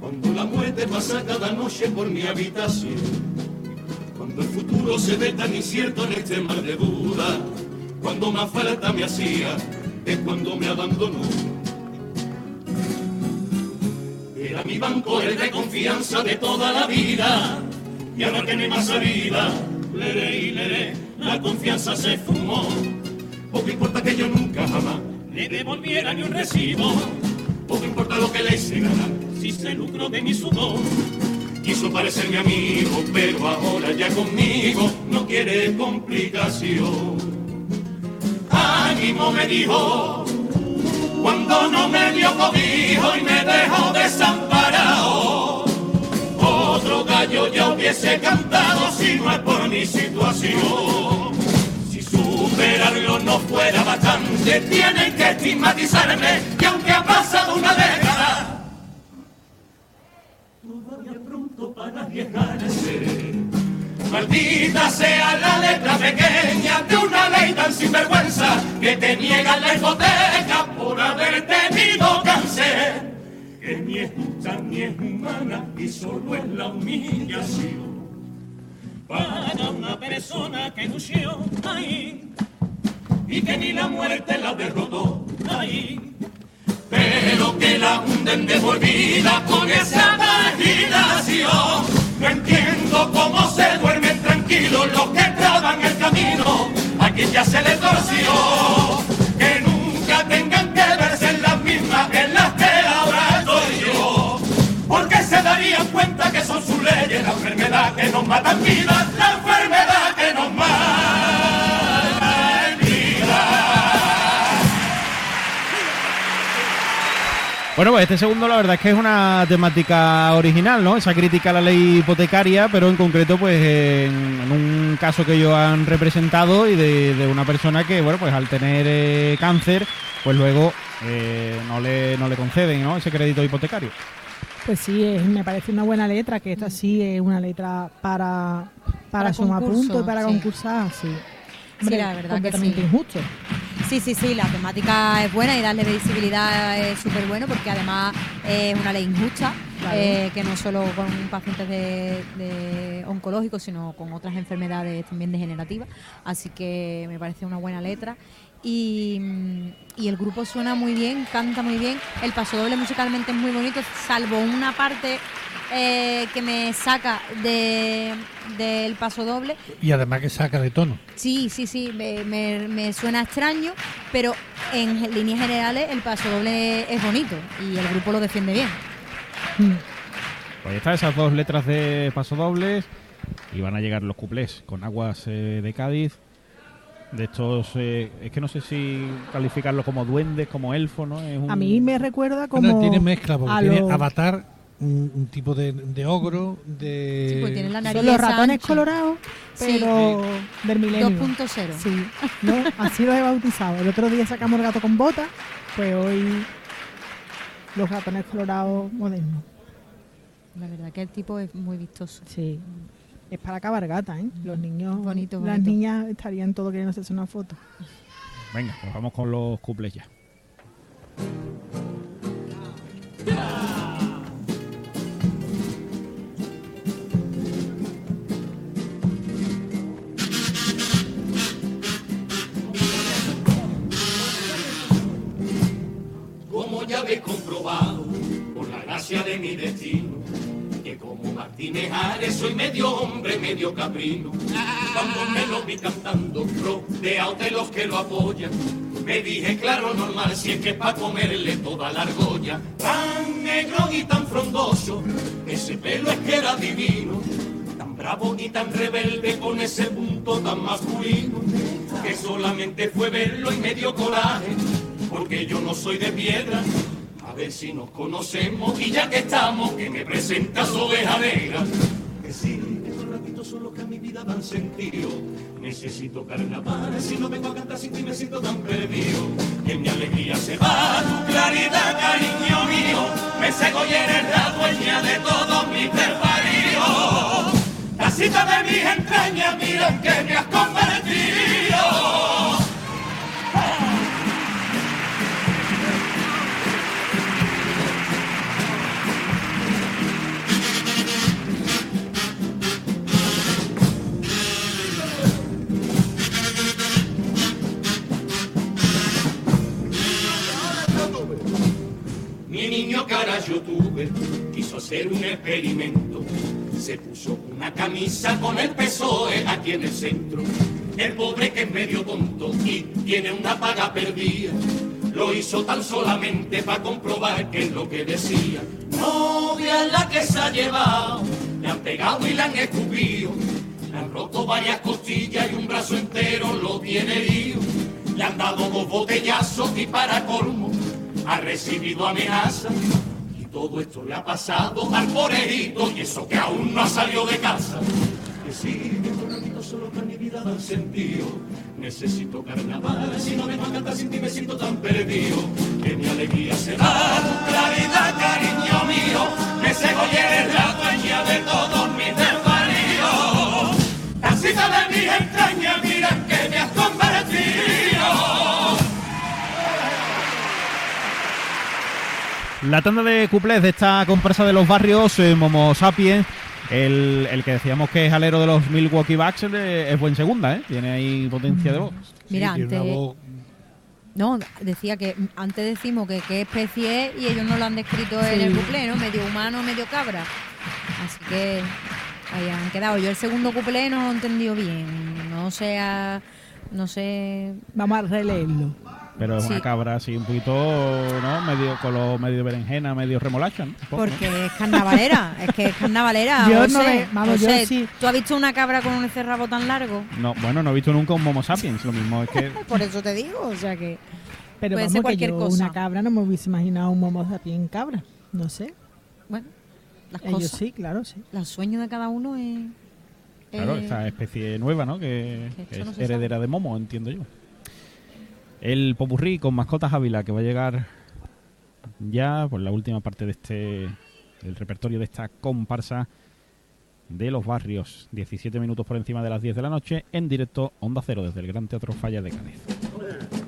Cuando la muerte pasa cada noche por mi habitación. Cuando el futuro se ve tan incierto en este mar de duda. Cuando más falta me hacía es cuando me abandonó. Era mi banco el de confianza de toda la vida. Y ahora que no hay más salida, leré y leré, la confianza se fumó. Poco importa que yo nunca jamás le devolviera ni un recibo. Poco importa lo que le hice ganar, si se lucró de mi sudor. Quiso parecerme amigo, pero ahora ya conmigo no quiere complicación. Ánimo me dijo, cuando no me dio cobijo y me dejó desamparado. Otro gallo ya hubiese cantado si no es por mi situación. Bastante, tienen que estigmatizarme, que aunque ha pasado una década, todavía pronto para arriesgarse. Maldita sea la letra pequeña de una ley tan sinvergüenza que te niega la hipoteca por haber tenido cáncer. que ni es justa ni es humana y solo es la humillación. Para una persona que lució ahí y que ni la muerte la derrotó. Ahí, pero que la hunden de volvida con esa imaginación. No entiendo cómo se duermen tranquilos los que traban el camino, a quien ya se le torció, que nunca tengan que verse en las mismas en las que ahora estoy yo, porque se darían cuenta que son sus leyes, la enfermedad que nos mata en Bueno, pues este segundo la verdad es que es una temática original, ¿no? Esa crítica a la ley hipotecaria, pero en concreto pues en, en un caso que ellos han representado y de, de una persona que, bueno, pues al tener eh, cáncer, pues luego eh, no, le, no le conceden, ¿no? Ese crédito hipotecario. Pues sí, es- me parece una buena letra, que esta sí es una letra para, para, Para sumar puntos y para sí. concursar, sí. Hombre, la verdad que completamente sí. injusto. Sí, sí, sí, la temática es buena y darle visibilidad es súper bueno porque además es una ley injusta, Claro. eh, que no solo con pacientes de, de oncológicos, sino con otras enfermedades también degenerativas. Así que me parece una buena letra. Y, mm, y el grupo suena muy bien, canta muy bien. El paso doble musicalmente es muy bonito, salvo una parte eh, que me saca de, del paso doble, Y además que saca de tono. Sí, sí, sí, me, me- me suena extraño, pero en líneas generales el paso doble es bonito y el grupo lo defiende bien. Pues ahí está, esas dos letras de pasodobles y van a llegar los cuplés con aguas eh, de Cádiz. De estos, eh, es que no sé si calificarlo como duendes, como elfos, ¿no? Es un- A mí me recuerda como... Bueno, tiene mezcla, porque a tiene los- avatar, un, un tipo de, de ogro, de... Sí, pues tiene la nariz Son los ratones ancha. colorados, Sí. pero del milenio. 2.0. Sí, ¿no? así los he bautizado. El otro día sacamos el gato con botas, pues hoy los ratones colorados modernos. La verdad que el tipo es muy vistoso. Sí. Es para cabargata, ¿eh? Los niños, Bonito, las niñas estarían todo queriendo hacerse una foto. Venga, pues vamos con los cuplés ya. Comprobado, por la gracia de mi destino, que como Martínez Ares soy medio hombre, medio caprino. Cuando me lo vi cantando, rodeado de los que lo apoyan, me dije, claro, normal, si es que es pa' comerle toda la argolla. Tan negro y tan frondoso, ese pelo es que era divino. Tan bravo y tan rebelde con ese punto tan masculino, que solamente fue verlo y me dio coraje porque yo no soy de piedra. A ver si nos conocemos y ya que estamos, que me presentas oveja negra. Que sí, que estos ratitos son los que a mi vida dan sentido. Necesito carnaval, si no vengo a cantar sin ti me siento tan perdido. Que mi alegría se va, tu claridad, cariño mío. Me cego y eres la dueña de todos mis desvaríos. Casita de mis entrañas, mira en que me has convertido. Cara yo tuve, quiso hacer un experimento. Se puso una camisa con el PSOE aquí en el centro. El pobre que es medio tonto y tiene una paga perdida. Lo hizo tan solamente para comprobar que es lo que decía. Novia es la que se ha llevado, le han pegado y le han escupido. Le han roto varias costillas y un brazo entero lo tiene herido. Le han dado dos botellazos y para colmo ha recibido amenazas. Y todo esto le ha pasado al pobrecito y eso que aún no ha salido de casa. Que ratitos son los que mi vida dan sentido. Necesito carnaval, si no vengo a sin ti me siento tan perdido. Que mi alegría se va, tu claridad, cariño mío. Me cego y eres la dueña de todos mis desvaríos. De entrañas, La tanda de cuplés de esta comparsa de los barrios, eh, Momo Sapiens, el, el que decíamos que es alero de los Milwaukee Bucks, eh, es buen segunda, ¿eh? Tiene ahí potencia de voz. Mira, tiene una antes, voz- no, decía que antes decimos que qué especie es y ellos no lo han descrito en Sí. el cuplé, ¿no? Medio humano, medio cabra. Así que ahí han quedado. Yo el segundo cuplé no lo he entendido bien. No sea, no sé. Vamos a releerlo. Pero es Sí. una cabra así un poquito, ¿no? Medio color, medio berenjena, medio remolacha. Porque es carnavalera, es que es carnavalera. Yo no sé, ve- vamos, no yo sé, sí. ¿Tú has visto una cabra con un cerrabo tan largo? No, bueno, no he visto nunca un Momo Sapiens, lo mismo es que... Por eso te digo, o sea que. Pero Puede vamos ser que cualquier yo cosa. una cabra no me hubiese imaginado un momo sapien cabra. No sé. Bueno, las Ellos cosas. sí, claro, sí. Los sueños de cada uno es. Claro, es- esta especie nueva, ¿no? Que, Que que no es heredera de Momo, entiendo yo. El Popurrí con mascotas Ávila, que va a llegar ya por la última parte de este del repertorio de esta comparsa de los barrios. 17 minutos por encima de las 10 de la noche, en directo Onda Cero desde el Gran Teatro Falla de Cádiz.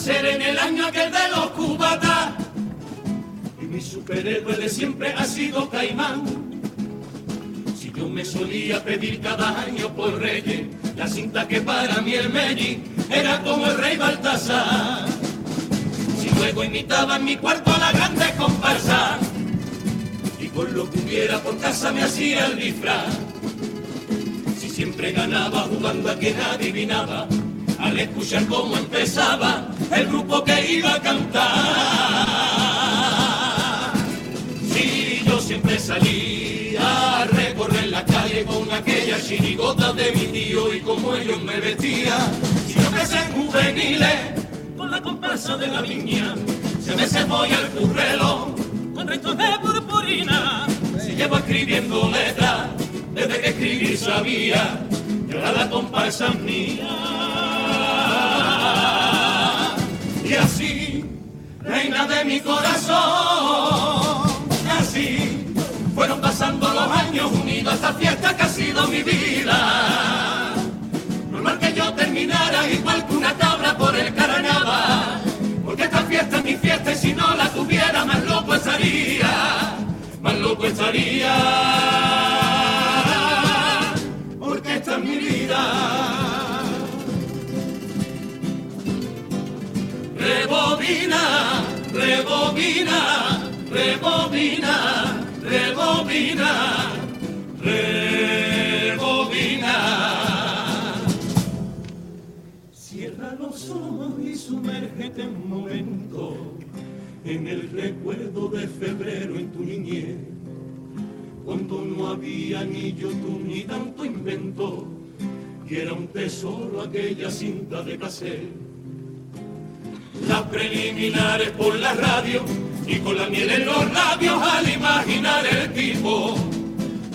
Nacer en el año aquel de los cubatas y mi superhéroe de siempre ha sido Caimán. Si yo me solía pedir cada año por Reyes la cinta que para mí el Melli era como el rey Baltasar. Si luego imitaba en mi cuarto a la grande comparsa y por lo que hubiera por casa me hacía el disfraz. Si siempre ganaba jugando a quien adivinaba al escuchar cómo empezaba el grupo que iba a cantar. Sí, yo siempre salía a recorrer la calle con aquella chirigota de mi tío y como ellos me vestía. Si yo empecé en juveniles con la comparsa de la viña, se me se voy al currelo con restos de purpurina. Si llevo escribiendo letras desde que escribir sabía, y ahora la comparsa mía. Y así, reina de mi corazón, así fueron pasando los años unidos a esta fiesta que ha sido mi vida. Normal que yo terminara igual que una cabra por el carnaval, porque esta fiesta es mi fiesta y si no la tuviera más loco estaría, más loco estaría, porque esta es mi vida. Rebobina, rebobina, rebobina, rebobina, rebobina. Cierra los ojos y sumérgete un momento en el recuerdo de febrero en tu niñez, cuando no había ni YouTube ni tanto invento, y era un tesoro aquella cinta de cassette las preliminares por la radio y con la miel en los labios al imaginar el tipo.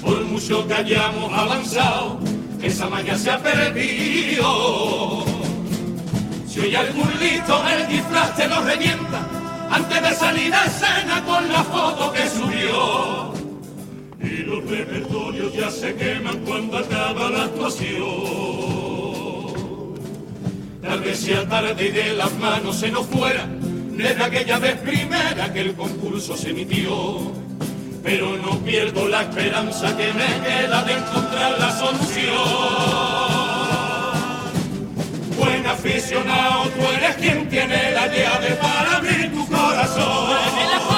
Por mucho que hayamos avanzado, esa magia se ha perdido. Si hoy algún listo el disfraz te lo revienta antes de salir a escena con la foto que subió. Y los repertorios ya se queman cuando acaba la actuación. Tal vez sea tarde y de las manos se nos fuera desde aquella vez primera que el concurso se emitió. Pero no pierdo la esperanza que me queda de encontrar la solución. Buen aficionado, tú eres quien tiene la llave para abrir tu corazón.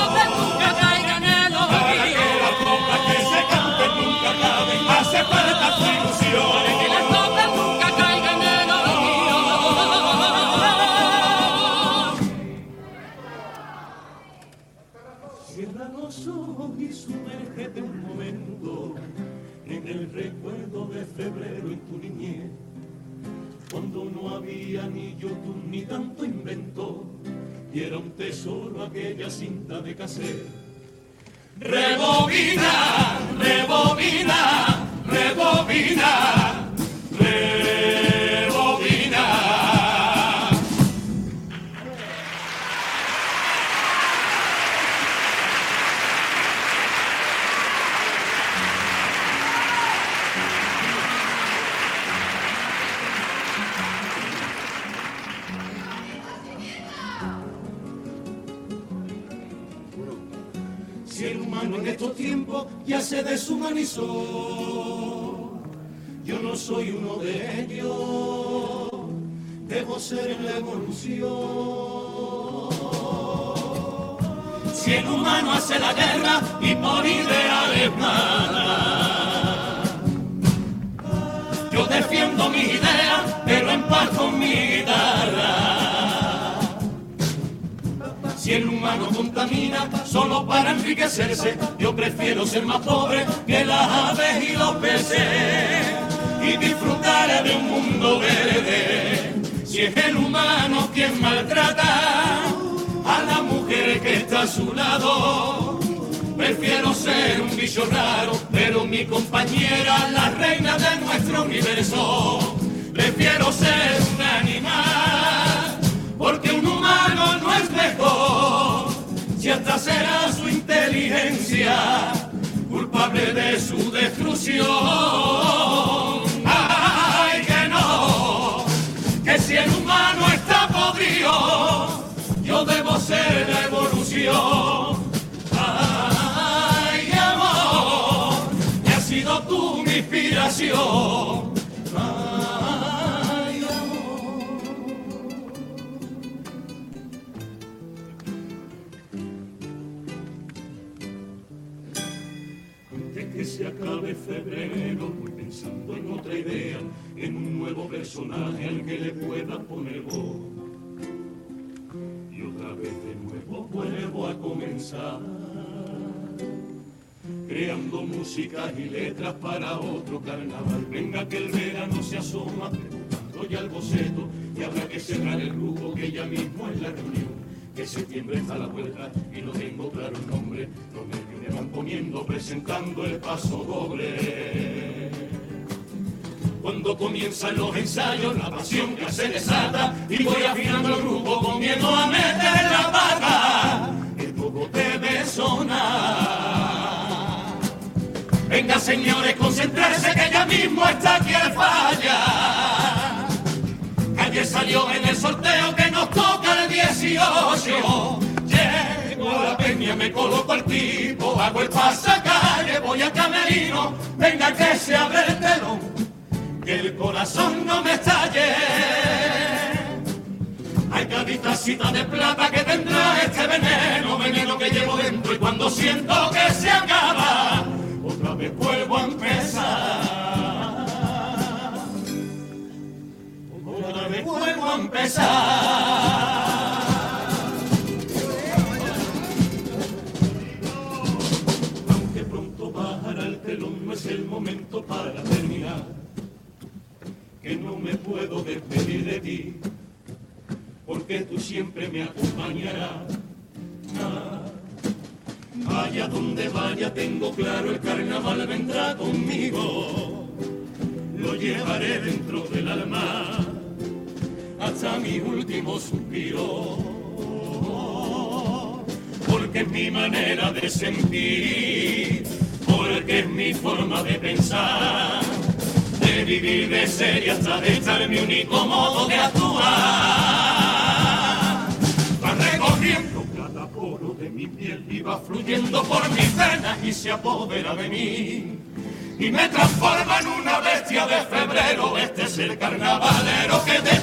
Había ni YouTube ni tanto invento, y era un tesoro aquella cinta de cassette. Rebobina, rebobina, rebobina, rebobina. Ya se deshumanizó, yo no soy uno de ellos, debo ser la evolución. Si el humano hace la guerra y por ideales mata, yo defiendo mi idea, pero en paz con mi guitarra. Si el humano contamina solo para enriquecerse, yo prefiero ser más pobre que las aves y los peces y disfrutar de un mundo verde. Si es el humano quien maltrata a la mujer que está a su lado, prefiero ser un bicho raro, pero mi compañera, la reina de nuestro universo, prefiero ser un animal, porque un humano no es mejor, será su inteligencia culpable de su destrucción. Ay, que no, que si el humano está podrido, yo debo ser la evolución. Ay, amor, que has sido tú mi inspiración. Se acabe febrero, voy pensando en otra idea, en un nuevo personaje al que le pueda poner voz. Y otra vez de nuevo vuelvo a comenzar, creando músicas y letras para otro carnaval. Venga que el verano se asoma, preguntando ya el boceto, y habrá que cerrar el grupo que ya mismo es la reunión. Que septiembre está a la vuelta y no tengo claro el nombre. Los nervios me van poniendo presentando el paso doble. Cuando comienzan los ensayos, la pasión ya se desata y voy afinando el grupo con miedo a meter la pata. El poco debe sonar. Venga, señores, concentrarse que ya mismo está aquí el falla. Calle salió en el sorteo que nos toca el 18. Peña, me coloco al tipo, hago el pasacalle, voy a camerino. Venga que se abre el telón, que el corazón no me estalle. Hay caditacita de plata que tendrá este veneno, veneno que llevo dentro y cuando siento que se acaba, otra vez vuelvo a empezar. Otra vez vuelvo a empezar. Momento para terminar. Que no me puedo despedir de ti, porque tú siempre me acompañarás. Ah, Vaya donde vaya, tengo claro, el carnaval vendrá conmigo. Lo llevaré dentro del alma hasta mi último suspiro. Porque es mi manera de sentir, porque es mi forma de pensar, de vivir, de ser y hasta de estar mi único modo de actuar. Va recorriendo cada poro de mi piel y va fluyendo por mis venas y se apodera de mí y me transforma en una bestia de febrero. Este es el carnavalero que te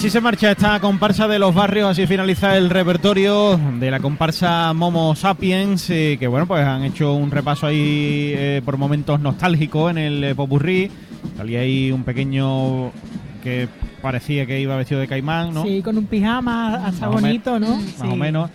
Así se marcha esta comparsa de los barrios, así finaliza el repertorio de la comparsa Momo Sapiens, eh, que bueno, pues han hecho un repaso ahí eh, por momentos nostálgicos en el eh, Popurrí. Salía ahí un pequeño que parecía que iba vestido de caimán, ¿no? Sí, con un pijama hasta Más bonito, ¿no? Más Sí. o menos.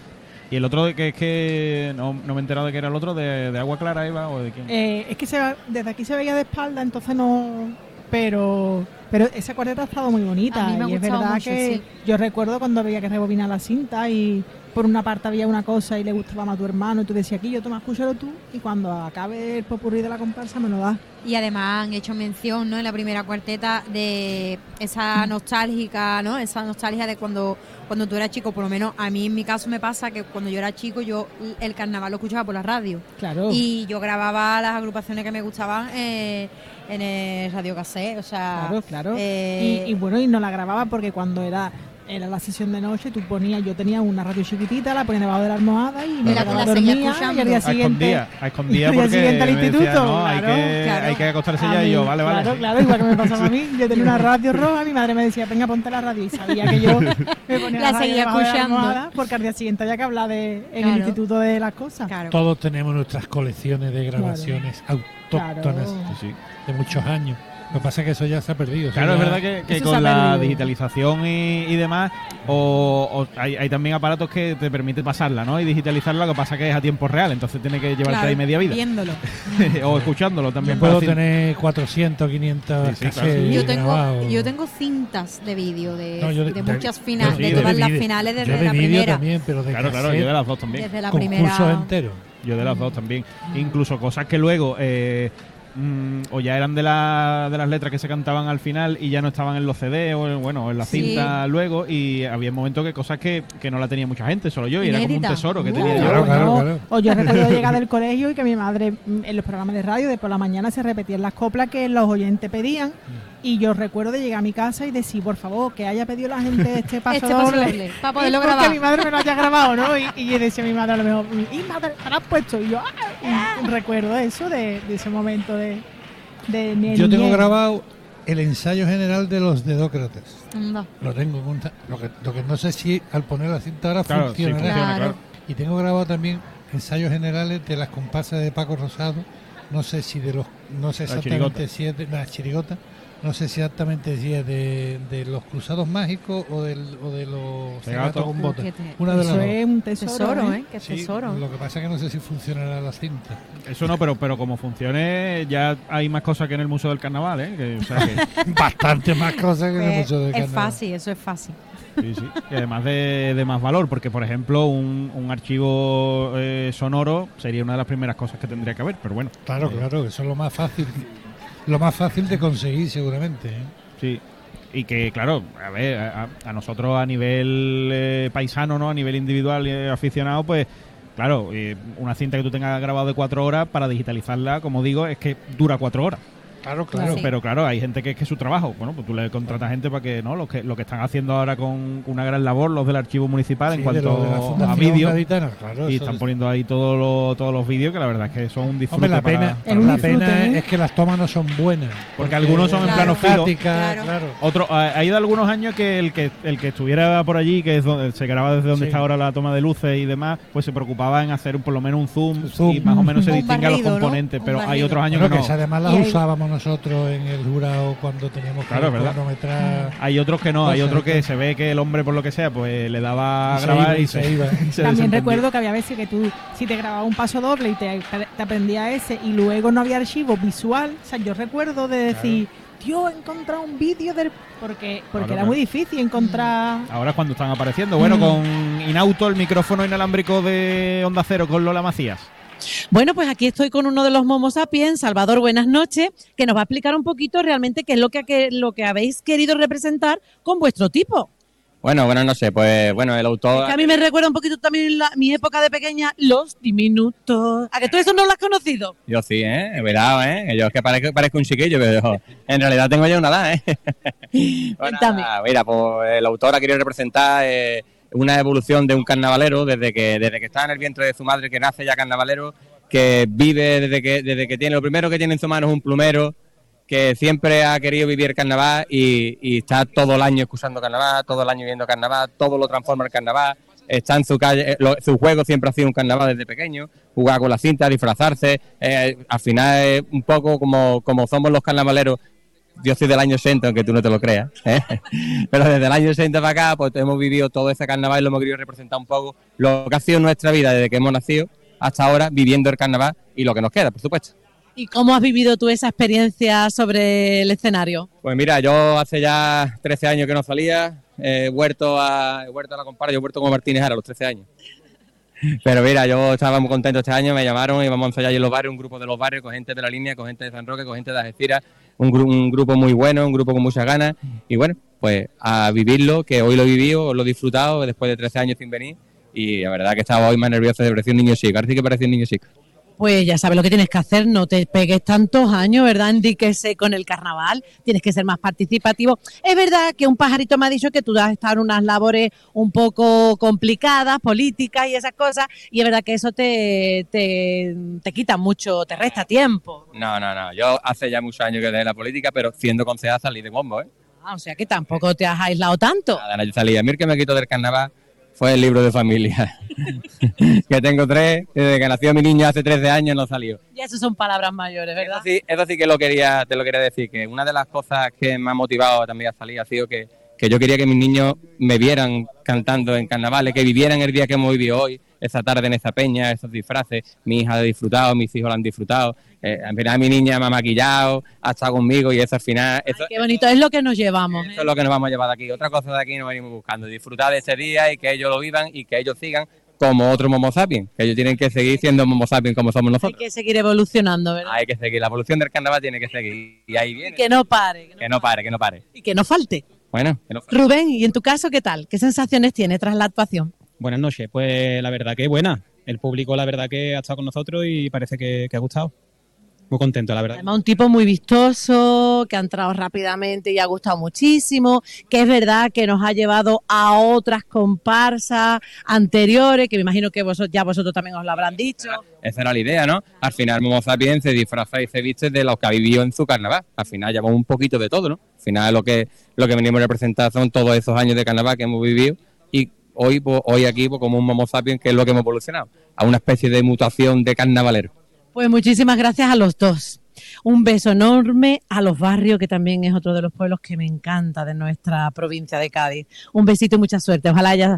Y el otro, de que es que no, no me he enterado de que era el otro, de, de Agua Clara, Eva, o de quién. Eh, es que se, desde aquí se veía de espalda, entonces no. Pero pero esa cuarteta ha estado muy bonita. A mí me ha y es verdad mucho, que sí. yo recuerdo cuando había que rebobinar la cinta y por una parte había una cosa y le gustaba más a tu hermano y tú decías aquí, yo toma, escúchalo tú y cuando acabe el popurrí de la comparsa me lo das. Y además han hecho mención, ¿no? En la primera cuarteta de esa nostálgica, ¿no? Esa nostalgia de cuando, cuando tú eras chico. Por lo menos a mí en mi caso me pasa que cuando yo era chico yo el carnaval lo escuchaba por la radio. Claro. Y yo grababa las agrupaciones que me gustaban eh, en el radio cassette, o sea... Claro, claro. Eh, y, y bueno, y no la grababa porque cuando era era la sesión de noche, tú ponías, yo tenía una radio chiquitita, la ponía debajo de la almohada y me la- quedaba la seguía dormía escuchando. y al día a siguiente escondía, a escondía y al siguiente al decía, instituto, no, hay, claro, que, claro. hay que acostarse ya y yo, vale, vale. Claro, claro, igual que me pasaba a mí. Yo tenía una radio roja, mi madre me decía, venga, ponte la radio. Y sabía que yo me ponía La la, radio seguía de la escuchando. almohada, porque al día siguiente había que hablar de, en Claro. el instituto de las cosas. Todos tenemos nuestras colecciones de grabaciones autóctonas Claro. de muchos años. Lo que pasa es que eso ya se ha perdido. Claro, es verdad que, con la perdido. digitalización y, y demás, o, o hay, hay también aparatos que te permiten pasarla, ¿no? Y digitalizarla, lo que pasa que es a tiempo real, entonces tiene que llevarte Claro, ahí media vida. Viéndolo. o escuchándolo también. Yo puedo fácil. tener 400, 500 Sí, sí, claro. cassettes yo tengo, grabados. yo tengo cintas de vídeo de, No, yo de, de- muchas finales, sí, de todas las finales yo desde de la primera. también, pero de Claro, claro, yo de las dos también. Desde la Concursos primera. enteros. Yo de las dos también. Incluso cosas que luego eh, mm, o ya eran de, la, de las letras que se cantaban al final y ya no estaban en los CD o en, bueno, en la Sí. cinta luego y había momentos que cosas que, que no la tenía mucha gente, solo yo, y era como un tesoro que Uh, tenía yo. Claro, claro, claro. O yo recuerdo llegar del colegio y que mi madre mm, en los programas de radio de por la mañana se repetían las coplas que los oyentes pedían y yo recuerdo de llegar a mi casa y decir, por favor, que haya pedido la gente este paso Este paso doble, doble, para poderlo Y porque grabar. mi madre me lo haya grabado, ¿no? Y, y yo decía a mi madre a lo mejor, y madre, ¿me lo has puesto? Y yo, ah, y recuerdo eso de, de ese momento de, de mi Yo tengo grabado el ensayo general de los Dedócrates. Anda. Lo tengo. en un ta- Lo que, lo que no sé si al poner la cinta ahora Claro, sí, funcionará. funciona, Claro. Y tengo grabado también ensayos generales de las comparsas de Paco Rosado. No sé si de los. No sé La exactamente si es de. La chirigota. No sé si exactamente si es de, de los Cruzados Mágicos o, del, o de los Cegato. Cegato con botas. Que te- Una de las Eso dos. es un tesoro, Tesoro, ¿eh? ¿eh? Qué Sí, tesoro. Lo que pasa es que no sé si funcionará la cinta. Eso no, pero, pero como funcione, ya hay más cosas que en el Museo del Carnaval, ¿eh? Que, o sea que- Bastante más cosas que en el Pues, Museo del es Carnaval. fácil, eso es fácil. Sí, sí. Y además de, de más valor, porque por ejemplo un, un archivo eh, sonoro sería una de las primeras cosas que tendría que haber, pero bueno. Claro, Eh, claro, eso es lo más fácil. Lo más fácil de conseguir, seguramente. ¿eh? Sí. Y que, claro, a ver, a, a nosotros a nivel eh, paisano, ¿no? A nivel individual eh, aficionado, pues, claro, una cinta que tú tengas grabado de cuatro horas, para digitalizarla, como digo, es que dura cuatro horas. Claro, Claro, pero claro, hay gente que es que es su trabajo. Bueno, pues tú le contratas gente para que, ¿no? Lo que, lo que están haciendo ahora con una gran labor, los del archivo municipal, en Sí, cuanto a vídeos. Claro, y están es- poniendo ahí todos los, todos los vídeos que la verdad es que son un disfrute. Hombre, la para- pena, para la pena es que las tomas no son buenas. Porque algunos son en plano fijo. claro. Otro, ha, ha ido algunos años que el que el que estuviera por allí, que es donde se graba desde donde Sí. está ahora la toma de luces y demás, pues se preocupaba en hacer un- por lo menos un zoom, Zoom. y más o menos se a los componentes, pero hay otros años que no. que además las usábamos nosotros en el jurado cuando teníamos que Claro, cronometrar. Hay otros que no, hay otros que claro. se ve que el hombre por lo que sea, pues le daba a Y se grabar iba, y se, iba. se También recuerdo que había veces que tú, si te grababa un paso doble y te, te aprendía ese y luego no había archivo visual, o sea, yo recuerdo de decir, Dios, he encontrado un vídeo del... Porque, porque Claro, era claro. muy difícil encontrar... Ahora es cuando están apareciendo. Bueno, Mm. con Inauto, el micrófono inalámbrico de Onda Cero con Lola Macías. Bueno, pues aquí estoy con uno de los Momo Sapiens, Salvador, buenas noches, que nos va a explicar un poquito realmente qué es lo que, que- lo que habéis querido representar con vuestro tipo. Bueno, bueno, no sé, pues bueno, el autor... Que a mí me recuerda un poquito también la- mi época de pequeña, los diminutos. ¿A que tú eso no lo has conocido? Yo sí, ¿eh? Cuidado, ¿eh? Yo es que parezco, parezco un chiquillo, pero yo- en realidad tengo ya una edad, ¿eh? Bueno, mira, pues el autor ha querido representar eh, una evolución de un carnavalero desde que, desde que está en el vientre de su madre, que nace ya carnavalero, que vive desde que, desde que tiene, lo primero que tiene en su mano es un plumero, que siempre ha querido vivir carnaval y, está todo el año escuchando carnaval, todo el año viendo carnaval, todo lo transforma el carnaval, está en su calle, eh, lo- su juego siempre ha sido un carnaval desde pequeño, jugar con la cinta, disfrazarse, eh, al final un poco como, como somos los carnavaleros, yo soy del año 60, aunque tú no te lo creas, ¿eh? pero desde el año 60 para acá pues hemos vivido todo ese carnaval y lo hemos querido representar un poco lo que ha sido nuestra vida desde que hemos nacido hasta ahora viviendo el carnaval y lo que nos queda, por supuesto. ¿Y cómo has vivido tú esa experiencia sobre el escenario? Pues mira, yo hace ya 13 años que no salía, he vuelto a, he vuelto a la compara, yo he vuelto como Martínez Ara a los 13 años. Pero mira, yo estaba muy contento este año, me llamaron y vamos a ensayar en los barrios, un grupo de los barrios, con gente de la línea, con gente de San Roque, con gente de Algeciras, un, gru- un grupo muy bueno, un grupo con muchas ganas. Y bueno, pues a vivirlo, que hoy lo he vivido, lo he disfrutado después de 13 años sin venir. Y la verdad que estaba hoy más nervioso de parecía un niño chico, ahora sí que parecía un niño chico. Pues ya sabes lo que tienes que hacer, no te pegues tantos años, ¿verdad? Enriquece con el carnaval, tienes que ser más participativo. Es verdad que un pajarito me ha dicho que tú has estado en unas labores un poco complicadas, políticas y esas cosas, y es verdad que eso te, te, te quita mucho, te resta tiempo. No, no, no, yo hace ya muchos años que dejé la política, pero siendo concejal salí de bombo, ¿eh? Ah, o sea que tampoco te has aislado tanto. Nada, yo salí. A mí que me quitó del carnaval fue el libro de familia. que tengo tres, desde que nació mi niño hace 13 años no salió. Y eso son palabras mayores, ¿verdad? Sí, eso sí que lo quería, te lo quería decir, que una de las cosas que me ha motivado también a salir ha sido que, que yo quería que mis niños me vieran cantando en carnavales, que vivieran el día que hemos vivido hoy, esa tarde en esa peña, esos disfraces. Mi hija ha disfrutado, mis hijos lo han disfrutado. Eh, al final mi niña me ha maquillado, ha estado conmigo y eso al final, eso, Qué bonito, es lo que nos llevamos. ¿eh? eso es lo que nos vamos a llevar de aquí. Otra cosa de aquí nos venimos buscando, disfrutar de ese día y que ellos lo vivan y que ellos sigan como otros Momo sapiens, que ellos tienen que seguir siendo Momo sapiens como somos Hay nosotros. que seguir evolucionando, ¿verdad? Hay que seguir, la evolución del carnaval tiene que seguir. Y ahí Y viene. que no pare. Que no pare, que no pare. Y que no falte. Bueno, que no Rubén, ¿y en tu caso qué tal? ¿Qué sensaciones tiene tras la actuación? Buenas noches, pues la verdad que buena. El público la verdad que ha estado con nosotros y parece que, que ha gustado. Muy contento, la verdad. Además, un tipo muy vistoso, que ha entrado rápidamente y ha gustado muchísimo, que es verdad que nos ha llevado a otras comparsas anteriores, que me imagino que vosotros, ya vosotros también os lo habrán dicho. Esa era la idea, ¿no? Al final Momo Sapiens se disfraza y se viste de los que ha vivido en su carnaval. Al final llevamos un poquito de todo, ¿no? Al final lo que, lo que venimos a representar son todos esos años de carnaval que hemos vivido hoy, pues, hoy aquí pues, como un Momo Sapiens que es lo que hemos evolucionado, a una especie de mutación de carnavalero. Pues muchísimas gracias a los dos. Un beso enorme a los barrios, que también es otro de los pueblos que me encanta de nuestra provincia de Cádiz. Un besito y mucha suerte. Ojalá haya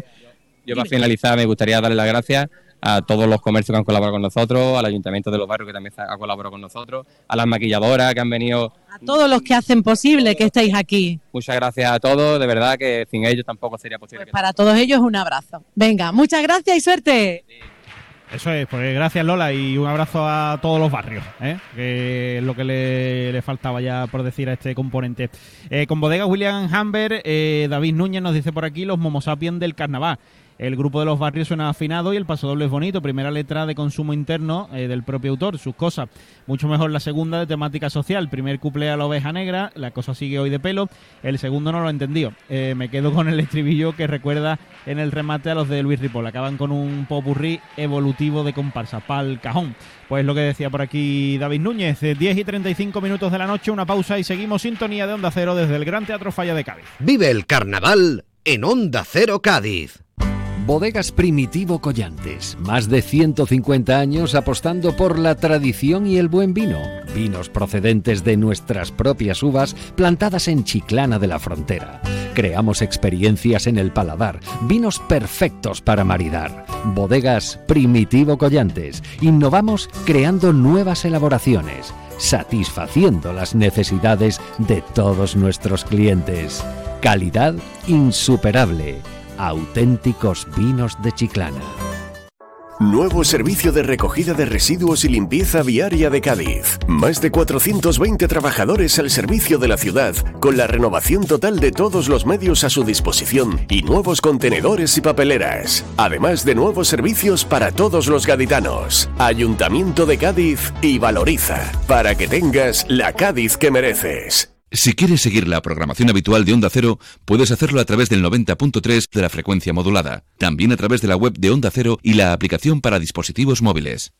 Yo para finalizar me gustaría darle las gracias a todos los comercios que han colaborado con nosotros, al ayuntamiento de los barrios que también ha colaborado con nosotros, a las maquilladoras que han venido. a todos los que hacen posible que estéis aquí. Muchas gracias a todos, de verdad que sin ellos tampoco sería posible. que- Para todos ellos un abrazo. Venga, muchas gracias y suerte. Eso es, pues gracias Lola y un abrazo a todos los barrios, ¿eh? que es lo que le, le faltaba ya por decir a este componente. Eh, con bodega William Hamber, eh, David Núñez nos dice por aquí los Momo Sapiens del carnaval. El grupo de los barrios suena afinado y el paso doble es bonito. Primera letra de consumo interno eh, del propio autor, sus cosas. Mucho mejor la segunda de temática social. Primer cuplé a la oveja negra, la cosa sigue hoy de pelo. El segundo no lo he entendido. Eh, me quedo con el estribillo que recuerda en el remate a los de Luis Ripoll. Acaban con un popurrí evolutivo de comparsa, pa'l cajón. Pues lo que decía por aquí David Núñez. eh, 10 y 35 minutos de la noche, una pausa y seguimos sintonía de Onda Cero desde el Gran Teatro Falla de Cádiz. Vive el carnaval en Onda Cero Cádiz. Bodegas Primitivo Collantes, más de 150 años apostando por la tradición y el buen vino. Vinos procedentes de nuestras propias uvas plantadas en Chiclana de la Frontera. Creamos experiencias en el paladar, vinos perfectos para maridar. Bodegas Primitivo Collantes. Innovamos creando nuevas elaboraciones, satisfaciendo las necesidades de todos nuestros clientes. Calidad insuperable. Auténticos vinos de Chiclana. Nuevo servicio de recogida de residuos y limpieza viaria de Cádiz. Más de 420 trabajadores al servicio de la ciudad, con la renovación total de todos los medios a su disposición y nuevos contenedores y papeleras. Además de nuevos servicios para todos los gaditanos. Ayuntamiento de Cádiz y Valoriza, para que tengas la Cádiz que mereces. Si quieres seguir la programación habitual de Onda Cero, puedes hacerlo a través del 90.3 de la frecuencia modulada. También a través de la web de Onda Cero y la aplicación para dispositivos móviles.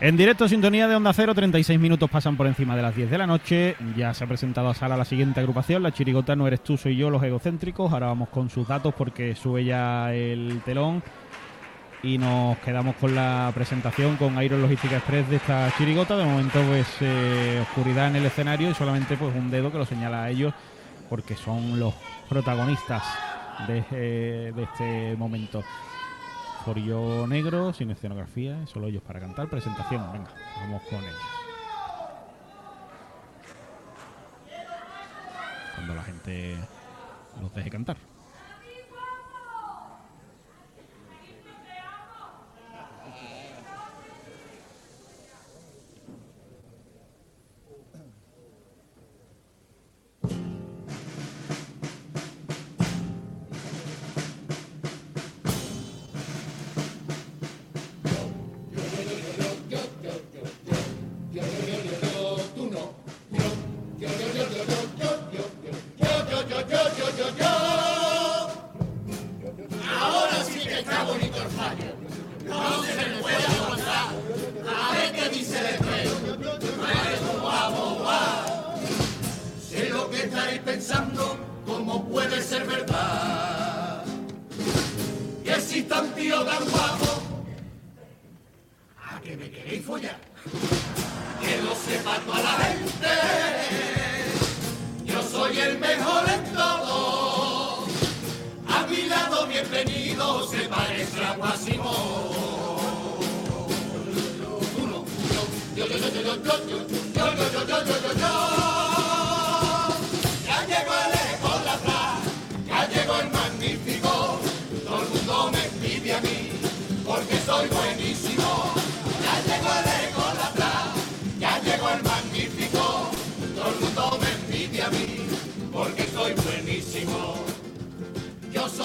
En directo, sintonía de Onda Cero, 36 minutos pasan por encima de las 10 de la noche. Ya se ha presentado a sala la siguiente agrupación, la Chirigota No Eres Tú, Soy Yo, Los Egocéntricos. Ahora vamos con sus datos porque sube ya el telón y nos quedamos con la presentación con Iron Logística Express de esta chirigota. De momento, pues eh, oscuridad en el escenario y solamente pues un dedo que lo señala a ellos porque son los protagonistas de, eh, de este momento. Forillo negro, sin escenografía, solo ellos para cantar. Presentación, venga, vamos con ellos. Cuando la gente los deje cantar. Tan guapo. A que me queréis follar. Que lo sepa toda la gente. Yo soy el mejor en todo. A mi lado, bienvenido, se parece a Guasimo. Uno, yo, yo, yo, yo, yo, yo, yo, yo, yo, yo, yo, yo, yo, yo.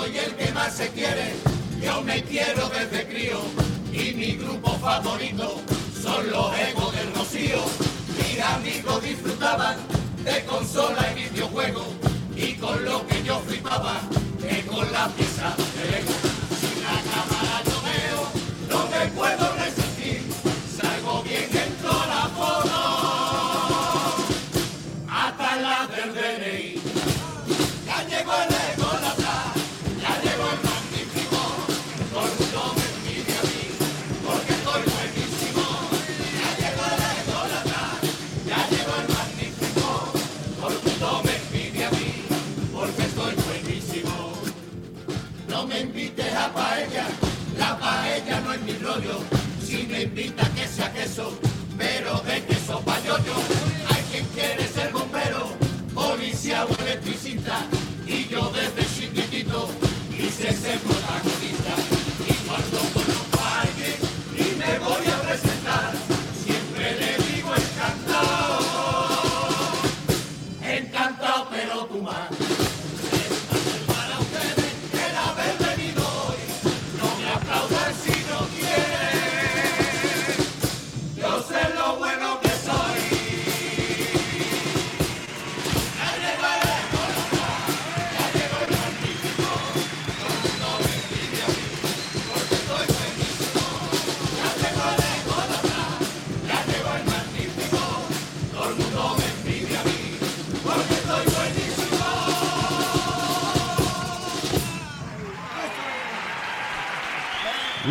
Soy el que más se quiere, yo me quiero desde crío y mi grupo favorito son los egos del Rocío. Mis amigos disfrutaban de consola y videojuegos y con lo que yo flipaba es con la pieza de Lego. Paella no es mi rollo, si me invita que sea queso, pero de queso payoyo. Hay quien quiere ser bombero, policía o electricista, y yo desde chiquitito quise ser protagonista. Y cuando conozco a alguien y me voy a presentar, siempre le digo encantado, encantado pero tú más.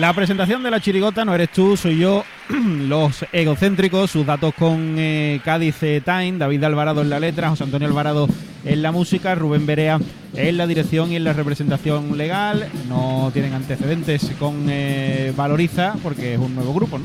La presentación de la chirigota no eres tú, soy yo, los egocéntricos, sus datos con eh, Cádiz eh, Time, David Alvarado en la letra, José Antonio Alvarado en la música, Rubén Berea en la dirección y en la representación legal. No tienen antecedentes con eh, Valoriza porque es un nuevo grupo, ¿no?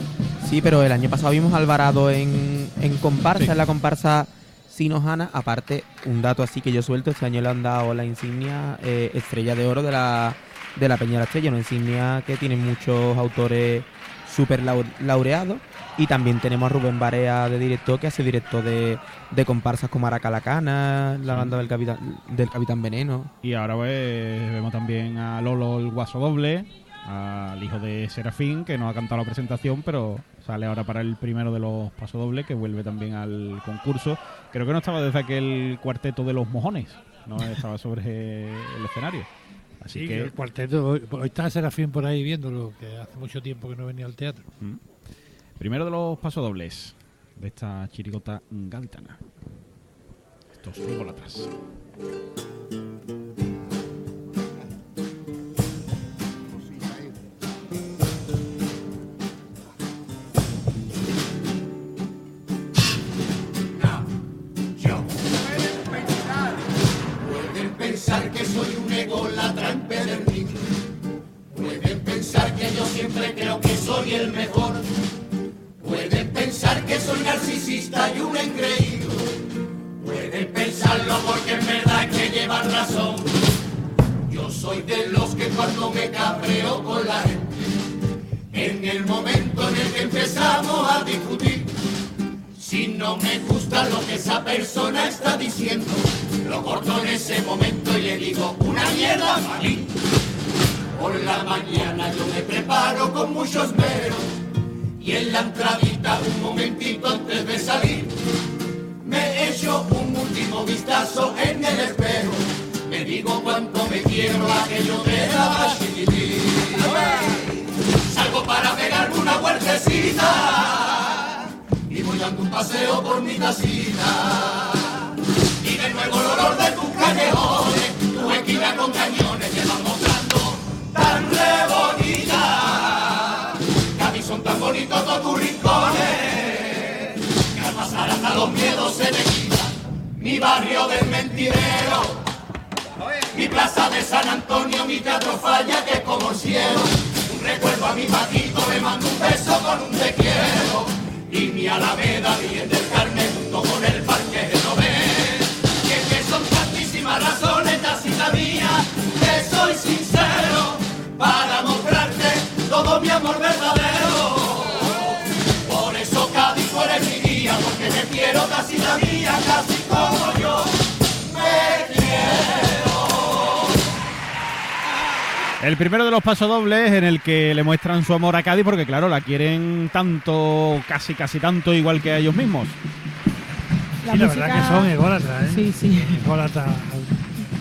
Sí, pero el año pasado vimos a Alvarado en, en comparsa, en la comparsa Sinojana. Aparte, un dato así que yo suelto, este año le han dado la insignia eh, Estrella de Oro de la, de la Peña de la Estrella, una insignia que tiene muchos autores súper lau- laureados. Y también tenemos a Rubén Barea de director, que hace directo de, de comparsas como Aracalacana, la Sí. banda del Capitán, del Capitán Veneno. Y ahora pues, vemos también a Lolo el Guaso Doble, al hijo de Serafín, que no ha cantado la presentación, pero sale ahora para el primero de los pasodobles, que vuelve también al concurso. Creo que no estaba desde aquel cuarteto de los mojones, no estaba sobre el escenario. Así Sí, que el cuarteto. Hoy, hoy está Serafín por ahí viéndolo, que hace mucho tiempo que no venía al teatro. Mm. Primero de los pasodobles de esta chirigota gaditana. Estos. Pueden pensar que soy un ególatra empedernido. Pueden pensar que yo siempre creo que soy el mejor. Pueden pensar que soy narcisista y un engreído. Pueden pensarlo porque en verdad que llevan razón. Yo soy de los que cuando me cabreo con la gente, en el momento en el que empezamos a discutir, si no me gusta lo que esa persona está diciendo, lo corto en ese momento y le digo una mierda malí. Por la mañana yo me preparo con mucho esmero y en la entradita un momentito antes de salir me echo un último vistazo en el espejo. Me digo cuánto me quiero aquello de la chiquitín. Salgo para pegarme una vueltecita y voy dando un paseo por mi casita. Y de nuevo el olor de tus callejones, tu esquina con cañones que tan re bonita. Cádiz son tan bonitos todos tus rincones, que al pasar hasta los miedos se me quitan. Mi barrio del mentidero, mi plaza de San Antonio, mi teatro falla que es como el cielo. Un recuerdo a mi patito, le mando un beso con un te quiero. Y mi alameda bien del Carmen junto con el parque Genovés. Y es que son tantísimas razones, tacita mía, que soy sincero para mostrarte todo mi amor verdadero. Por eso Cádiz tú eres mi guía, porque te quiero tacita mía, casi como yo me quiero. El primero de los pasodobles en el que le muestran su amor a Cádiz porque claro, la quieren tanto, casi casi tanto igual que a ellos mismos. La Sí, la música- verdad que son ególatras, ¿eh? Sí, sí. Ególatras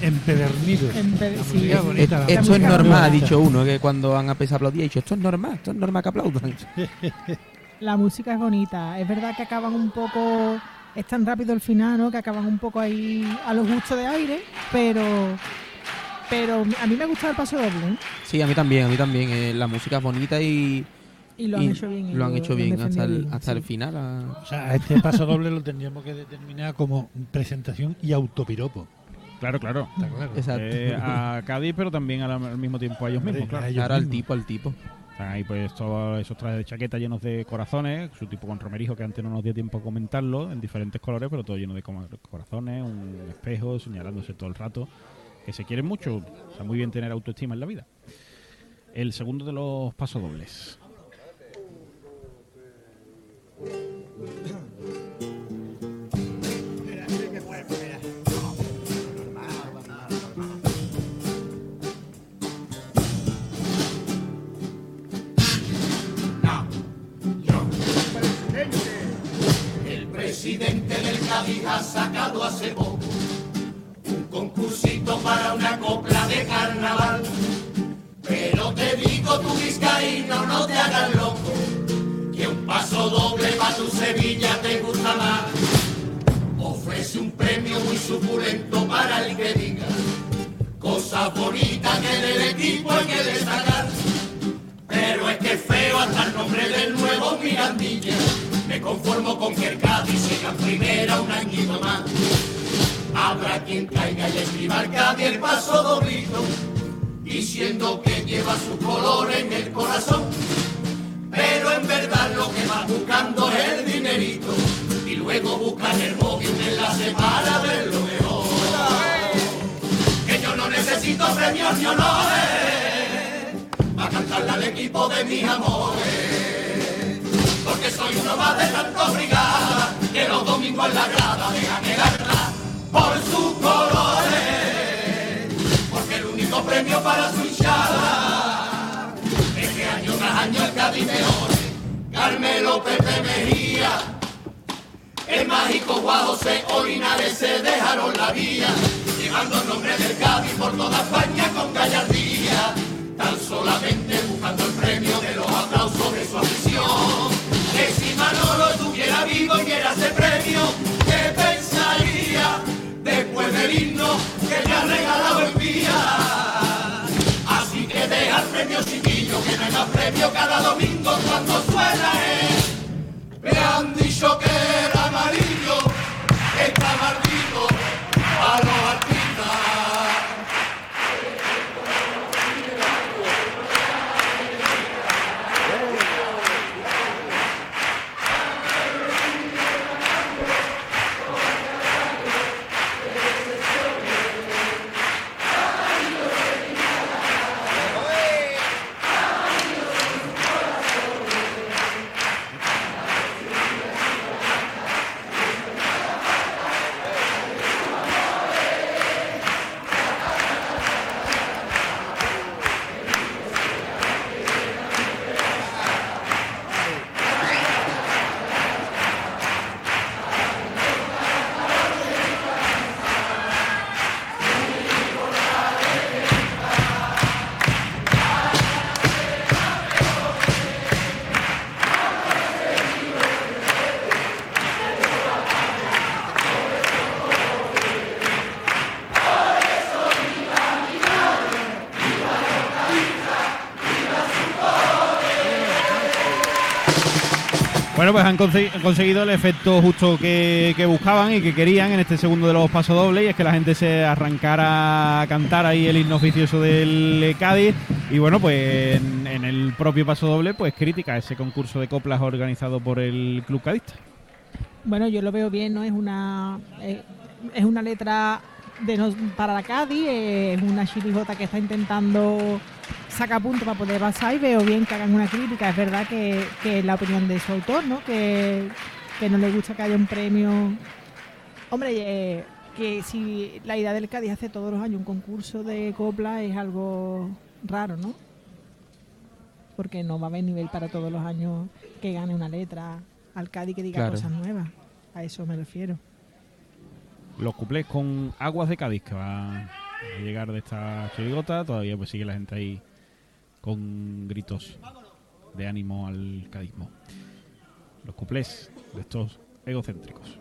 empedernidos. Empe- sí. la Esto es normal, ha dicho uno, que cuando han empezado a aplaudir, ha dicho, esto es normal, esto es normal que aplaudan. La música es bonita. Es verdad que acaban un poco. Es tan rápido el final, ¿no? Que acaban un poco ahí a los gustos de aire, pero. Pero a mí me gusta el paso doble, ¿eh? Sí, a mí también, a mí también. eh, la música es bonita y... Y lo han hecho bien, Lo han lo- hecho lo han bien hasta el, bien, hasta el final. ah. O sea, a este paso doble lo tendríamos que determinar como presentación y autopiropo. Claro, claro. Está claro. Exacto. Eh, a Cádiz, pero también al, al mismo tiempo a ellos mismos, claro. a ellos Claro, al tipo, al tipo. Están ahí pues todos esos trajes de chaqueta llenos de corazones, su tipo con romerijo que antes no nos dio tiempo a comentarlo, en diferentes colores, pero todo lleno de corazones, un espejo, señalándose todo el rato, que se quieren mucho, está muy bien tener autoestima en la vida. El segundo de los pasodobles. presidente del Cádiz ha sacado hace poco un concursito para una copla de carnaval. Pero te digo tu vizcaíno, no te hagas loco, que un paso doble para tu Sevilla te gusta más. Ofrece un premio muy suculento para el que diga cosas bonitas que del equipo hay que destacar. Pero es que feo hasta el nombre del nuevo Mirandilla. Me conformo con que el Cádiz siga en primera un añito más. Habrá quien caiga y escriba al Cádiz el paso doblito, diciendo que lleva su color en el corazón. Pero en verdad lo que va buscando es el dinerito y luego buscan el móvil un enlace para verlo mejor. Que yo no necesito premios ni honores a cantarle al equipo de mis amores. Porque soy uno más de tanto brigada que los domingos en la grada dejan el por sus colores. Porque el único premio para su hinchada es que año tras año el Cádiz mejore. Carmelo Pepe Mejía, el mágico Juan José Olinares se dejaron la vía, llevando el nombre del Cádiz por toda España con gallardía, tan solamente buscando el premio de los aplausos de su afición. Que si Manolo estuviera vivo y era ese premio, ¿qué pensaría después del himno que le ha regalado el día? Así que deja el premio chiquillo, que no hay más premio cada domingo cuando suena él. Me han dicho que era amarillo, está maldito. Bueno, pues han conse- conseguido el efecto justo que, buscaban y que querían en este segundo de los pasodobles y es que la gente se arrancara a cantar ahí el himno oficioso del Cádiz y bueno, pues en, el propio pasodoble pues crítica ese concurso de coplas organizado por el Club Cadista. Bueno, yo lo veo bien, ¿no? Es una eh, es una letra de nos- para la Cádiz, eh, es una chirijota que está intentando sacar puntos para poder pasar y veo bien que hagan una crítica. Es verdad que, que es la opinión de su autor, ¿no? Que, que no le gusta que haya un premio. Hombre, eh, que si la idea del Cádiz hace todos los años un concurso de copla es algo raro, ¿no? Porque no va a haber nivel para todos los años que gane una letra al Cádiz que diga Claro. cosas nuevas. A eso me refiero. Los cuplés con Aguas de Cádiz que va a llegar de esta chirigota, todavía pues sigue la gente ahí con gritos de ánimo al cadismo. Los cuplés de estos egocéntricos.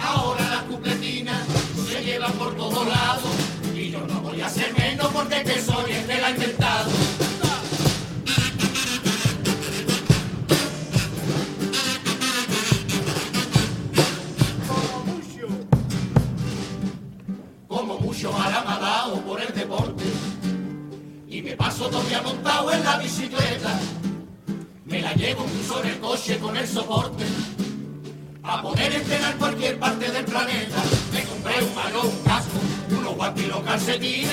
Ahora las cupletinas se llevan por todos lados y yo no voy a ser menos porque que soy el que la ha inventado. Como mucho ha dado por el deporte y me paso todo día montado en la bicicleta. Me la llevo incluso en el coche con el soporte. A poder entrenar en cualquier parte del planeta, balón, un casco, unos guantes y los calcetines.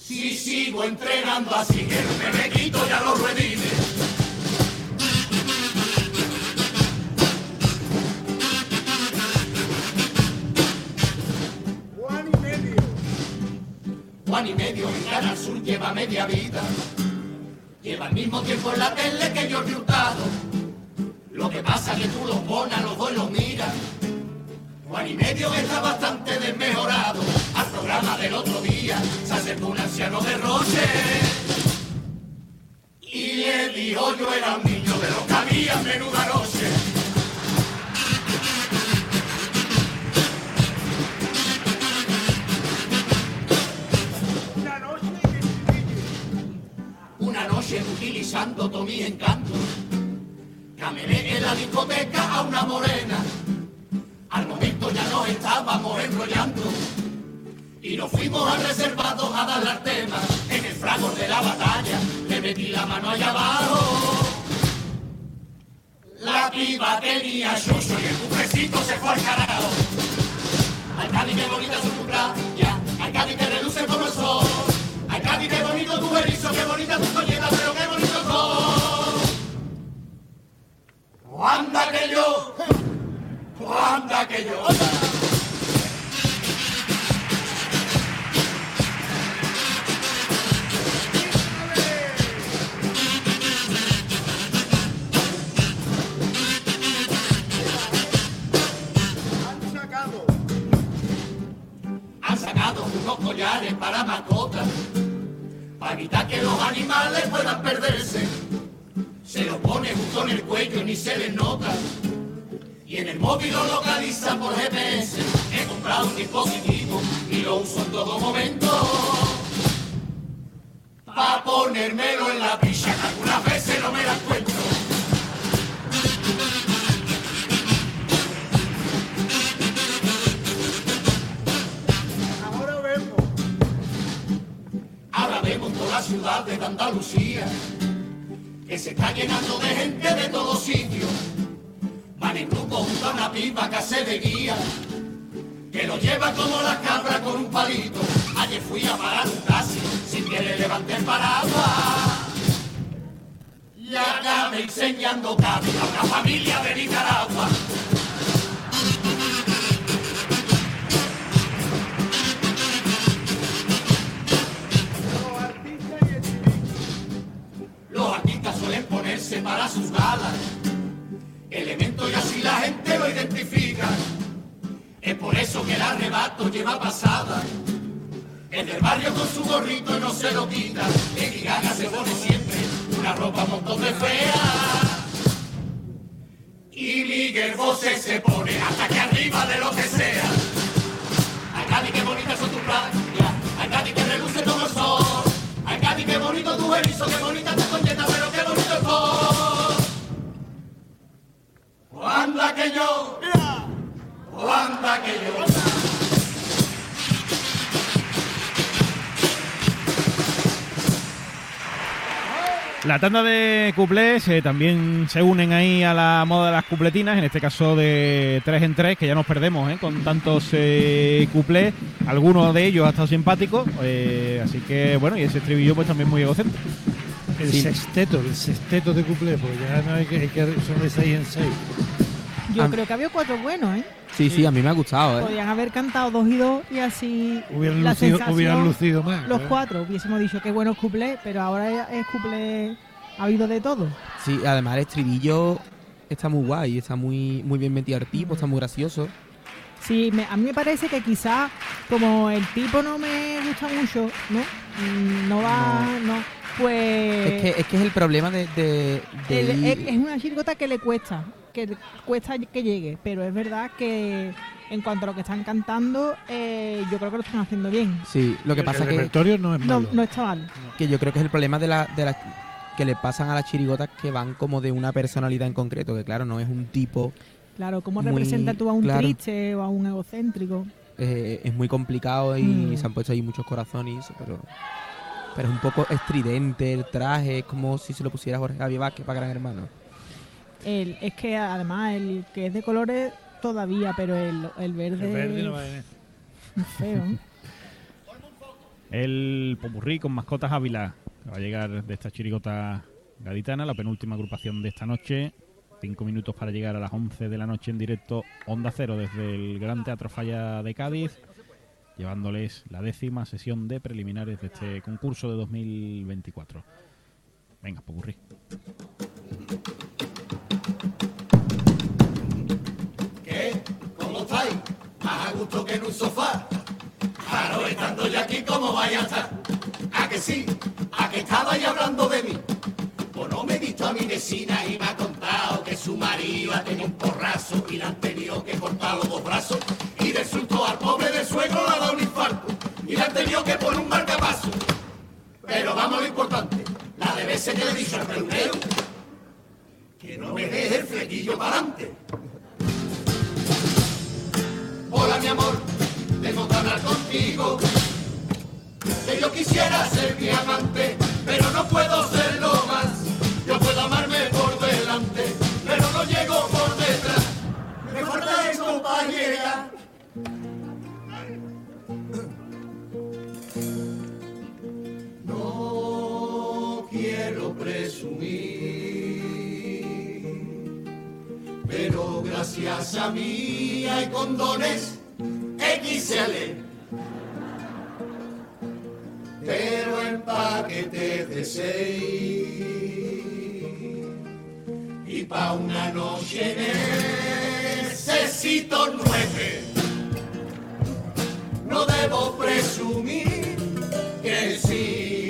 Si sigo entrenando así que no me, quito ya los ruedines. Juan y medio. Juan y medio en Canal Sur lleva media vida. Lleva el mismo tiempo en la tele que Jordi Hurtado. Lo que pasa es que tú los pones, los dos y los miras. Juan y medio está bastante desmejorado. Al programa del otro día se acercó un anciano de Roche. Y le dijo yo era un niño de los que había en menuda noche. Una noche utilizando todo mi encanto. Camelé en la discoteca a una morena. Al momento nos estábamos enrollando. Y nos fuimos al reservado a darle al tema. En el fragor de la batalla le metí la mano allá abajo. La piba tenía chucho y el cufrecito se fue al carajo. Ay, Cádiz, qué bonita su cumpleaños. Ay, Cádiz, que reluce como el sol. Ay, Cádiz, qué bonito tu erizo, qué bonita tu collera, pero qué bonito todo. Anda que yo, anda que yo. Han sacado unos collares para mascota. para evitar que los animales puedan perderse. Se lo pone justo en el cuello y ni se les nota. Y en el móvil lo localiza por GPS. He comprado un dispositivo y lo uso en todo momento. Pa' ponérmelo en la picha, que algunas veces no me la encuentro. Ahora vemos. Ahora vemos toda la ciudad de Andalucía, que se está llenando de gente de todos sitios. Van en grupo junto una pipa que hace de guía, que lo lleva como la cabra con un palito. Ayer fui a parar un taxi, sin que le levante el paraguas. Y acabé enseñando cable a una familia de Nicaragua. Los artistas suelen ponerse para sus galas elementos y así la gente lo identifica. Es por eso que el arrebato lleva pasada. El barrio con su gorrito no se lo quita. Lady Gaga se pone siempre una ropa montón de fea. Y Miguel Bosé se pone hasta que arriba de lo que sea. Cádiz, qué bonitas son tus playas. Ay, Cádiz, que reluce todo el sol. Cádiz, qué bonito tu erizo, qué bonita tu concheta, pero Que yo, anda que yo. La tanda de cuplés eh, también se unen ahí a la moda de las cupletinas, en este caso de tres en tres, que ya nos perdemos eh, con tantos eh, cuplés. Algunos de ellos ha estado simpático, eh, así que bueno, y ese estribillo pues también muy egocéntrico. El sexteto, el sexteto de cuplé, porque ya no hay que, hay que son de seis en seis. Yo Ah. creo que había cuatro buenos, ¿eh? Sí, sí, a mí me ha gustado, ¿eh? Podían haber cantado dos y dos y así Hubieran la lucido- hubieran lucido más, Los claro. cuatro hubiésemos dicho qué buenos cuplés, pero ahora es cuplé, ha habido de todo. Sí, además el estribillo está muy guay, está muy, muy bien metido al tipo, está muy gracioso. Sí, me- a mí me parece que quizá como el tipo no me gusta mucho, ¿no? Mm, No va, no, pues... Es que, es que es el problema de, de- de El- ir- es, es una chirigota que le cuesta, que le cuesta que llegue, pero es verdad que en cuanto a lo que están cantando, eh, yo creo que lo están haciendo bien. Sí, lo que El pasa que... repertorio no es No, malo. no está mal. Que yo creo que es el problema de la, de la que le pasan a las chirigotas que van como de una personalidad en concreto, que claro, no es un tipo, Claro, ¿cómo Muy representa tú a un claro. triste o a un egocéntrico? eh, es muy complicado y Mm. se han puesto ahí muchos corazones, pero, pero es un poco estridente el traje, es como si se lo pusiera Jorge Javier Vázquez para Gran Hermano. El, es que además el que es de colores todavía, pero el, el verde, El verde no va en es feo. El Popurrí con mascotas Ávila, que va a llegar de esta chirigota gaditana, la penúltima agrupación de esta noche. Cinco minutos para llegar a las 11 de la noche en directo Onda Cero desde el Gran Teatro Falla de Cádiz, llevándoles la décima sesión de preliminares de este concurso de 2024. Venga, Popurrí. ¿Qué? ¿Cómo estáis? Más a gusto que en un sofá. Claro, estando ya aquí, ¿cómo vaya a estar? ¿A que sí? ¿A que estabais hablando de mí? Pues no me he visto a mi vecina y me ha contado ha tenido un porrazo y le han tenido que cortar los dos brazos. Y del susto al pobre de suegro le ha dado un infarto y le han tenido que poner un marcapaso. Pero vamos a lo importante, la de veces que le dicho al peluquero que no me deje el flequillo para adelante. Hola mi amor, tengo que hablar contigo. Que yo quisiera ser mi amante, pero no puedo serlo más. No quiero presumir, pero gracias a mí hay condones XL. Pero en paquete de seis y pa' una noche necesito nueve. No debo presumir que sí.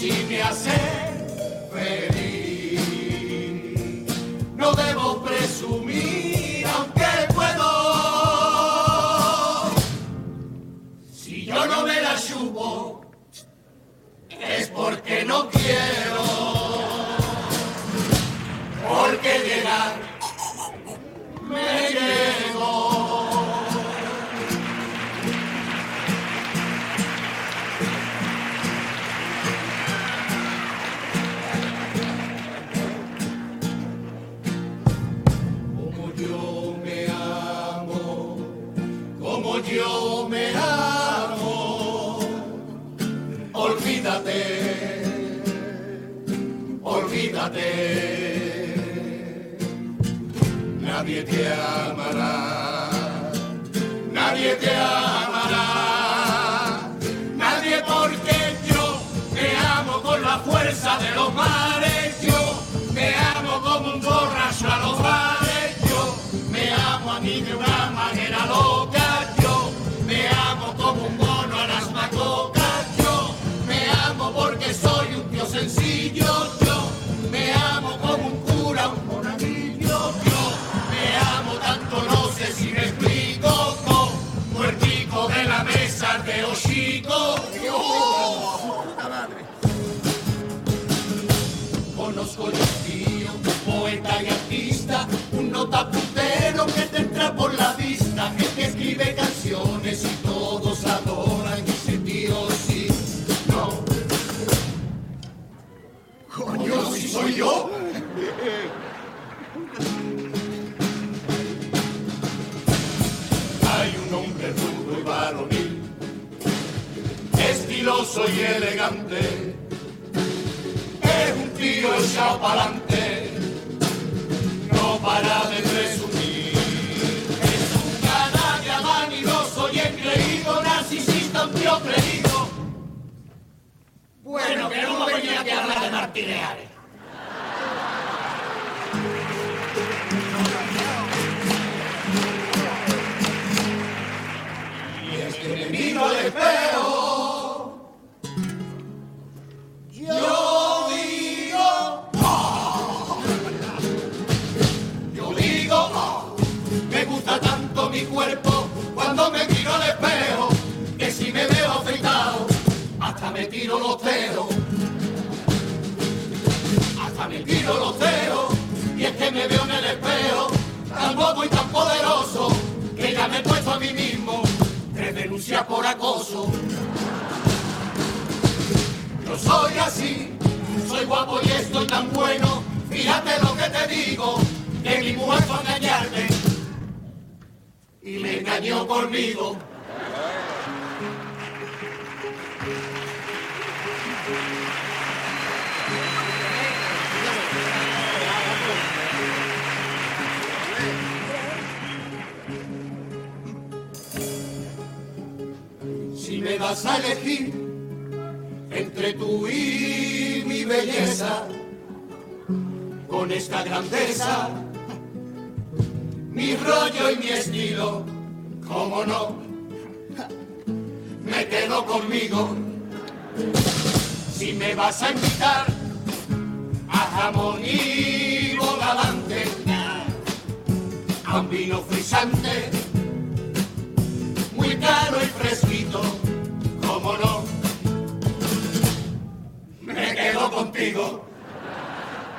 sí me hace feliz. No debo presumir, aunque puedo. Si yo no me la chupo, es porque no quiero. Porque llegar me llego. Como yo me amo, como yo me amo, olvídate, olvídate. Nadie te amará, nadie te amará, nadie porque yo te amo con la fuerza de los mares, yo te amo como un borracho a los bares, yo me amo a mí de una manera loca, yo me amo como un mono a las macocas, yo me amo porque soy un tío sencillo, que te entra por la vista, que te escribe canciones y todos adoran y ese tío sí, no. Coño, si soy yo. Hay un hombre rudo y varonil, estiloso y elegante es un tío echado pa'lante, no para de presumir. Bueno, que no me aquí a hablar de martineares. Y es que me miro al espejo yo digo, oh. yo digo, oh. me gusta tanto mi cuerpo cuando me tiro los hasta me tiro los dedos, y es que me veo en el espejo, tan guapo y tan poderoso, que ya me he puesto a mí mismo tres denuncias por acoso. Yo soy así, soy guapo y estoy tan bueno. Fíjate lo que te digo, que mi mujer fue a engañarme y me engañó conmigo. Me das a elegir entre tú y mi belleza, con esta grandeza, mi rollo y mi estilo, cómo no, me quedo conmigo. Si me vas a invitar a jamón y bogavante, a un vino frisante, muy caro y me quedo contigo.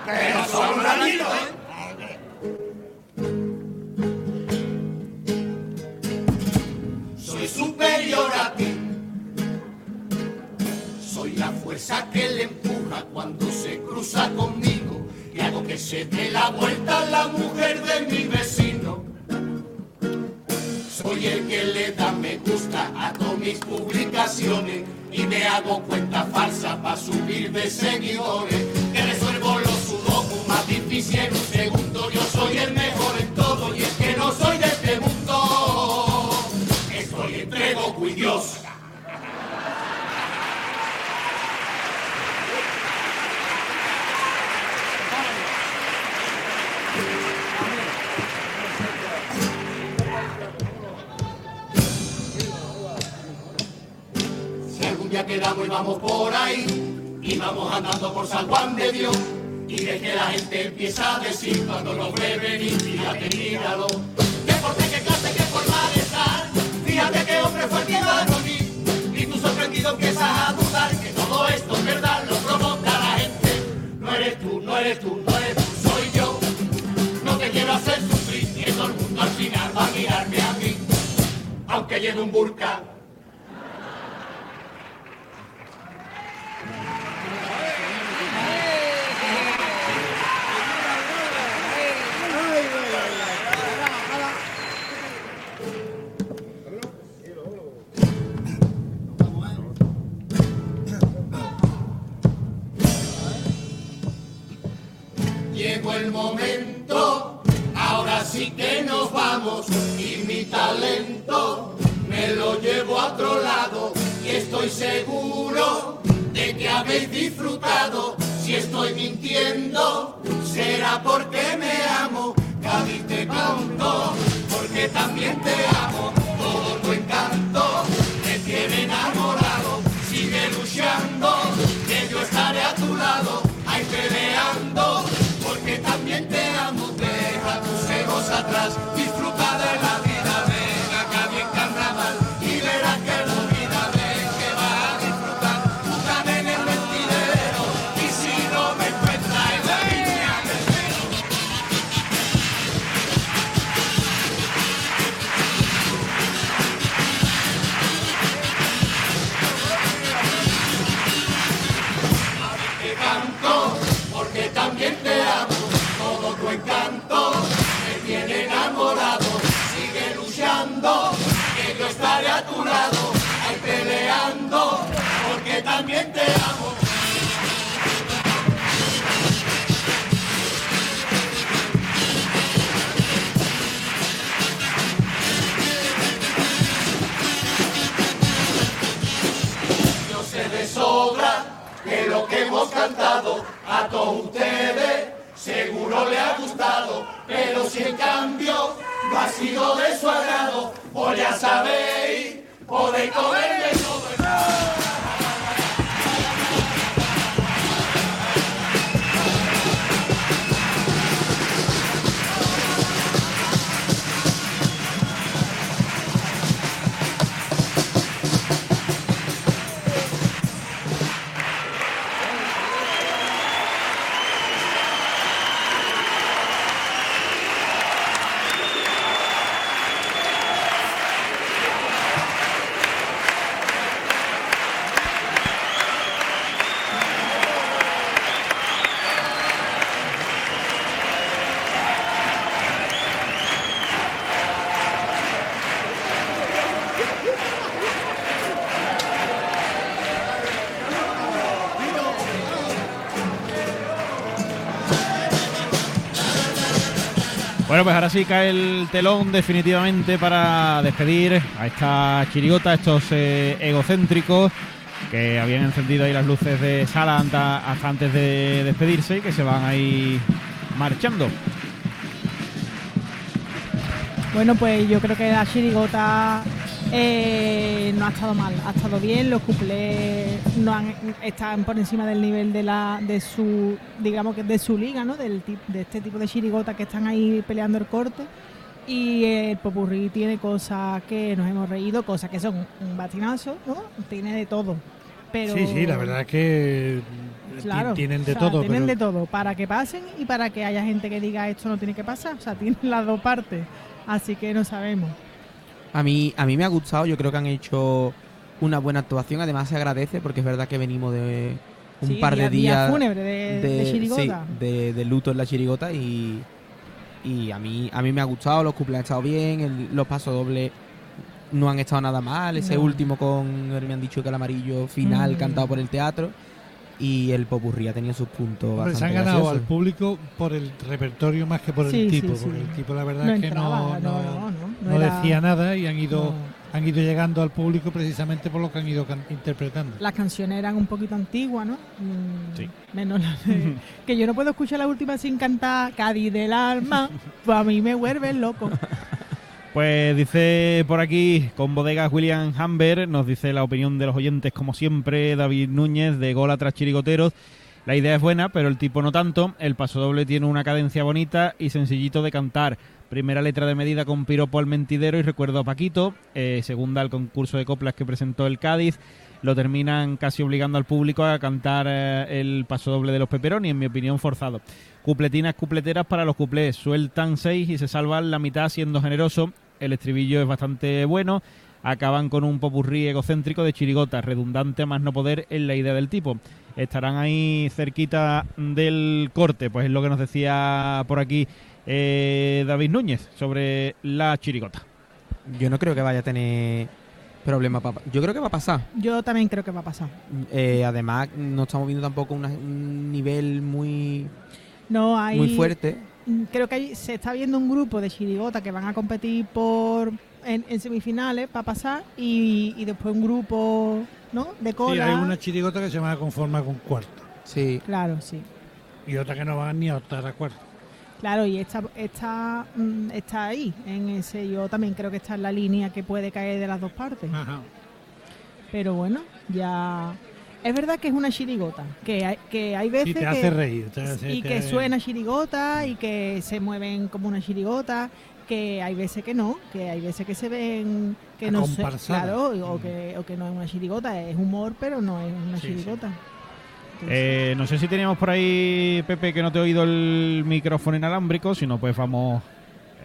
Pero solo un ¿eh? Soy superior a ti. Soy la fuerza que le empuja cuando se cruza conmigo y hago que se dé la vuelta la mujer de mi vecino. Soy el que le da me gusta a todas mis publicaciones y me hago cuenta falsa para subir de seguidores. Que resuelvo los sudokus más difíciles en un segundo. Yo soy el mejor día quedamos y vamos por ahí y vamos andando por San Juan de Dios. Y de que la gente empieza a decir cuando nos ve venir, fíjate, míralo. Qué porte, qué clase, qué forma de estar. Fíjate qué hombre fue el que iba a. Y tú sorprendido empiezas a dudar que todo esto es verdad, lo provoca la gente. No eres tú, no eres tú, no eres tú, soy yo. No te quiero hacer sufrir y todo el mundo al final va a mirarme a mí. Aunque lleve un burka. Bueno, pues ahora sí cae el telón definitivamente para despedir a esta chirigota, estos eh, egocéntricos que habían encendido ahí las luces de sala antes de despedirse y que se van ahí marchando. Bueno, pues yo creo que la chirigota eh, no ha estado mal, ha estado bien, los cuplés no han, están por encima del nivel de la de su digamos que de su liga, ¿no? Del de este tipo de chirigota que están ahí peleando el corte y el popurrí tiene cosas que nos hemos reído, cosas que son un batinazo, ¿no? Tiene de todo. Pero Sí, sí, la verdad es que Claro, tienen de o sea, todo. Tienen pero- de todo, para que pasen y para que haya gente que diga esto no tiene que pasar. O sea, tienen las dos partes. Así que no sabemos. A mí, a mí me ha gustado, yo creo que han hecho una buena actuación, además se agradece porque es verdad que venimos de un Sí, par de día- día días fúnebre de- de chirigota. sí, de, de luto en la chirigota y, y a mí a mí me ha gustado, los cumpleaños han estado bien, el- los pasos dobles no han estado nada mal, ese No. último con, me han dicho que el amarillo final Mm. cantado por el teatro y el popurrí ha tenido sus puntos Hombre, se han bastante ganado graciosos. al público por el repertorio más que por el Sí, tipo, sí, porque el tipo la verdad No es que entraba, no, no, no, no, no, no no era- decía nada y han ido No. Han ido llegando al público precisamente por lo que han ido can- interpretando. Las canciones eran un poquito antiguas, ¿no? Mm, Sí. Menos la de- que yo no puedo escuchar la última sin cantar Cádiz del alma. pues a mí me vuelve loco. Pues dice por aquí, con bodegas William Hamber, nos dice la opinión de los oyentes, como siempre, David Núñez, de Gola tras Chirigoteros. La idea es buena, pero el tipo no tanto. El paso doble tiene una cadencia bonita y sencillito de cantar. Primera letra de medida con piropo al mentidero y recuerdo a Paquito. Eh, segunda, el concurso de coplas que presentó el Cádiz. Lo terminan casi obligando al público a cantar eh, el paso doble de los Peperoni, en mi opinión, forzado. Cupletinas, cupleteras para los cuplés. Sueltan seis y se salvan la mitad siendo generoso. El estribillo es bastante bueno. Acaban con un popurrí egocéntrico de chirigota, redundante más no poder en la idea del tipo. Estarán ahí cerquita del corte, pues es lo que nos decía por aquí eh, David Núñez sobre la chirigota. Yo no creo que vaya a tener problema. pa- Yo creo que va a pasar. Yo también creo que va a pasar. Eh, además, no estamos viendo tampoco una- un nivel muy, No hay. muy fuerte. Mm, Creo que hay- se está viendo un grupo de chirigota que van a competir por en, en semifinales para pasar y, y después un grupo ¿no? de Sí, cola. hay una chirigota que se va a conformar con cuarto. Sí. Claro, sí. Y otra que no van ni a optar a cuarto. Claro, y esta, esta mm, está ahí, en ese, yo también creo que está en la línea que puede caer de las dos partes. Pero bueno, ya... Es verdad que es una chirigota, que hay, que hay veces te que... hace reír, te hace- y te- que suena chirigota y que se mueven como una chirigota, que hay veces que no, que hay veces que se ven que no sé, Acomparsada. claro, o que, o que no es una chirigota, es humor, pero no es una chirigota. Eh, no sé si teníamos por ahí, Pepe, que no te he oído el micrófono inalámbrico, si no, pues vamos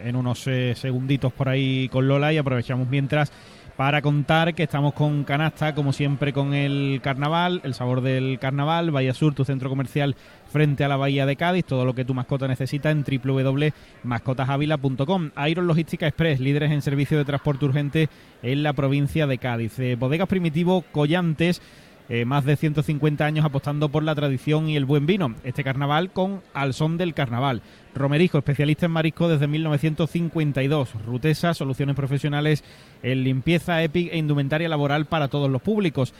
en unos eh, segunditos por ahí con Lola y aprovechamos mientras para contar que estamos con Canasta, como siempre, con el carnaval, el sabor del carnaval, Bahía Sur, tu centro comercial frente a la Bahía de Cádiz, todo lo que tu mascota necesita en www.mascotasavila.com. Iron Logística Express, líderes en servicio de transporte urgente en la provincia de Cádiz. Eh, bodegas Primitivo, Collantes, eh, más de 150 años apostando por la tradición y el buen vino. Este carnaval con Al Son del Carnaval. Romerijo, especialista en marisco desde 1952. Rutesa, soluciones profesionales en limpieza, EPIC e indumentaria laboral para todos los públicos.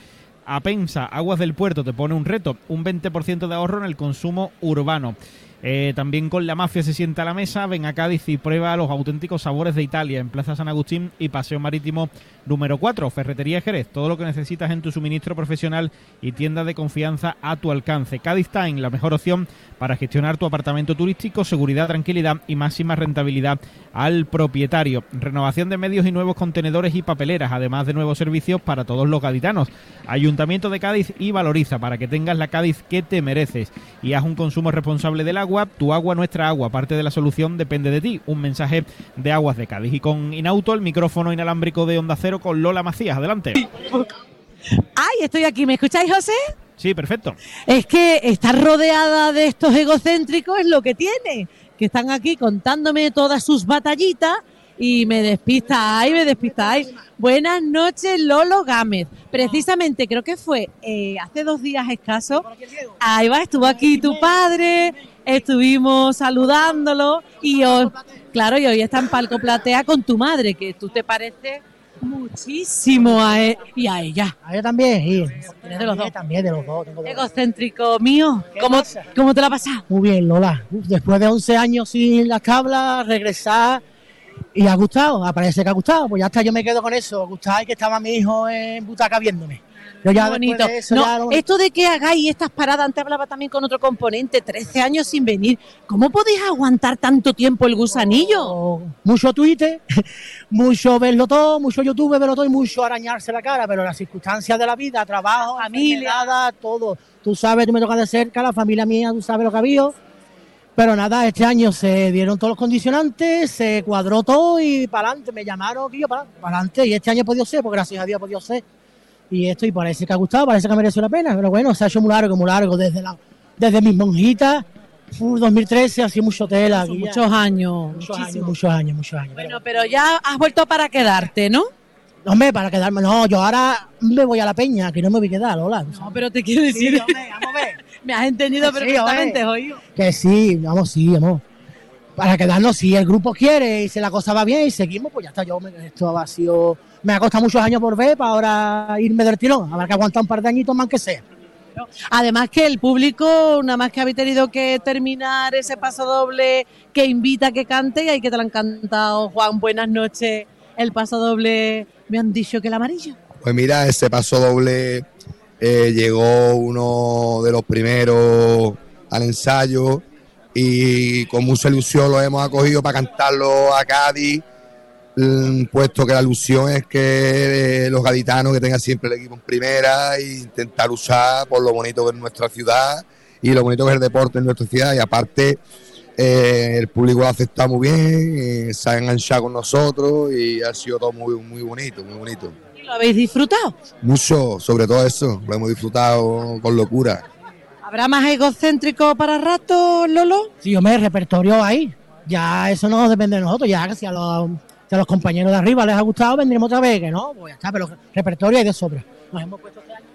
Apensa, Aguas del Puerto, te pone un reto, un 20% de ahorro en el consumo urbano. Eh, también con la mafia se sienta a la mesa, ven a Cádiz y prueba los auténticos sabores de Italia en Plaza San Agustín y Paseo Marítimo número 4, Ferretería Jerez, todo lo que necesitas en tu suministro profesional y tienda de confianza a tu alcance. Cádiz Time, la mejor opción para gestionar tu apartamento turístico, seguridad, tranquilidad y máxima rentabilidad al propietario. Renovación de medios y nuevos contenedores y papeleras, además de nuevos servicios para todos los gaditanos. Ayuntamiento de Cádiz y valoriza para que tengas la Cádiz que te mereces y haz un consumo responsable del agua. Tu agua, nuestra agua. Parte de la solución depende de ti. Un mensaje de Aguas de Cádiz. Y con Inauto, el micrófono inalámbrico de Onda Cero con Lola Macías. Adelante. ¡Ay, estoy aquí! ¿Me escucháis, José? Sí, perfecto. Es que estar rodeada de estos egocéntricos es lo que tiene, que están aquí contándome todas sus batallitas y me despistáis, me despistáis. Buenas noches, Lolo Gámez. Precisamente, creo que fue eh, hace dos días escaso. Ahí va, estuvo aquí tu padre, estuvimos saludándolo y hoy, claro, y hoy está en Palco Platea con tu madre, que tú te pareces muchísimo a él y a ella. A ella también, sí. De los dos. También, de los dos. tengo de. Egocéntrico mío. ¿Cómo, ¿Cómo te la pasas? Muy bien, Lola. Después de 11 años sin las tablas, regresar y ha gustado. Parece que ha gustado. Pues ya está, yo me quedo con eso. Gustaba y que estaba mi hijo en butaca viéndome. Yo ya bonito. de eso No, ya lo- Esto de que hagáis estas paradas, antes hablaba también con otro componente, 13 años sin venir. ¿Cómo podéis aguantar tanto tiempo el gusanillo? mucho Twitter, mucho verlo todo, mucho YouTube, verlo todo y mucho arañarse la cara, pero las circunstancias de la vida, trabajo, familia, todo. Tú sabes, tú me tocas de cerca, la familia mía, tú sabes lo que ha habido. Pero nada, este año se dieron todos los condicionantes, se cuadró todo y para adelante, me llamaron, tío, para adelante. Y este año he podido ser, pues gracias a Dios he podido ser. Y esto, y parece que ha gustado, parece que ha merecido la pena. Pero bueno, se ha hecho muy largo, muy largo, desde la, desde mis monjitas, uf, 2013, ha sido mucho tela. Aquí muchos años, Muchos años, muchísimo. muchos años, muchos años. Bueno, pero ya has vuelto para quedarte, ¿no? Hombre, para quedarme, no, yo ahora me voy a la peña, que no me voy a quedar, Lola. No, pero te quiero decir. Sí, hombre, vamos a ver. Me has entendido Que sí, perfectamente, oído. Que sí, vamos, sí, vamos. Para quedarnos, si el grupo quiere y si la cosa va bien y seguimos, pues ya está. Yo, me- esto ha sido. Me ha costado muchos años por ver para ahora irme del tirón. Habrá que aguantar un par de añitos más que sea. Además que el público, nada más que habéis tenido que terminar ese paso doble que invita a que cante, y hay que te lo han cantado, Juan, buenas noches. El paso doble, me han dicho que el amarillo. Pues mira, ese paso doble eh, llegó uno de los primeros al ensayo y con mucha ilusión lo hemos acogido para cantarlo a Cádiz, mm, puesto que la ilusión es que eh, los gaditanos que tengan siempre el equipo en primera e intentar usar por lo bonito que es nuestra ciudad y lo bonito que es el deporte en nuestra ciudad y aparte eh, el público lo ha aceptado muy bien, eh, se ha enganchado con nosotros y ha sido todo muy, muy bonito, muy bonito. ¿Y ¿Lo habéis disfrutado? Mucho, sobre todo eso, lo hemos disfrutado con locura. ¿Habrá más egocéntrico para rato, Lolo? Sí, hombre, el repertorio ahí. Ya eso no depende de nosotros. Ya que si a los, si a los compañeros de arriba les ha gustado, vendremos otra vez. Que no, pues ya está, pero repertorio hay de sobra. Nos hemos puesto este año.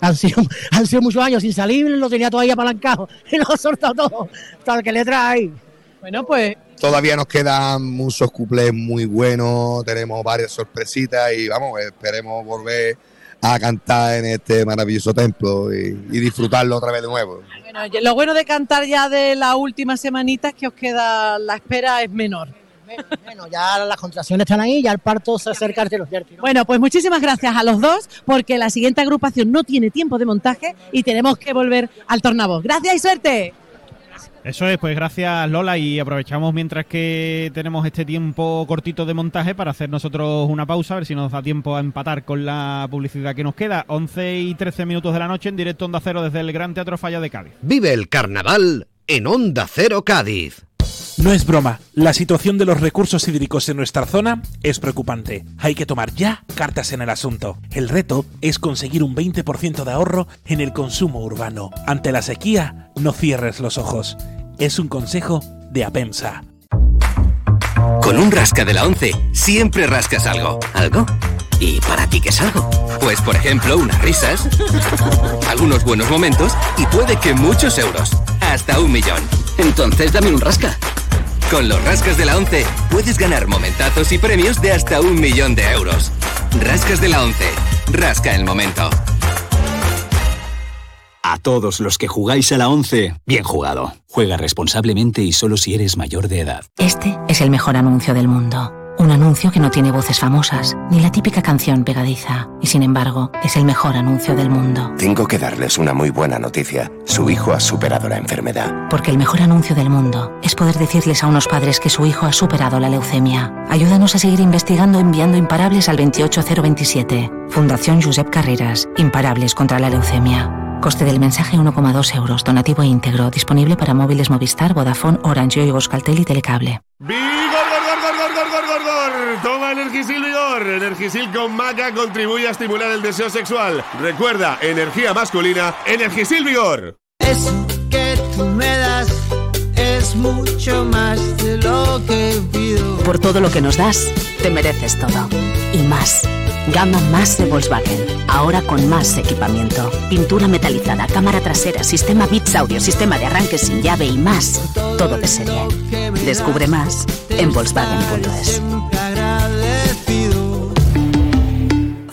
Han sido, han sido muchos años sin salir, lo tenía todo ahí apalancado y lo ha soltado todo. Tal que le trae. Bueno, pues Todavía nos quedan muchos cuplés muy buenos, tenemos varias sorpresitas y vamos, esperemos volver a cantar en este maravilloso templo y, y disfrutarlo otra vez de nuevo. Bueno, lo bueno de cantar ya de la última semanita es que os queda, la espera es menor. Bueno, ya las contracciones están ahí, ya el parto se acerca al cielo. Bueno, pues muchísimas gracias a los dos, porque la siguiente agrupación no tiene tiempo de montaje y tenemos que volver al tornavoz. Gracias y suerte. Eso es, pues gracias Lola y aprovechamos mientras que tenemos este tiempo cortito de montaje para hacer nosotros una pausa, a ver si nos da tiempo a empatar con la publicidad que nos queda. 11 y 13 minutos de la noche en directo Onda Cero desde el Gran Teatro Falla de Cádiz. Vive el carnaval en Onda Cero Cádiz. No es broma, la situación de los recursos hídricos en nuestra zona es preocupante. Hay que tomar ya cartas en el asunto. El reto es conseguir un 20% de ahorro en el consumo urbano. Ante la sequía, no cierres los ojos. Es un consejo de Apensa. Con un rasca de la 11 siempre rascas algo. ¿Algo? ¿Y para ti qué es algo? Pues por ejemplo, unas risas, algunos buenos momentos y puede que muchos euros. Hasta un millón. Entonces dame un rasca. Con los rascas de la 11 puedes ganar momentazos y premios de hasta un millón de euros. Rascas de la 11. Rasca el momento. A todos los que jugáis a la 11, bien jugado. Juega responsablemente y solo si eres mayor de edad. Este es el mejor anuncio del mundo. Un anuncio que no tiene voces famosas, ni la típica canción pegadiza, y sin embargo, es el mejor anuncio del mundo. Tengo que darles una muy buena noticia. Su hijo ha superado la enfermedad. Porque el mejor anuncio del mundo es poder decirles a unos padres que su hijo ha superado la leucemia. Ayúdanos a seguir investigando enviando imparables al 28027. Fundación Josep Carreras. Imparables contra la leucemia. Coste del mensaje 1,2 euros. Donativo íntegro. Disponible para móviles Movistar, Vodafone, Orange, Yoigo, Euskaltel y Telecable. ¡Vigor, gor, gor, gor, gor, gor, gor, gor! Toma Energisil Vigor. Energisil con maca contribuye a estimular el deseo sexual. Recuerda, energía masculina, Energisil Vigor. Eso que tú me das es mucho más de lo que pido. Por todo lo que nos das, te mereces todo. Y más. Gama más de Volkswagen. Ahora con más equipamiento. Pintura metalizada, cámara trasera, sistema Bits Audio, sistema de arranque sin llave y más. Todo de serie. Descubre más en Volkswagen.es.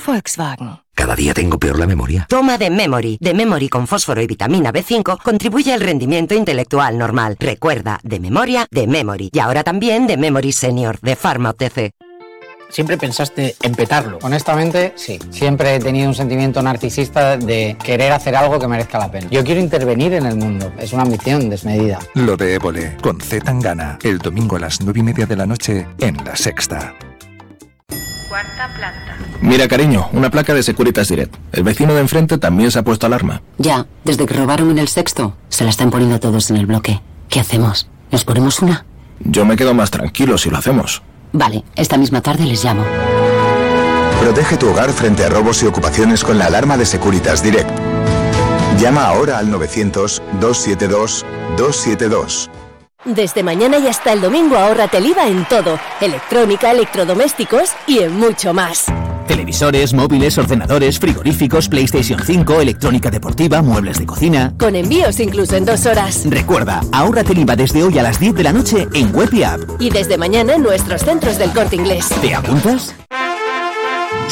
Volkswagen. Cada día tengo peor la memoria. Toma de Memory. De Memory con fósforo y vitamina B5 contribuye al rendimiento intelectual normal. Recuerda, de memoria, de Memory. Y ahora también de Memory Senior, de Pharma OTC. ¿Siempre pensaste en petarlo? Honestamente, sí. Siempre he tenido un sentimiento narcisista de querer hacer algo que merezca la pena. Yo quiero intervenir en el mundo. Es una ambición desmedida. Lo de Évole, con Z Tangana, el domingo a las nueve y media de la noche en La Sexta. Cuarta planta. Mira, cariño, una placa de Securitas Direct. El vecino de enfrente también se ha puesto alarma. Ya, desde que robaron en el sexto, se la están poniendo todos en el bloque. ¿Qué hacemos? ¿Nos ponemos una? Yo me quedo más tranquilo si lo hacemos. Vale, esta misma tarde les llamo. Protege tu hogar frente a robos y ocupaciones con la alarma de Securitas Direct. Llama ahora al 900-272-272. Desde mañana y hasta el domingo ahórrate el IVA en todo. Electrónica, electrodomésticos y en mucho más. Televisores, móviles, ordenadores, frigoríficos, PlayStation 5, electrónica deportiva, muebles de cocina. Con envíos incluso en dos horas. Recuerda, ahórrate el IVA desde hoy a las 10 de la noche en web y app. Y desde mañana en nuestros centros del corte inglés. ¿Te apuntas?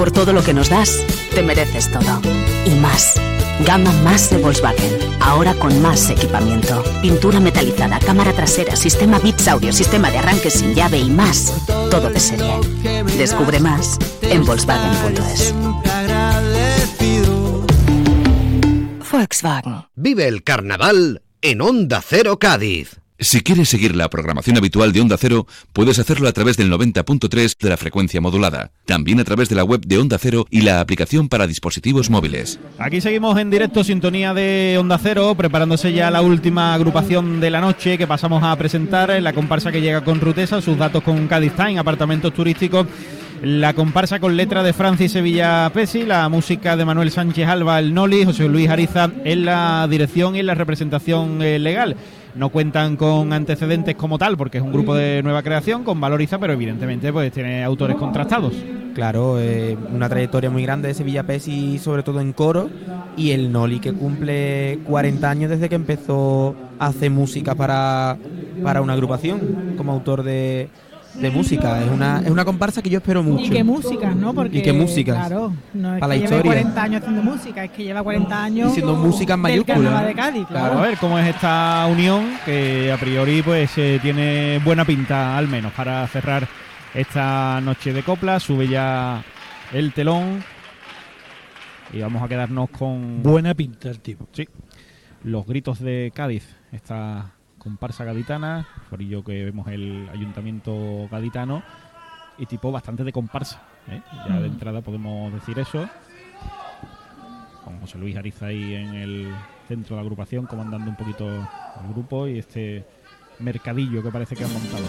Por todo lo que nos das, te mereces todo. Y más. Gama más de Volkswagen. Ahora con más equipamiento. Pintura metalizada, cámara trasera, sistema Bits Audio, sistema de arranque sin llave y más. Todo de serie. Descubre más en Volkswagen.es. Volkswagen. Vive el carnaval en Onda Cero Cádiz. Si quieres seguir la programación habitual de Onda Cero, puedes hacerlo a través del 90.3 de la frecuencia modulada. También a través de la web de Onda Cero y la aplicación para dispositivos móviles. Aquí seguimos en directo, sintonía de Onda Cero, preparándose ya la última agrupación de la noche que pasamos a presentar, la comparsa que llega con Rutesa, sus datos con Cádiz Time, apartamentos turísticos. La comparsa con letra de Francis Sevilla Pesi, la música de Manuel Sánchez Alba, el Noli, José Luis Ariza en la dirección y en la representación eh, legal. No cuentan con antecedentes como tal, porque es un grupo de nueva creación con Valoriza, pero evidentemente pues tiene autores contrastados. Claro, eh, una trayectoria muy grande de Sevilla Pesi, sobre todo en coro, y el Noli que cumple 40 años desde que empezó a hacer música para, para una agrupación como autor de, de música. Es una, es una comparsa que yo espero mucho. Y qué música, ¿no? Porque, y qué música. Claro, no es Para que la lleve historia. 40 años haciendo música, es que lleva 40 años Haciendo música en mayúscula. de Cádiz, claro. Claro, a ver cómo es esta unión que a priori pues eh, tiene buena pinta al menos para cerrar esta noche de copla. Sube ya el telón y vamos a quedarnos con Buena pinta el tipo. Sí. Los gritos de Cádiz, esta comparsa gaditana, por ello que vemos el ayuntamiento gaditano y tipo bastante de comparsa. ¿eh? Ya de Mm. entrada podemos decir eso. Con José Luis Ariza ahí en el centro de la agrupación, comandando un poquito el grupo y este mercadillo que parece que han montado.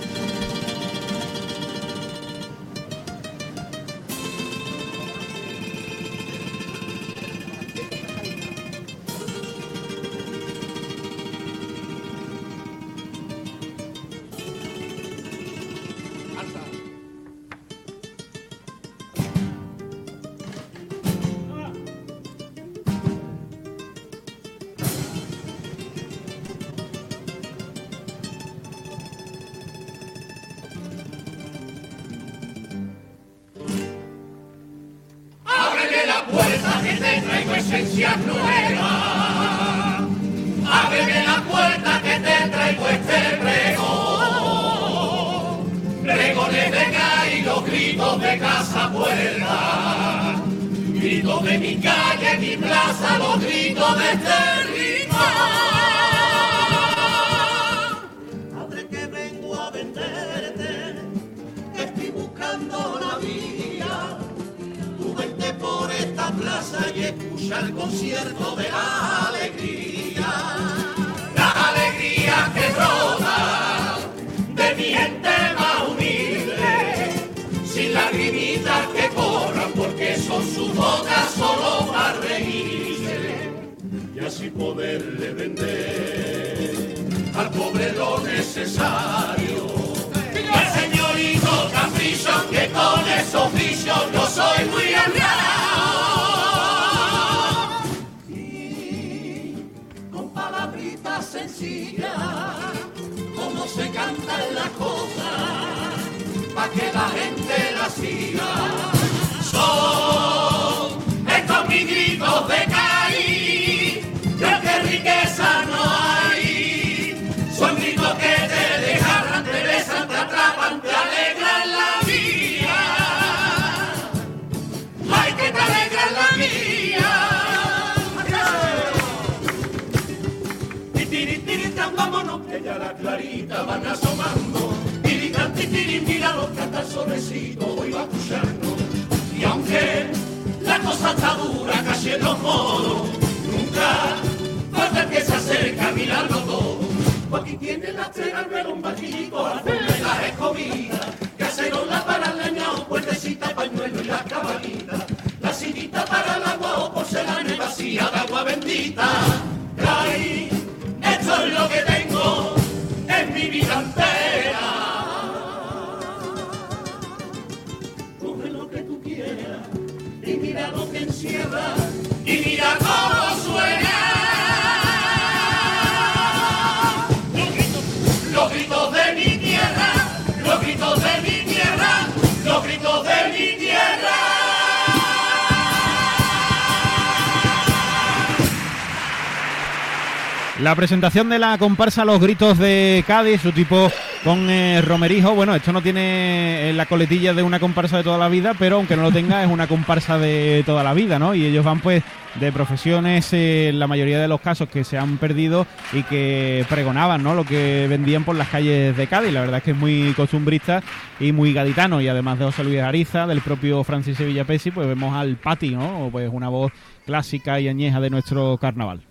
La presentación de la comparsa Los Gritos de Cádiz, su tipo con eh, Romerijo. Bueno, esto no tiene eh, la coletilla de una comparsa de toda la vida, pero aunque no lo tenga, es una comparsa de toda la vida, ¿no? Y ellos van, pues, de profesiones, eh, la mayoría de los casos, que se han perdido y que pregonaban, ¿no? Lo que vendían por las calles de Cádiz. La verdad es que es muy costumbrista y muy gaditano. Y además de José Luis Ariza, del propio Francis Sevilla Pesi, pues vemos al Pati, ¿no? Pues una voz clásica y añeja de nuestro carnaval.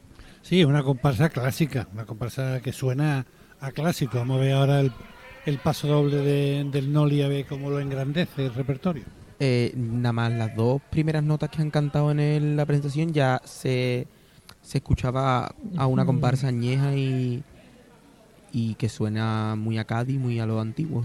Sí, una comparsa clásica, una comparsa que suena a clásico. Vamos a ver ahora el, el paso doble de- del Noli a ver cómo lo engrandece el repertorio. Eh, nada más las dos primeras notas que han cantado en la presentación ya se, se escuchaba a una comparsa añeja y, y que suena muy a Cádiz, muy a lo antiguo.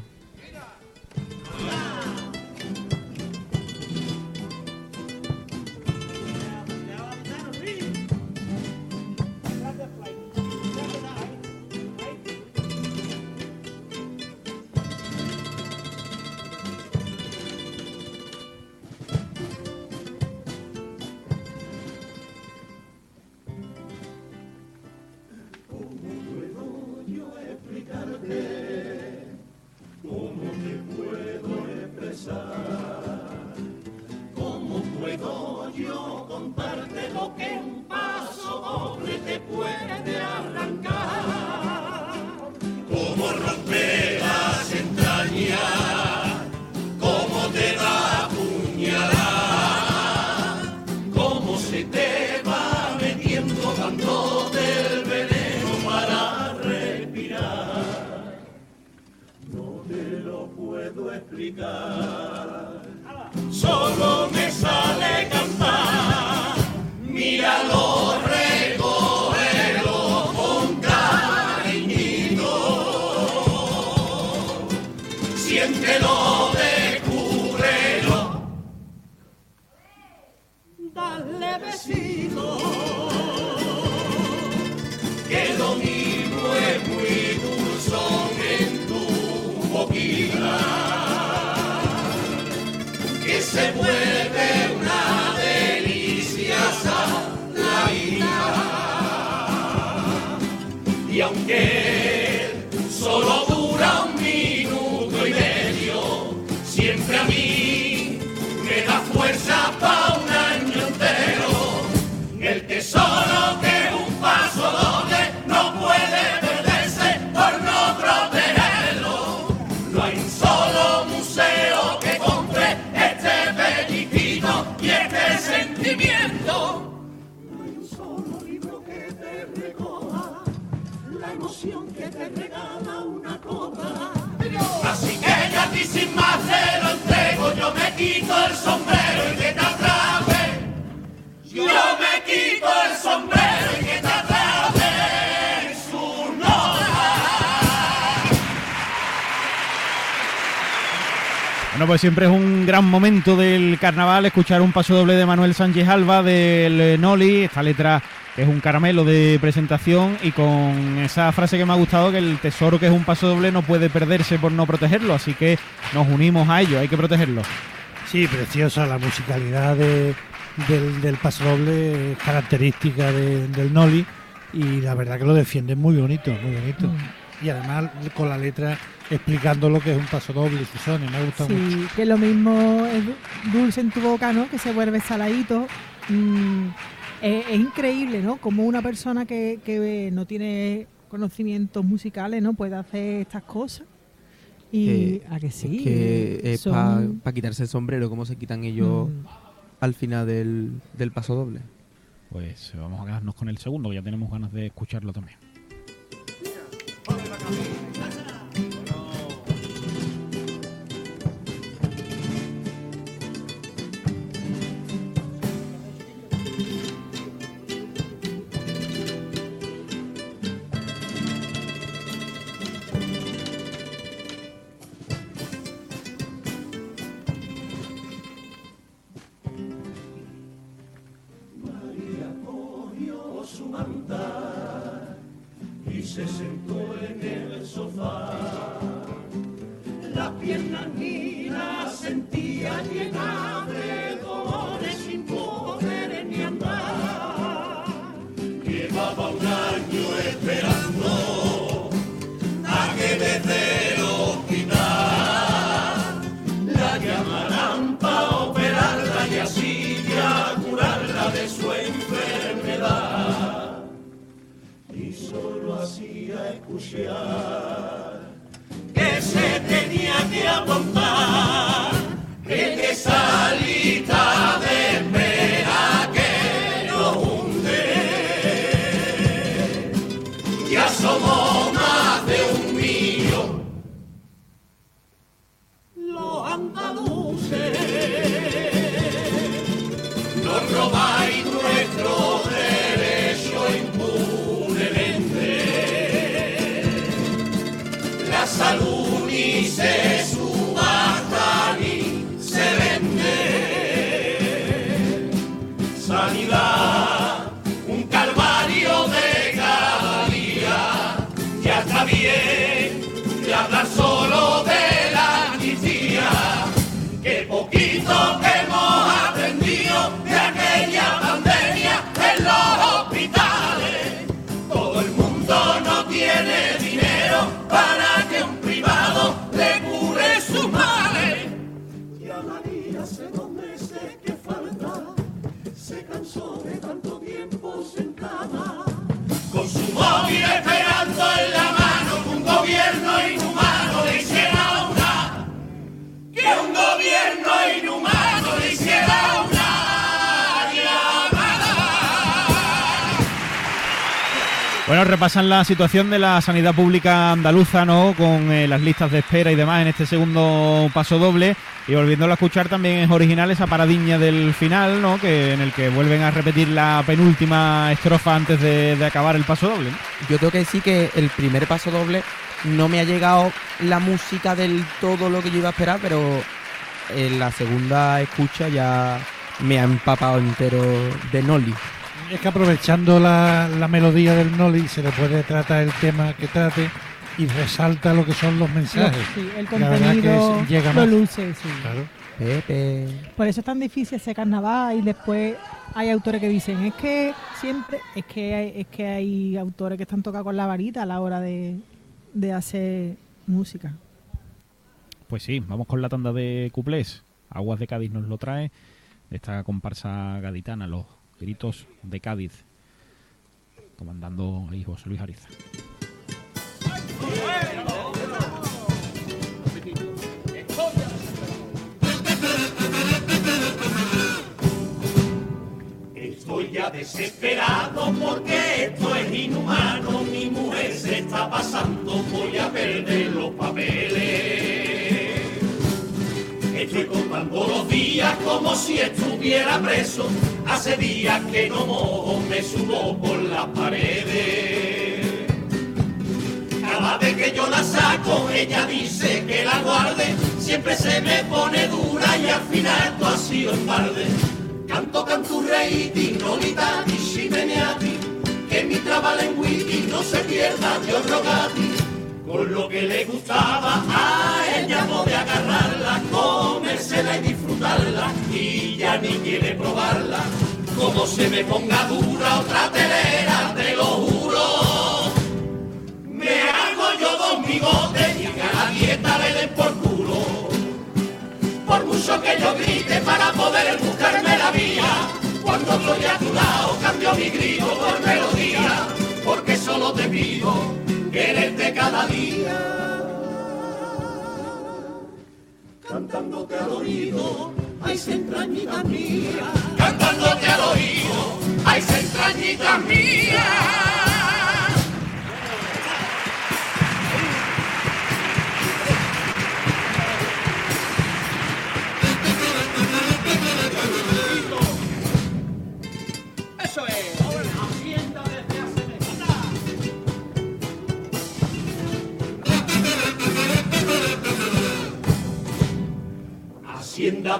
Pues siempre es un gran momento del carnaval escuchar un paso doble de Manuel Sánchez Alba del eh, Noli, esta letra que es un caramelo de presentación y con esa frase que me ha gustado que el tesoro que es un paso doble no puede perderse por no protegerlo, así que nos unimos a ello, hay que protegerlo. Sí, preciosa la musicalidad de- del, del paso doble es característica de- del Noli y la verdad que lo defiende muy bonito, muy bonito. Y además con la letra explicando lo que es un paso doble y sus sones, me ha gustado mucho. Sí, que lo mismo es dulce en tu boca, ¿no? Que se vuelve saladito. Mm, es, es increíble, ¿no? Como una persona que, que no tiene conocimientos musicales, ¿no? Puede hacer estas cosas. Y Eh, a que sí. Es que es son- para quitarse el sombrero, como se quitan ellos Mm. al final del, del paso doble. Pues vamos a quedarnos con el segundo, que ya tenemos ganas de escucharlo también. Repasan la situación de la sanidad pública andaluza, ¿no? Con eh, las listas de espera y demás en este segundo paso doble. Y volviéndolo a escuchar también es original esa paradiña del final, ¿no? Que en el que vuelven a repetir la penúltima estrofa antes de, de acabar el paso doble. Yo tengo que decir que el primer paso doble no me ha llegado la música del todo lo que yo iba a esperar, pero en la segunda escucha ya me ha empapado entero de Noli. Es que aprovechando la, la melodía del Noli se le puede tratar el tema que trate y resalta lo que son los mensajes. Sí, el La verdad que contenido es- llega lo más. luce, sí. Claro. Pepe. Por eso es tan difícil ese carnaval y después hay autores que dicen, es que siempre, es que hay, es que hay autores que están tocados con la varita a la hora de, de hacer música. Pues sí, vamos con la tanda de cuplés. Aguas de Cádiz nos lo trae. Esta comparsa gaditana, los gritos de Cádiz. Comandando ahí José Luis Ariza. Estoy ya desesperado porque esto es inhumano. Mi mujer se está pasando, voy a perder los papeles. Estoy contando los días como si estuviera preso. Hace días que no mojo, me subo por las paredes. Cada vez que yo la saco, ella dice que la guarde. Siempre se me pone dura y al final esto ha sido en balde. Canto canturreiti, no litati, si ti, que mi trabalengüiti no se pierda, Dios rogati. Con lo que le gustaba a ella puede agarrarla, comérsela y disfrutarla, y ya ni quiere probarla. Como se me ponga dura otra telera, te lo día. Cantándote al oído, ay entrañita mía. Cantándote al oído, ay entrañita mía.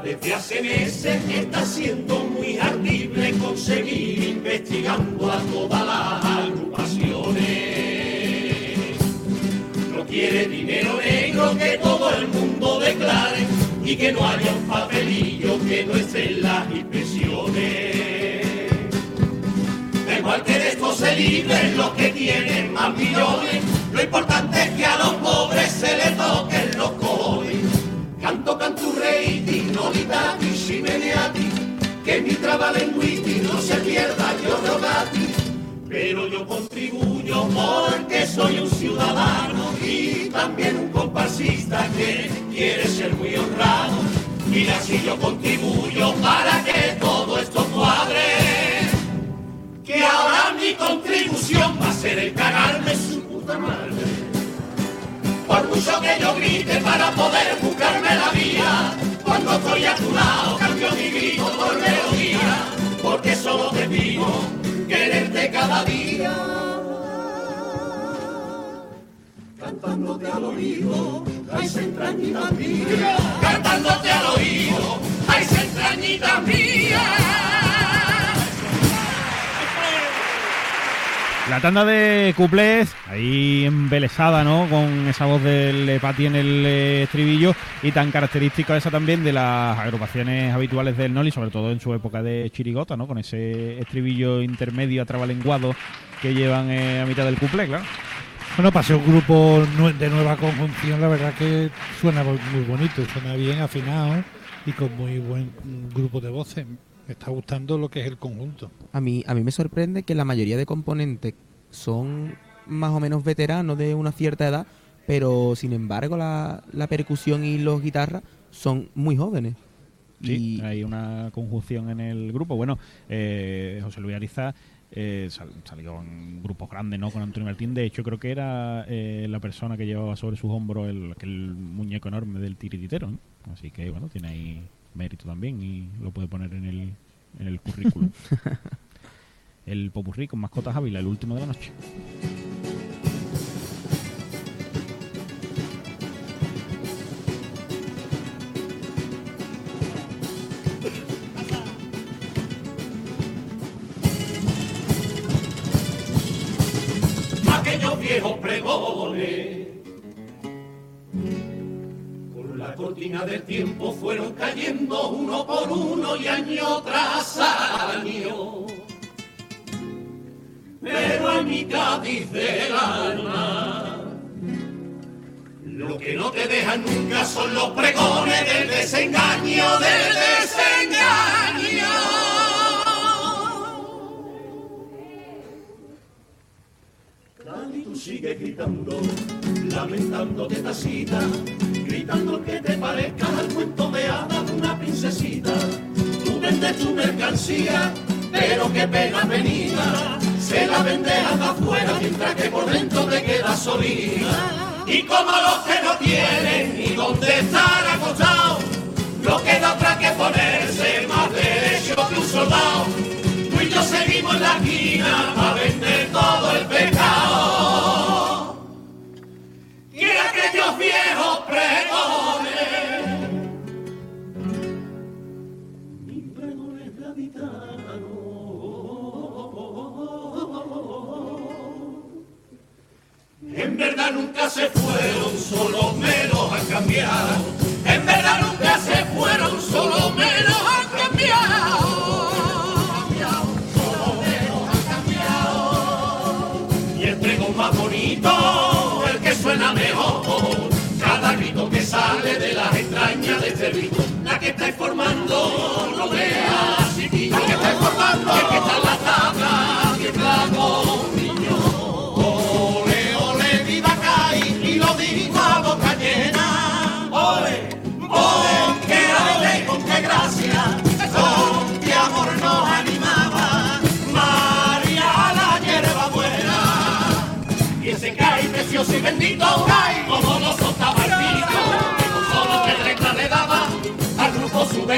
Desde hace meses está siendo muy ardible conseguir investigando a todas las agrupaciones. No quiere dinero negro que todo el mundo declare y que no haya un papelillo que no esté en las inspecciones. Da igual que de esto se libren los que tienen más millones, lo importante es que a los pobres se les canturreiti, no litati, simeniati, que mi trabalenguiti no se pierda yo rogati. Pero yo contribuyo porque soy un ciudadano y también un comparsista que quiere ser muy honrado. Mira si yo contribuyo para que todo esto cuadre. Que ahora mi contribución va a ser el cagarme su puta madre. Por mucho que yo grite para poder buscarme la vía, cuando estoy a tu lado cambio mi grito por melodía, porque solo te pido quererte cada día. Cantándote al oído, ay, se entrañita mía. Cantándote al oído, ay, se entrañita La tanda de cuplés, ahí embelesada, ¿no? Con esa voz del Pati en el eh, estribillo y tan característica esa también de las agrupaciones habituales del Noli, sobre todo en su época de chirigota, ¿no? Con ese estribillo intermedio atrabalenguado que llevan eh, a mitad del cuplé, claro. Bueno, para ser un grupo de nueva conjunción, la verdad que suena muy bonito, suena bien afinado y con muy buen grupo de voces. Me está gustando lo que es el conjunto. A mí, a mí me sorprende que la mayoría de componentes son más o menos veteranos de una cierta edad, pero sin embargo la, la percusión y los guitarras son muy jóvenes. Sí, hay una conjunción en el grupo. Bueno, eh, José Luis Ariza eh, sal- salió en grupos grandes, ¿no? Con Antonio Martín. De hecho, creo que era eh, la persona que llevaba sobre sus hombros el, aquel muñeco enorme del tirititero, ¿no? Así que, bueno, tiene ahí mérito también y lo puede poner en el, en el currículum. el Popurrí con mascotas Ávila, el último de la noche. aquellos viejos pregones. La cortina del tiempo fueron cayendo uno por uno y año tras año. Pero en mi Cádiz del alma, lo que no te dejan nunca son los pregones del desengaño, del desengaño. Dani, tú sigues gritando, lamentándote tacita, gritando que te parezca al cuento de hadas de una princesita. Tú vendes tu mercancía, pero qué pena venida, se la vendes hasta afuera mientras que por dentro te quedas solita. Y como los que no tienen ni dónde estar acostados, no queda otra que ponerse más derecho que un soldado. Y seguimos la esquina para vender todo el pecado. Y aquellos viejos pregones, mis pregones gaditanos, en verdad nunca se fueron, solo me los han cambiado. En verdad nunca se fueron, solo me los han. El que suena mejor. Cada grito que sale de las entrañas de este ritmo, la que está formando, no veas, chiquillo. La que está formando, el que está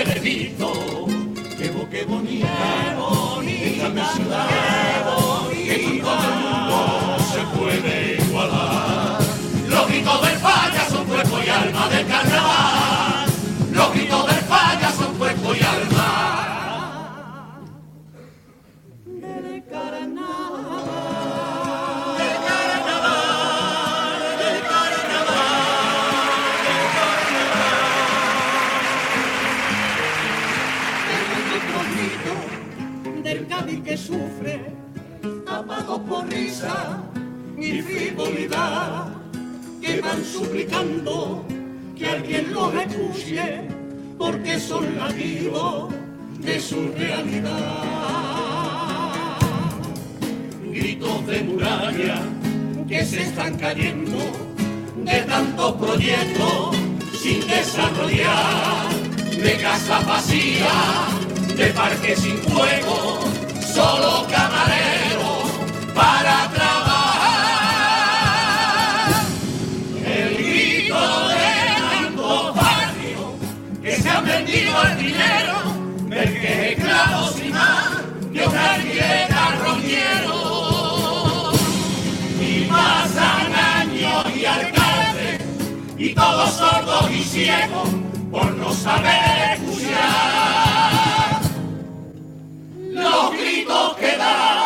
precioso sufre, amado por risa y frivolidad, que van suplicando que alguien lo repucie, porque son nativos de su realidad. Gritos de muralla que se están cayendo de tantos proyectos sin desarrollar, de casa vacía, de parques sin juego solo camareros para trabajar. El grito de tanto barrio que se han vendido al dinero, del que esclavo sin más, de una carroñero. Y pasan años y alcaldes, y todos sordos y ciegos por no saber escuchar los gritos que da.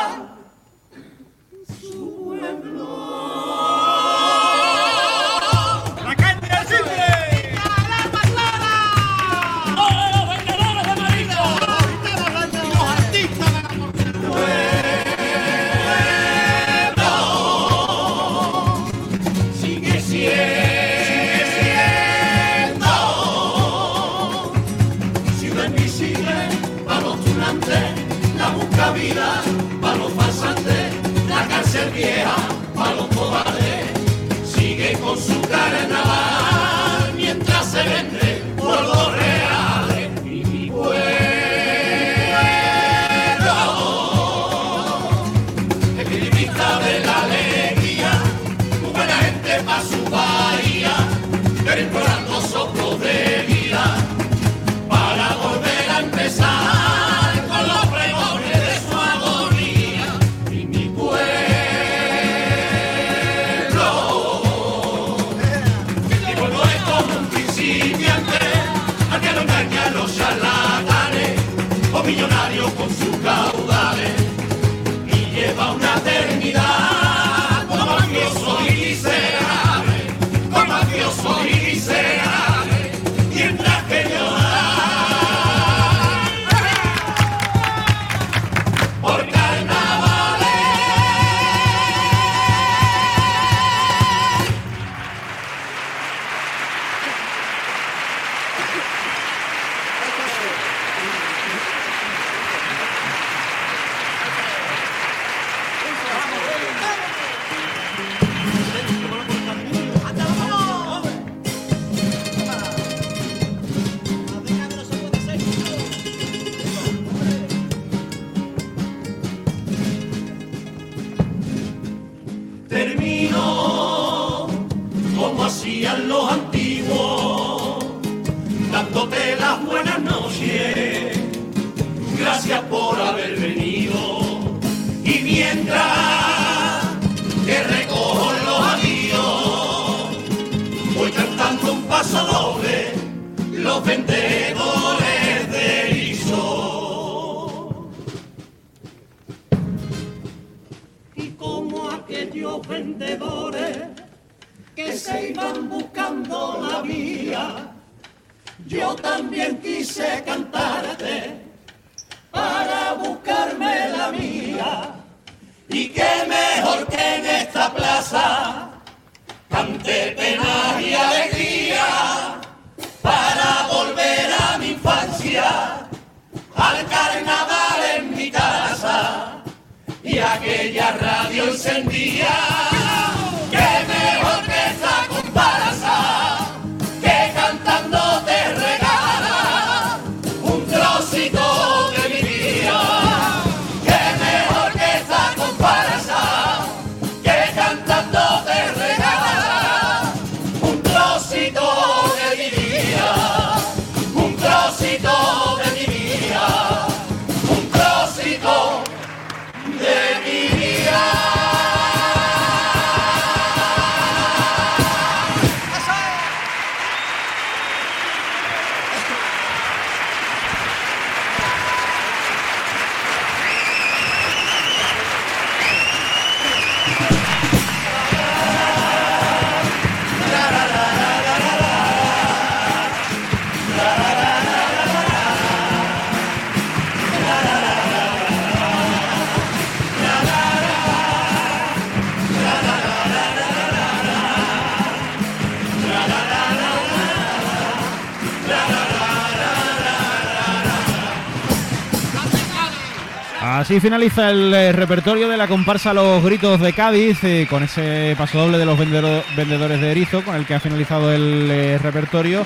Así finaliza el eh, repertorio de la comparsa Los Gritos de Cádiz, eh, con ese paso doble de los vendedor- vendedores de erizo, con el que ha finalizado el eh, repertorio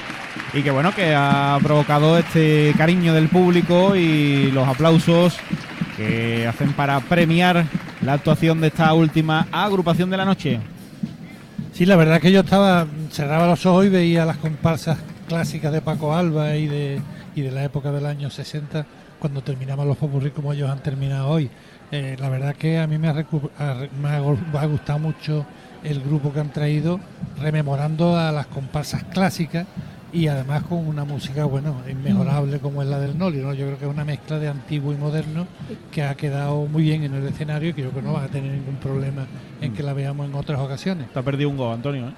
y que bueno, que ha provocado este cariño del público y los aplausos que hacen para premiar la actuación de esta última agrupación de la noche. Sí, la verdad que yo estaba, cerraba los ojos y veía las comparsas clásicas de Paco Alba y de, y de la época del año 60, cuando terminaban los popurrí como ellos han terminado hoy. Eh, la verdad que a mí me ha, ha- me ha gu- me ha gustado mucho el grupo que han traído, rememorando a las comparsas clásicas y además con una música, bueno, inmejorable como es la del Noli, ¿no? Yo creo que es una mezcla de antiguo y moderno que ha quedado muy bien en el escenario y que yo creo que no va a tener ningún problema en que la veamos en otras ocasiones. Te ha perdido un gol, Antonio. ¿eh?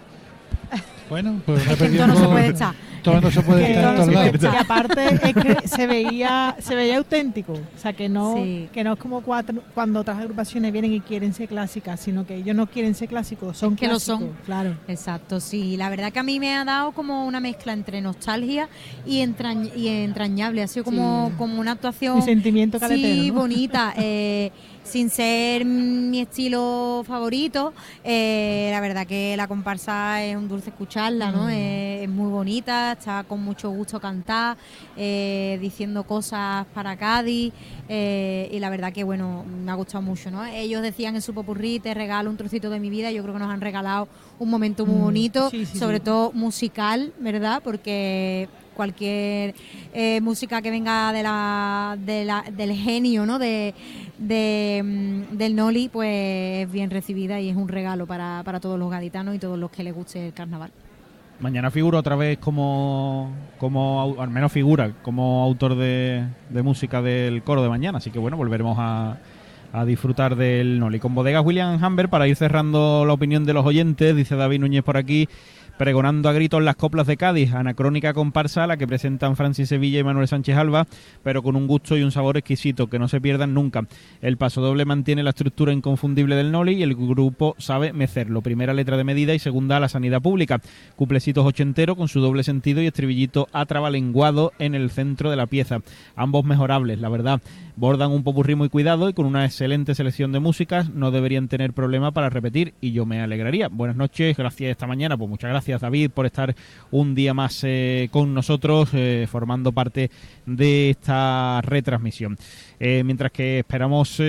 Bueno, pues Es que perdido no un se gol. puede echar. Todo no se puede Que estar en todos lados. Y aparte es que se veía, se veía auténtico. O sea, que no, que no es como cuatro, cuando otras agrupaciones vienen y quieren ser clásicas, sino que ellos no quieren ser clásicos, son que lo son. Claro. Exacto, sí. La verdad que a mí me ha dado como una mezcla entre nostalgia y, entrañ- y entrañable. Ha sido como, Sí. como una actuación. Y sentimiento Sí, bonita. eh, sin ser mi estilo favorito, eh, la verdad que la comparsa es un dulce escucharla, ¿no? Mm. Eh, es muy bonita, está con mucho gusto cantar, eh, diciendo cosas para Cádiz eh, y la verdad que, bueno, me ha gustado mucho, ¿no? Ellos decían en su popurrí, te regalo un trocito de mi vida, yo creo que nos han regalado un momento muy Mm, bonito, sí, sí, sobre sí. todo musical, ¿verdad? Porque cualquier eh, música que venga de la, la- del genio, ¿no? De, mm, del Noli, pues es bien recibida y es un regalo para, para todos los gaditanos y todos los que les guste el carnaval. Mañana figura otra vez como, como al menos figura como autor de, de música del coro de mañana, así que bueno, volveremos a, a disfrutar del Noli. Con bodegas William Humber, para ir cerrando la opinión de los oyentes, dice David Núñez por aquí, pregonando a gritos las coplas de Cádiz, anacrónica comparsa a la que presentan Francis Sevilla y Manuel Sánchez Alba, pero con un gusto y un sabor exquisito que no se pierdan nunca. El paso doble mantiene la estructura inconfundible del Noli y el grupo sabe mecerlo. Primera letra de medida y segunda la sanidad pública. Cuplecitos ochentero con su doble sentido y estribillito atrabalenguado en el centro de la pieza. Ambos mejorables, la verdad. Bordan un popurrí muy cuidado y con una excelente selección de músicas no deberían tener problema para repetir y yo me alegraría. Buenas noches, gracias esta mañana, pues muchas gracias David por estar un día más eh, con nosotros eh, formando parte de esta retransmisión. Eh, mientras que esperamos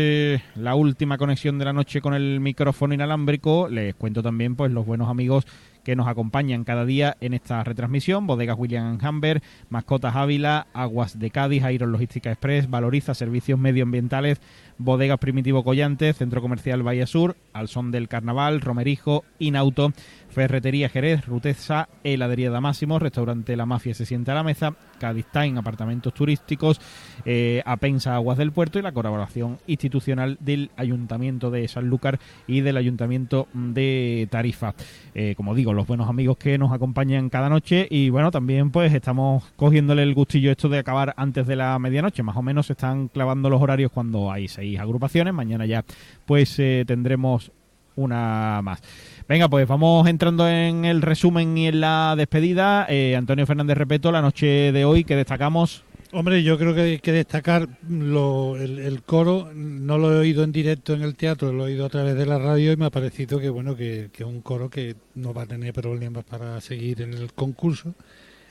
la última conexión de la noche con el micrófono inalámbrico, les cuento también pues los buenos amigos que nos acompañan cada día en esta retransmisión. Bodegas William Humber, Mascotas Ávila, Aguas de Cádiz, Iron Logística Express, Valoriza Servicios Medioambientales, Bodegas Primitivo Collante, Centro Comercial Bahía Sur, Al Son del Carnaval, Romerijo, Inauto, Ferretería Jerez, Ruteza, Heladería Damásimo, Restaurante La Mafia se siente a la mesa, Cádiz Time, Apartamentos Turísticos, eh, Apensa Aguas del Puerto y la colaboración institucional del Ayuntamiento de Sanlúcar y del Ayuntamiento de Tarifa. Eh, como digo, los buenos amigos que nos acompañan cada noche y bueno, también pues estamos cogiéndole el gustillo esto de acabar antes de la medianoche. Más o menos se están clavando los horarios cuando hay seis agrupaciones. Mañana ya pues eh, tendremos una más. Venga, pues vamos entrando en el resumen y en la despedida. Eh, Antonio Fernández Repeto, la noche de hoy que destacamos. Hombre, yo creo que hay que destacar lo- el, coro. No lo he oído en directo en el teatro, lo he oído a través de la radio y me ha parecido que bueno que, que un coro que no va a tener problemas para seguir en el concurso.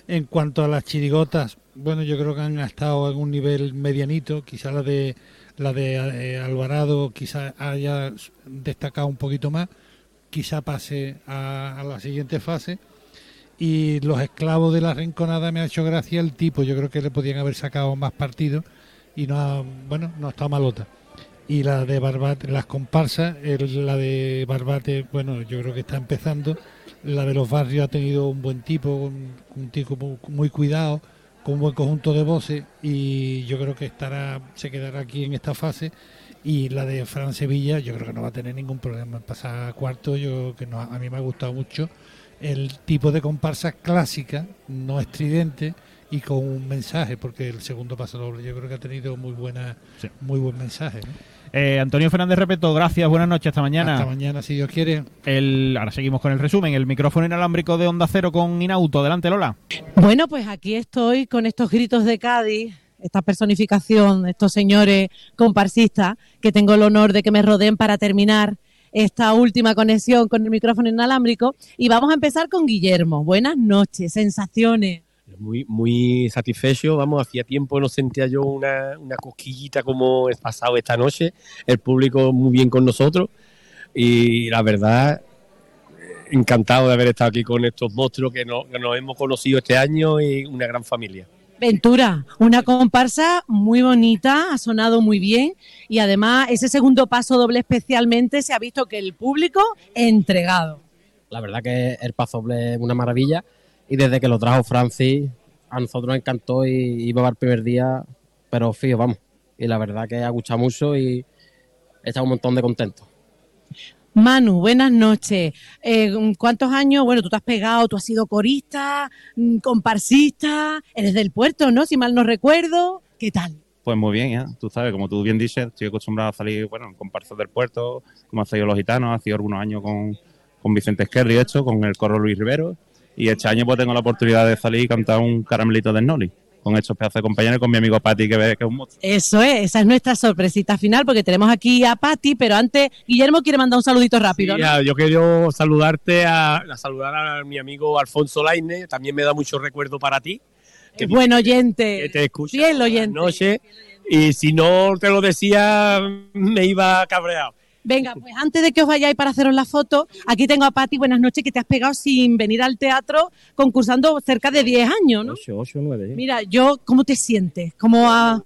En cuanto a las chirigotas, bueno, yo creo que han estado en un nivel medianito. Quizá la de la de eh, Alvarado quizá haya destacado un poquito más. Quizá pase a, la siguiente fase y los esclavos de la rinconada me ha hecho gracia el tipo. Yo creo que le podían haber sacado más partido y no ha, bueno, no está malota. Y la de Barbate, las comparsas, el- la de Barbate, bueno, yo creo que está empezando. La de los barrios ha tenido un buen tipo, un, tipo muy cuidado, con un buen conjunto de voces y yo creo que estará, se quedará aquí en esta fase. Y la de Fran Sevilla, yo creo que no va a tener ningún problema en pasar a cuarto. Yo que no, a mí me ha gustado mucho el tipo de comparsa clásica, no estridente y con un mensaje, porque el segundo paso doble yo creo que ha tenido muy buena, muy buen mensaje. ¿no? Eh, Antonio Fernández Repeto, gracias, buenas noches, hasta mañana. Hasta mañana, si Dios quiere. El, ahora seguimos con el resumen. El micrófono inalámbrico de Onda Cero con Inauto. Adelante, Lola. Bueno, pues aquí estoy con estos gritos de Cádiz esta personificación, estos señores comparsistas que tengo el honor de que me rodeen para terminar esta última conexión con el micrófono inalámbrico. Y vamos a empezar con Guillermo. Buenas noches, sensaciones. Muy, muy satisfecho, vamos, hacía tiempo no sentía yo una, una cosquillita como he pasado esta noche, el público muy bien con nosotros y la verdad, encantado de haber estado aquí con estos monstruos que, no- que nos hemos conocido este año y una gran familia. Ventura, una comparsa muy bonita, ha sonado muy bien y además ese segundo paso doble especialmente se ha visto que el público entregado. La verdad que el paso doble es una maravilla y desde que lo trajo Francis a nosotros nos encantó y iba al primer día, pero fío, vamos. Y la verdad que ha gustado mucho y estado un montón de contento. Manu, buenas noches. Eh, ¿Cuántos años? Bueno, tú te has pegado, tú has sido corista, mm, comparsista, eres del puerto, ¿no? Si mal no recuerdo. ¿Qué tal? Pues muy bien, ya. Tú sabes, como tú bien dices, estoy acostumbrado a salir, bueno, en comparsas del puerto, como han salido los gitanos, ha sido algunos años con, con Vicente Esquerri, hecho, con el coro Luis Rivero. Y este año pues tengo la oportunidad de salir y cantar un caramelito del Noli, con estos pedazos de compañeros y con mi amigo Pati, que ve que es un monstruo. Eso es, esa es nuestra sorpresita final porque tenemos aquí a Patti, pero antes Guillermo quiere mandar un saludito rápido. ¿no? Ya, yo quiero saludarte, a, a saludar a mi amigo Alfonso Laine, también me da mucho recuerdo para ti. Es buen oyente. Que te escucha Fiel oyente. noche y si no te lo decía me iba cabreado. Venga, pues antes de que os vayáis para haceros la foto, aquí tengo a Patti, buenas noches, que te has pegado sin venir al teatro concursando cerca de 10 años, ¿no? 8, 8, 9. Mira, yo, ¿cómo te sientes? ¿Cómo a,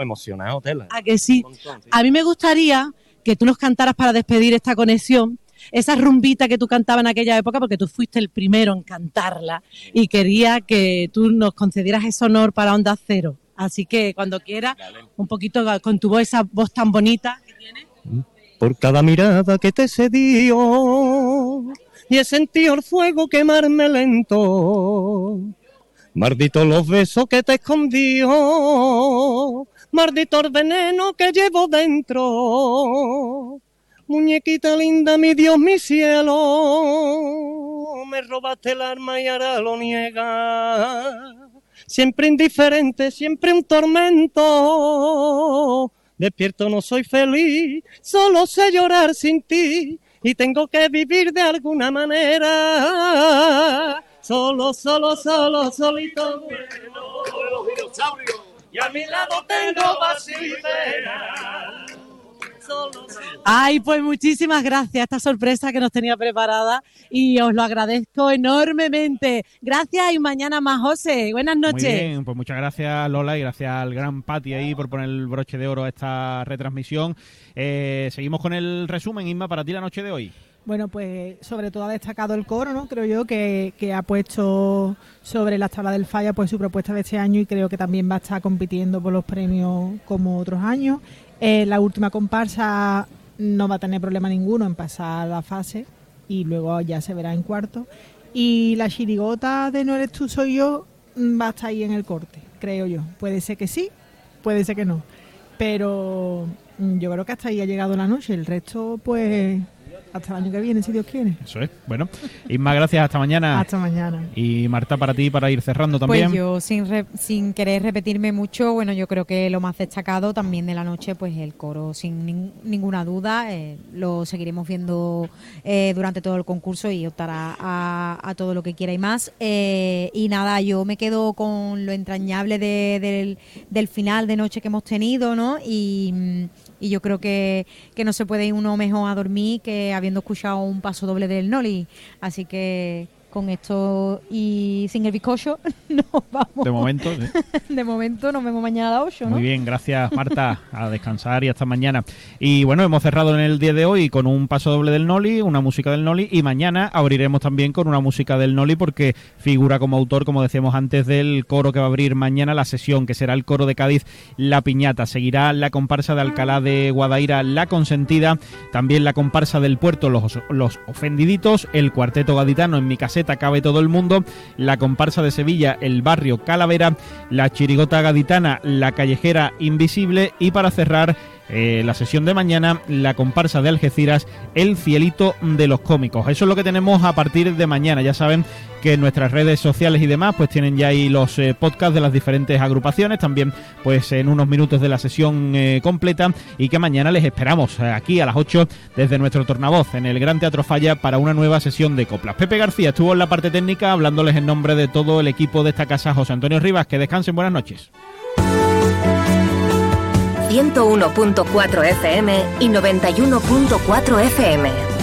emocionado, tela. a que sí? A mí me gustaría que tú nos cantaras para despedir esta conexión, esa rumbita que tú cantabas en aquella época, porque tú fuiste el primero en cantarla y quería que tú nos concedieras ese honor para Onda Cero. Así que cuando quieras, un poquito con tu voz, esa voz tan bonita. Por cada mirada que te cedió y he sentido el fuego quemarme lento. Maldito los besos que te escondió, maldito el veneno que llevo dentro. Muñequita linda, mi Dios, mi cielo, me robaste el arma y ahora lo niegas. Siempre indiferente, siempre un tormento. Despierto no soy feliz, solo sé llorar sin ti y tengo que vivir de alguna manera. Solo, solo, solo, solito. Y a mi lado tengo pena. Ay, pues muchísimas gracias. Esta sorpresa que nos tenía preparada y os lo agradezco enormemente. Gracias y mañana más, José. Buenas Muy noches. bien, pues muchas gracias Lola y gracias al gran Pati ahí por poner el broche de oro a esta retransmisión. Eh, seguimos con el resumen, Inma, para ti la noche de hoy. Bueno, pues sobre todo ha destacado el coro, ¿no? Creo yo que, que ha puesto sobre las tablas del falla pues su propuesta de este año y creo que también va a estar compitiendo por los premios como otros años. Eh, la última comparsa no va a tener problema ninguno en pasar la fase y luego ya se verá en cuarto. Y la chirigota de No eres tú, soy yo va a estar ahí en el corte, creo yo. Puede ser que sí, puede ser que no. Pero mm, yo creo que hasta ahí ha llegado la noche. El resto, pues, hasta el año que viene, si Dios quiere. Eso es. Bueno, Inma, gracias. Hasta mañana. Hasta mañana. Y Marta, para ti, para ir cerrando también. Pues yo, sin, re- sin querer repetirme mucho, bueno, yo creo que lo más destacado también de la noche, pues el coro, sin nin- ninguna duda, eh, lo seguiremos viendo eh, durante todo el concurso y optará a, a todo lo que quiera y más. Eh, y nada, yo me quedo con lo entrañable de- del, del final de noche que hemos tenido, ¿no? Y, mm, y yo creo que, que no se puede ir uno mejor a dormir que habiendo escuchado un paso doble del Noli. Así que con esto y sin el bizcocho nos vamos. De momento, sí. De momento nos vemos mañana a las 8, ¿no? Muy bien, gracias Marta. A descansar y hasta mañana. Y bueno, hemos cerrado en el día de hoy con un paso doble del Noli, una música del Noli y mañana abriremos también con una música del Noli porque figura como autor, como decíamos antes, del coro que va a abrir mañana la sesión, que será el coro de Cádiz La Piñata. Seguirá la comparsa de Alcalá de Guadaira La Consentida, también la comparsa del Puerto Los, los Ofendiditos, el cuarteto gaditano en mi caseta cabe todo el mundo, la comparsa de Sevilla El Barrio Calavera, la chirigota gaditana La Callejera Invisible y para cerrar eh, la sesión de mañana, la comparsa de Algeciras, El Cielito de los Cómicos. Eso es lo que tenemos a partir de mañana. Ya saben que en nuestras redes sociales y demás pues tienen ya ahí los eh, podcasts de las diferentes agrupaciones, también pues en unos minutos de la sesión eh, completa y que mañana les esperamos eh, aquí a las 8 desde nuestro tornavoz en el Gran Teatro Falla para una nueva sesión de coplas. Pepe García estuvo en la parte técnica hablándoles en nombre de todo el equipo de esta casa, José Antonio Rivas, que descansen, buenas noches. 101.4 FM y 91.4 FM.